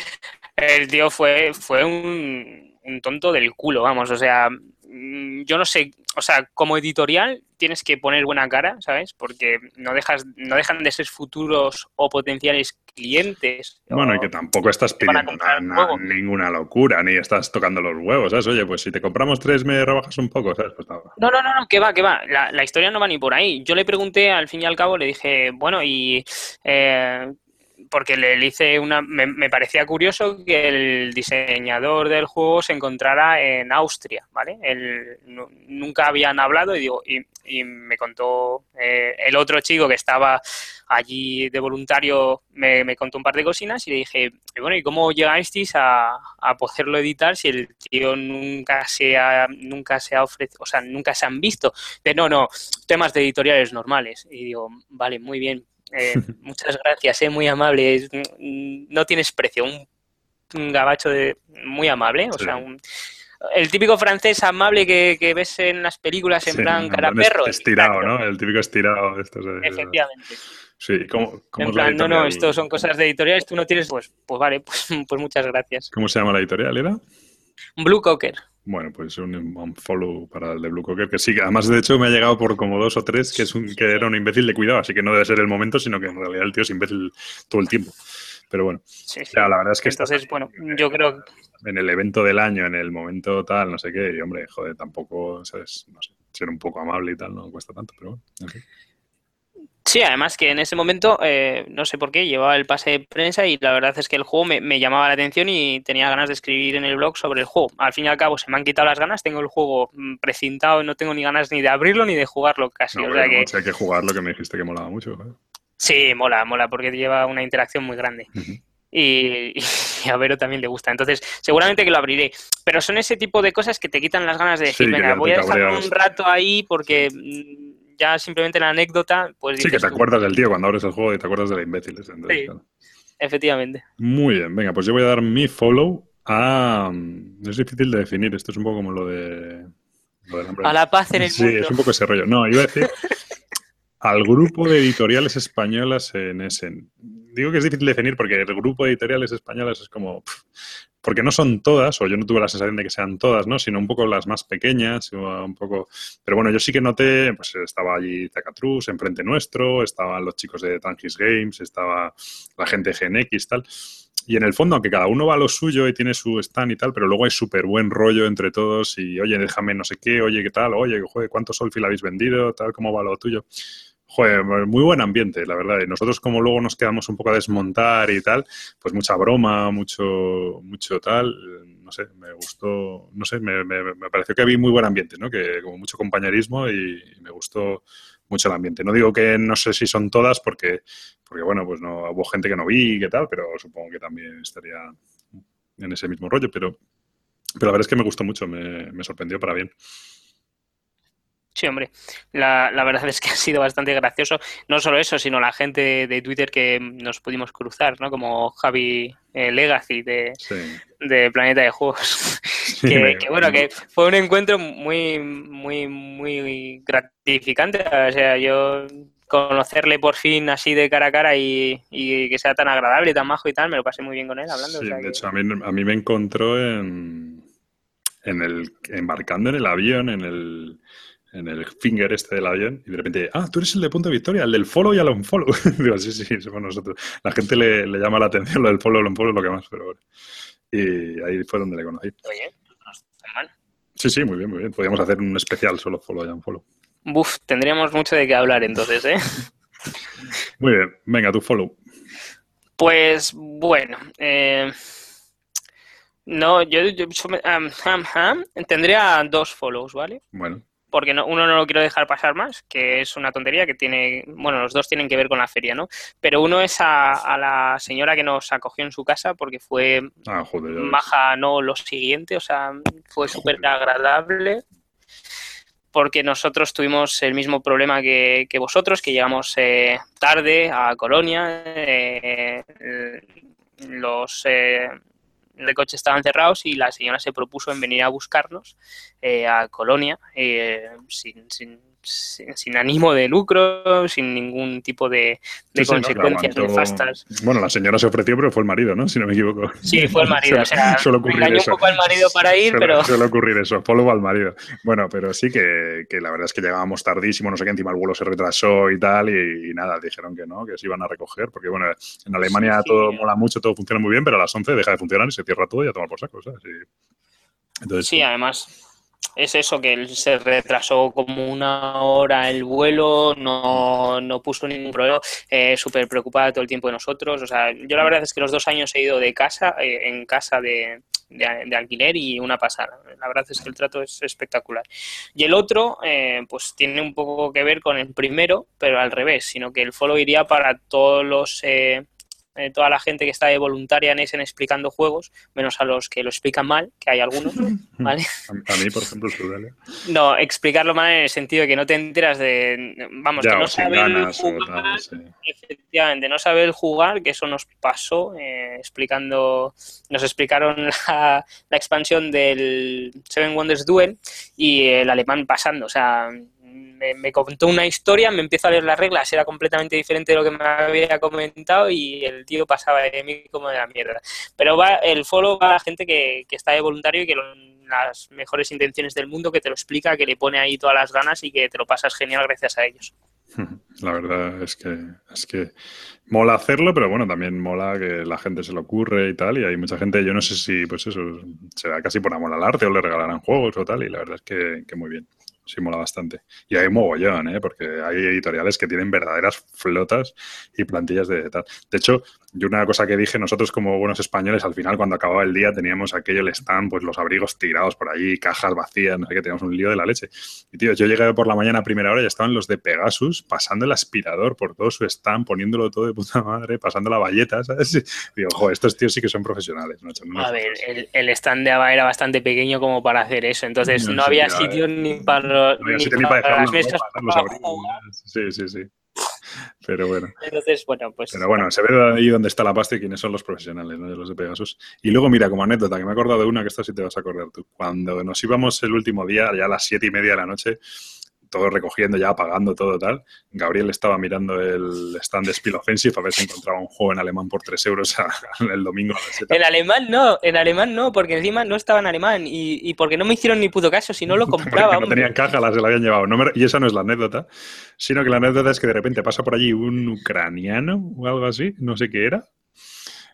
El tío fue, fue un, un tonto del culo, vamos, o sea, yo no sé, o sea, como editorial tienes que poner buena cara, ¿sabes? Porque no dejas, no dejan de ser futuros o potenciales clientes. Bueno, y que tampoco estás pidiendo ninguna locura, ni estás tocando los huevos, ¿sabes? Oye, pues si te compramos tres me rebajas un poco, ¿sabes? Pues no, no, no, no, que va, que va. La, la, historia no va ni por ahí. Yo le pregunté, al fin y al cabo, le dije, bueno, y eh, porque le hice una. Me, parecía curioso que el diseñador del juego se encontrara en Austria, ¿vale? nunca habían hablado y digo y, me contó eh, el otro chico que estaba allí de voluntario me, contó un par de cocinas y le dije bueno y cómo llegasteis a, a poderlo editar si el tío nunca se ha nunca se ha ofrecido o sea nunca se han visto de no no temas de editoriales normales y digo vale muy bien eh, muchas gracias, eh, muy amable. Mm, no tienes precio, un, gabacho de, muy amable, o sea, el típico francés amable que, ves en las películas en plan cara perro. Estirado, ¿no? El típico estirado de estos. Efectivamente. Sí, ¿cómo, en plan, no, no, esto son cosas de editoriales, tú no tienes, pues, pues vale, pues, pues muchas gracias. ¿Cómo se llama la editorial, era? Blue Cocker. Bueno, pues un, follow para el de Blue Cocker, que sí, además de hecho me ha llegado por como dos o tres que es un, que era un imbécil de cuidado, así que no debe ser el momento, sino que en realidad el tío es imbécil todo el tiempo. Pero bueno, la verdad es que entonces, bueno, yo creo en el evento del año, en el momento tal, no sé qué, y hombre, joder, tampoco, ¿sabes? No sé, ser un poco amable y tal no cuesta tanto, pero bueno. Sí, además que en ese momento, eh, no sé por qué, llevaba el pase de prensa y la verdad es que el juego me, llamaba la atención y tenía ganas de escribir en el blog sobre el juego. Al fin y al cabo se me han quitado las ganas, tengo el juego mm, precintado y no tengo ni ganas ni de abrirlo ni de jugarlo casi. o sea que... hay que jugarlo, que me dijiste que molaba mucho. Sí, mola, mola, porque lleva una interacción muy grande. y, a Vero también le gusta. Entonces, seguramente que lo abriré. Pero son ese tipo de cosas que te quitan las ganas de decir, venga, voy a dejar un rato ahí porque mm, ya simplemente la anécdota, pues... Sí, que te acuerdas del tío cuando abres el juego y te acuerdas de la imbéciles. sí, efectivamente. Muy bien, venga, pues yo voy a dar mi follow a... Mm, es difícil de definir, esto es un poco como lo de... a la paz en el mundo. Sí, es un poco ese rollo. No, iba a decir al grupo de editoriales españolas en ese. Digo que es difícil definir porque el grupo de editoriales españolas es como. Porque no son todas, o yo no tuve la sensación de que sean todas, ¿no? Sino un poco las más pequeñas, un poco. Pero bueno, yo sí que noté, pues estaba allí Zacatrus, enfrente nuestro, estaban los chicos de Tangis Games, estaba la gente de GNX, tal. Y en el fondo, aunque cada uno va a lo suyo y tiene su stand y tal, pero luego hay súper buen rollo entre todos y, oye, déjame no sé qué, oye, ¿qué tal? Oye, joder, ¿cuánto Solfil habéis vendido? Tal, ¿cómo va lo tuyo? Joder, muy buen ambiente, la verdad. Y nosotros como luego nos quedamos un poco a desmontar y tal, pues mucha broma, mucho, mucho tal, no sé, me gustó, no sé, me, pareció que había muy buen ambiente, ¿no? Que como mucho compañerismo y, me gustó mucho el ambiente. No digo que no sé si son todas porque, porque bueno, pues no hubo gente que no vi y qué tal, pero supongo que también estaría en ese mismo rollo, pero, pero la verdad es que me gustó mucho, me, me sorprendió para bien. Sí, hombre, la, la, verdad es que ha sido bastante gracioso. No solo eso, sino la gente de Twitter que nos pudimos cruzar, ¿no? Como Javi eh, Legacy de, de, Planeta de Juegos. que, bueno, que fue un encuentro muy, muy, muy gratificante. O sea, yo conocerle por fin así de cara a cara y, y, que sea tan agradable, tan majo y tal, me lo pasé muy bien con él hablando. Sí, de hecho, a mí, a mí me encontró en, en el, embarcando en el avión, en el en el finger este del avión y de repente, ah, tú eres el de Punto de Victoria, el del follow y el unfollow. Digo, sí, sí, somos nosotros. La gente le, le, llama la atención lo del follow y el unfollow, lo que más, pero bueno. Y ahí fue donde le conocí. Oye, no está mal. Sí, sí, muy bien, muy bien. Podríamos hacer un especial solo follow y unfollow. Buf, tendríamos mucho de qué hablar entonces, ¿eh? muy bien, venga, tu follow. Pues bueno, eh... No, yo, yo, tendría dos follows, ¿vale? Bueno porque no, uno no lo quiero dejar pasar más, que es una tontería que tiene, bueno, los dos tienen que ver con la feria, ¿no? Pero uno es a, la señora que nos acogió en su casa porque fue ah, maja, no lo siguiente, o sea, fue súper agradable porque nosotros tuvimos el mismo problema que, vosotros, que llegamos eh, tarde a Colonia, eh, los... Eh, de coche estaban cerrados y la señora se propuso en venir a buscarnos eh, a Colonia eh, sin, sin, sin, ánimo de lucro, sin ningún tipo de, consecuencias nefastas. Bueno, la señora se ofreció, pero fue el marido, ¿no? Si no me equivoco. Sí, fue el marido. o sea, suele ocurrir eso. un poco al marido para ir, pero... Suele ocurrir eso, follow al marido. Bueno, pero sí que, que, la verdad es que llegábamos tardísimo, no sé qué, encima el vuelo se retrasó y tal, y, nada, dijeron que no, que se iban a recoger, porque bueno, en Alemania todo mola mucho, todo funciona muy bien, pero a las 11 deja de funcionar y se cierra todo y a tomar por saco, ¿sabes? Entonces, sí, además es eso, que se retrasó como una hora el vuelo, no, no puso ningún problema, eh, súper preocupada todo el tiempo de nosotros. O sea, yo la verdad es que los dos años he ido de casa, eh, en casa de, de, alquiler y una pasada. La verdad es que el trato es espectacular. Y el otro, eh, pues tiene un poco que ver con el primero, pero al revés, sino que el follow iría para todos los eh, toda la gente que está de voluntaria en Essen explicando juegos, menos a los que lo explican mal, que hay algunos, ¿vale? A mí, por ejemplo, No, explicarlo mal en el sentido de que no te enteras de... Vamos, que no sabes jugar, efectivamente, no saber jugar, que eso nos pasó eh, explicando... Nos explicaron la, la expansión del Seven Wonders Duel y el alemán pasando, o sea me, contó una historia, me empiezo a leer las reglas, era completamente diferente de lo que me había comentado y el tío pasaba de mí como de la mierda. Pero va, el follow va a la gente que, está de voluntario y que las mejores intenciones del mundo, que te lo explica, que le pone ahí todas las ganas y que te lo pasas genial gracias a ellos. La verdad es que, es que mola hacerlo, pero bueno, también mola que la gente se lo ocurre y tal. Y hay mucha gente, yo no sé si, pues eso, será casi por amor al arte o le regalarán juegos o tal. Y la verdad es que, que muy bien. Sí mola bastante. Y hay mogollón, ¿eh? Porque hay editoriales que tienen verdaderas flotas y plantillas de tal. De hecho, yo una cosa que dije, nosotros como buenos españoles, al final cuando acababa el día teníamos aquello, el stand, pues los abrigos tirados por allí, cajas vacías, no sé qué, teníamos un lío de la leche. Y tío, yo llegué por la mañana a primera hora y estaban los de Pegasus pasando el aspirador por todo su stand, poniéndolo todo de puta madre, pasando la valleta, ¿sabes? Y digo, ojo, estos tíos sí que son profesionales. ¿no? a ver, el, stand de ABA era bastante pequeño como para hacer eso, entonces no, había sitio ni para, ni para, las mesas. sí, sí, sí. Pero bueno. Entonces, bueno, pues. Pero bueno, se ve ahí donde está la pasta y quiénes son los profesionales, ¿no? De los de Pegasus. Y luego, mira, como anécdota, que me he acordado de una que esta sí te vas a acordar tú. Cuando nos íbamos el último día, ya a las siete y media de la noche, todo recogiendo, ya apagando todo tal. Gabriel estaba mirando el stand de Spiel Offensive a ver si encontraba un juego en alemán por 3 euros el domingo. en alemán no, en alemán no, porque encima no estaba en alemán y, porque no me hicieron ni puto caso, si no lo compraba. no tenían caja, las se la habían llevado. y esa no es la anécdota, sino que la anécdota es que de repente pasa por allí un ucraniano o algo así, no sé qué era,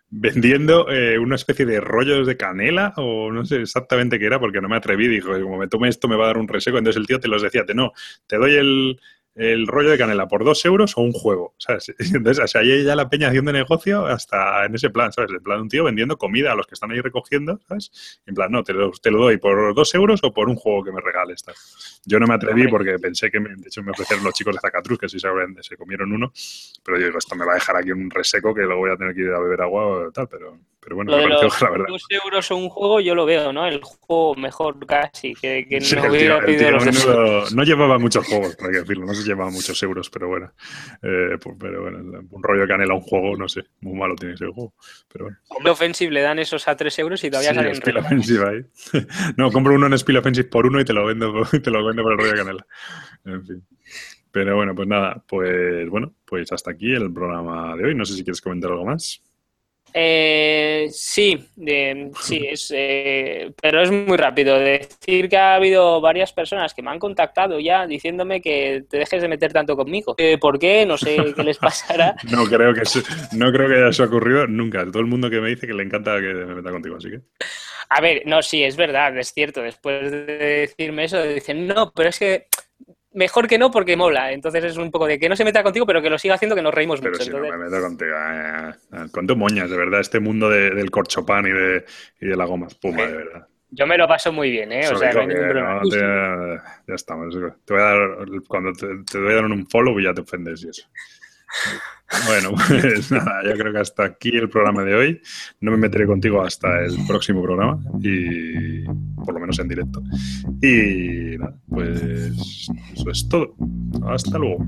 vendiendo eh, una especie de rollos de canela o no sé exactamente qué era porque no me atreví. Dijo, como me tome esto me va a dar un reseco. Entonces el tío te los decía, te no, te doy el, el rollo de canela por dos euros o un juego, ¿sabes? Entonces, o sea, ahí ya la peña haciendo negocio hasta en ese plan, ¿sabes? En plan, un tío vendiendo comida a los que están ahí recogiendo, ¿sabes? En plan, no, te lo, te lo doy por dos euros o por un juego que me regales, Yo no me atreví porque pensé que, de hecho, me ofrecieron los chicos de Zacatrus, que sí se, se comieron uno, pero yo digo, esto me va a dejar aquí un reseco que luego voy a tener que ir a beber agua o tal, pero, pero bueno, me pareció la verdad. Dos euros o un juego yo lo veo, ¿no? El juego mejor casi, que, que no hubiera pedido los No llevaba muchos juegos, para que decirlo, no sé lleva muchos euros, pero bueno. Eh, pues, pero bueno, un rollo de canela a un juego, no sé, muy malo tiene ese juego. Pero bueno. Offensive le dan esos a 3 euros y todavía salen Spiel Offensive ahí. no, compro uno en Spiel Offensive por uno y te lo vendo, te lo vendo por el rollo de canela. En fin. Pero bueno, pues nada, pues bueno, pues hasta aquí el programa de hoy. No sé si quieres comentar algo más. Eh, sí, sí, es, eh, pero es muy rápido. Decir que ha habido varias personas que me han contactado ya diciéndome que te dejes de meter tanto conmigo. Eh, ¿Por qué? No sé qué les pasará. no, creo que no creo que haya eso ocurrido nunca. Todo el mundo que me dice que le encanta que me meta contigo, así que. A ver, no, sí, es verdad, es cierto. Después de decirme eso, dicen, no, pero es que mejor que no porque mola. Entonces es un poco de que no se meta contigo, pero que lo siga haciendo, que nos reímos pero mucho. Si no me meto contigo. Eh, eh, con tu moñas, de verdad, este mundo del corchopán y de, y de la goma espuma, de verdad. Yo me lo paso muy bien, ¿eh? O sea, no ya estamos. Te voy a dar, cuando te, te voy a dar un follow, ya te ofendes y eso. Bueno, pues nada, yo creo que hasta aquí el programa de hoy. No me meteré contigo hasta el próximo programa, y por lo menos en directo. Y nada, pues eso es todo. Hasta luego.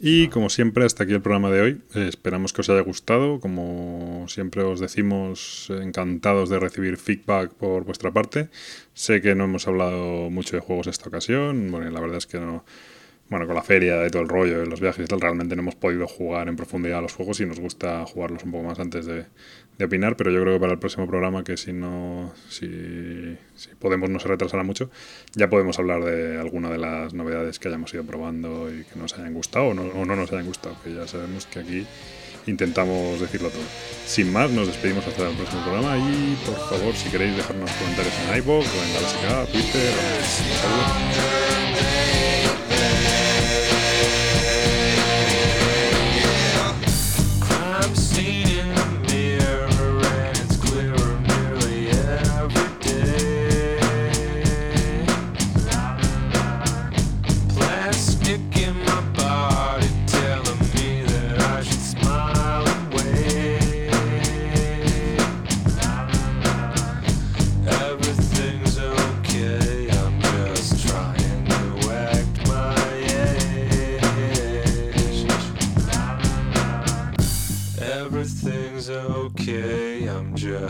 Y como siempre, hasta aquí el programa de hoy. Eh, esperamos que os haya gustado. Como siempre os decimos, encantados de recibir feedback por vuestra parte. Sé que no hemos hablado mucho de juegos esta ocasión. Bueno, la verdad es que no. Bueno, con la feria y todo el rollo, los viajes y tal, realmente no hemos podido jugar en profundidad los juegos y nos gusta jugarlos un poco más antes de, de opinar, pero yo creo que para el próximo programa, que si no, si, podemos no se retrasará mucho, ya podemos hablar de alguna de las novedades que hayamos ido probando y que nos hayan gustado o no, o no nos hayan gustado, que ya sabemos que aquí intentamos decirlo todo. Sin más, nos despedimos hasta el próximo programa y por favor, si queréis dejarnos comentarios en iVoox o en la BSK, Twitter, is okay.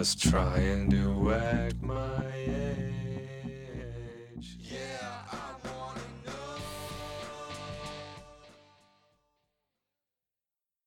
Just trying to act my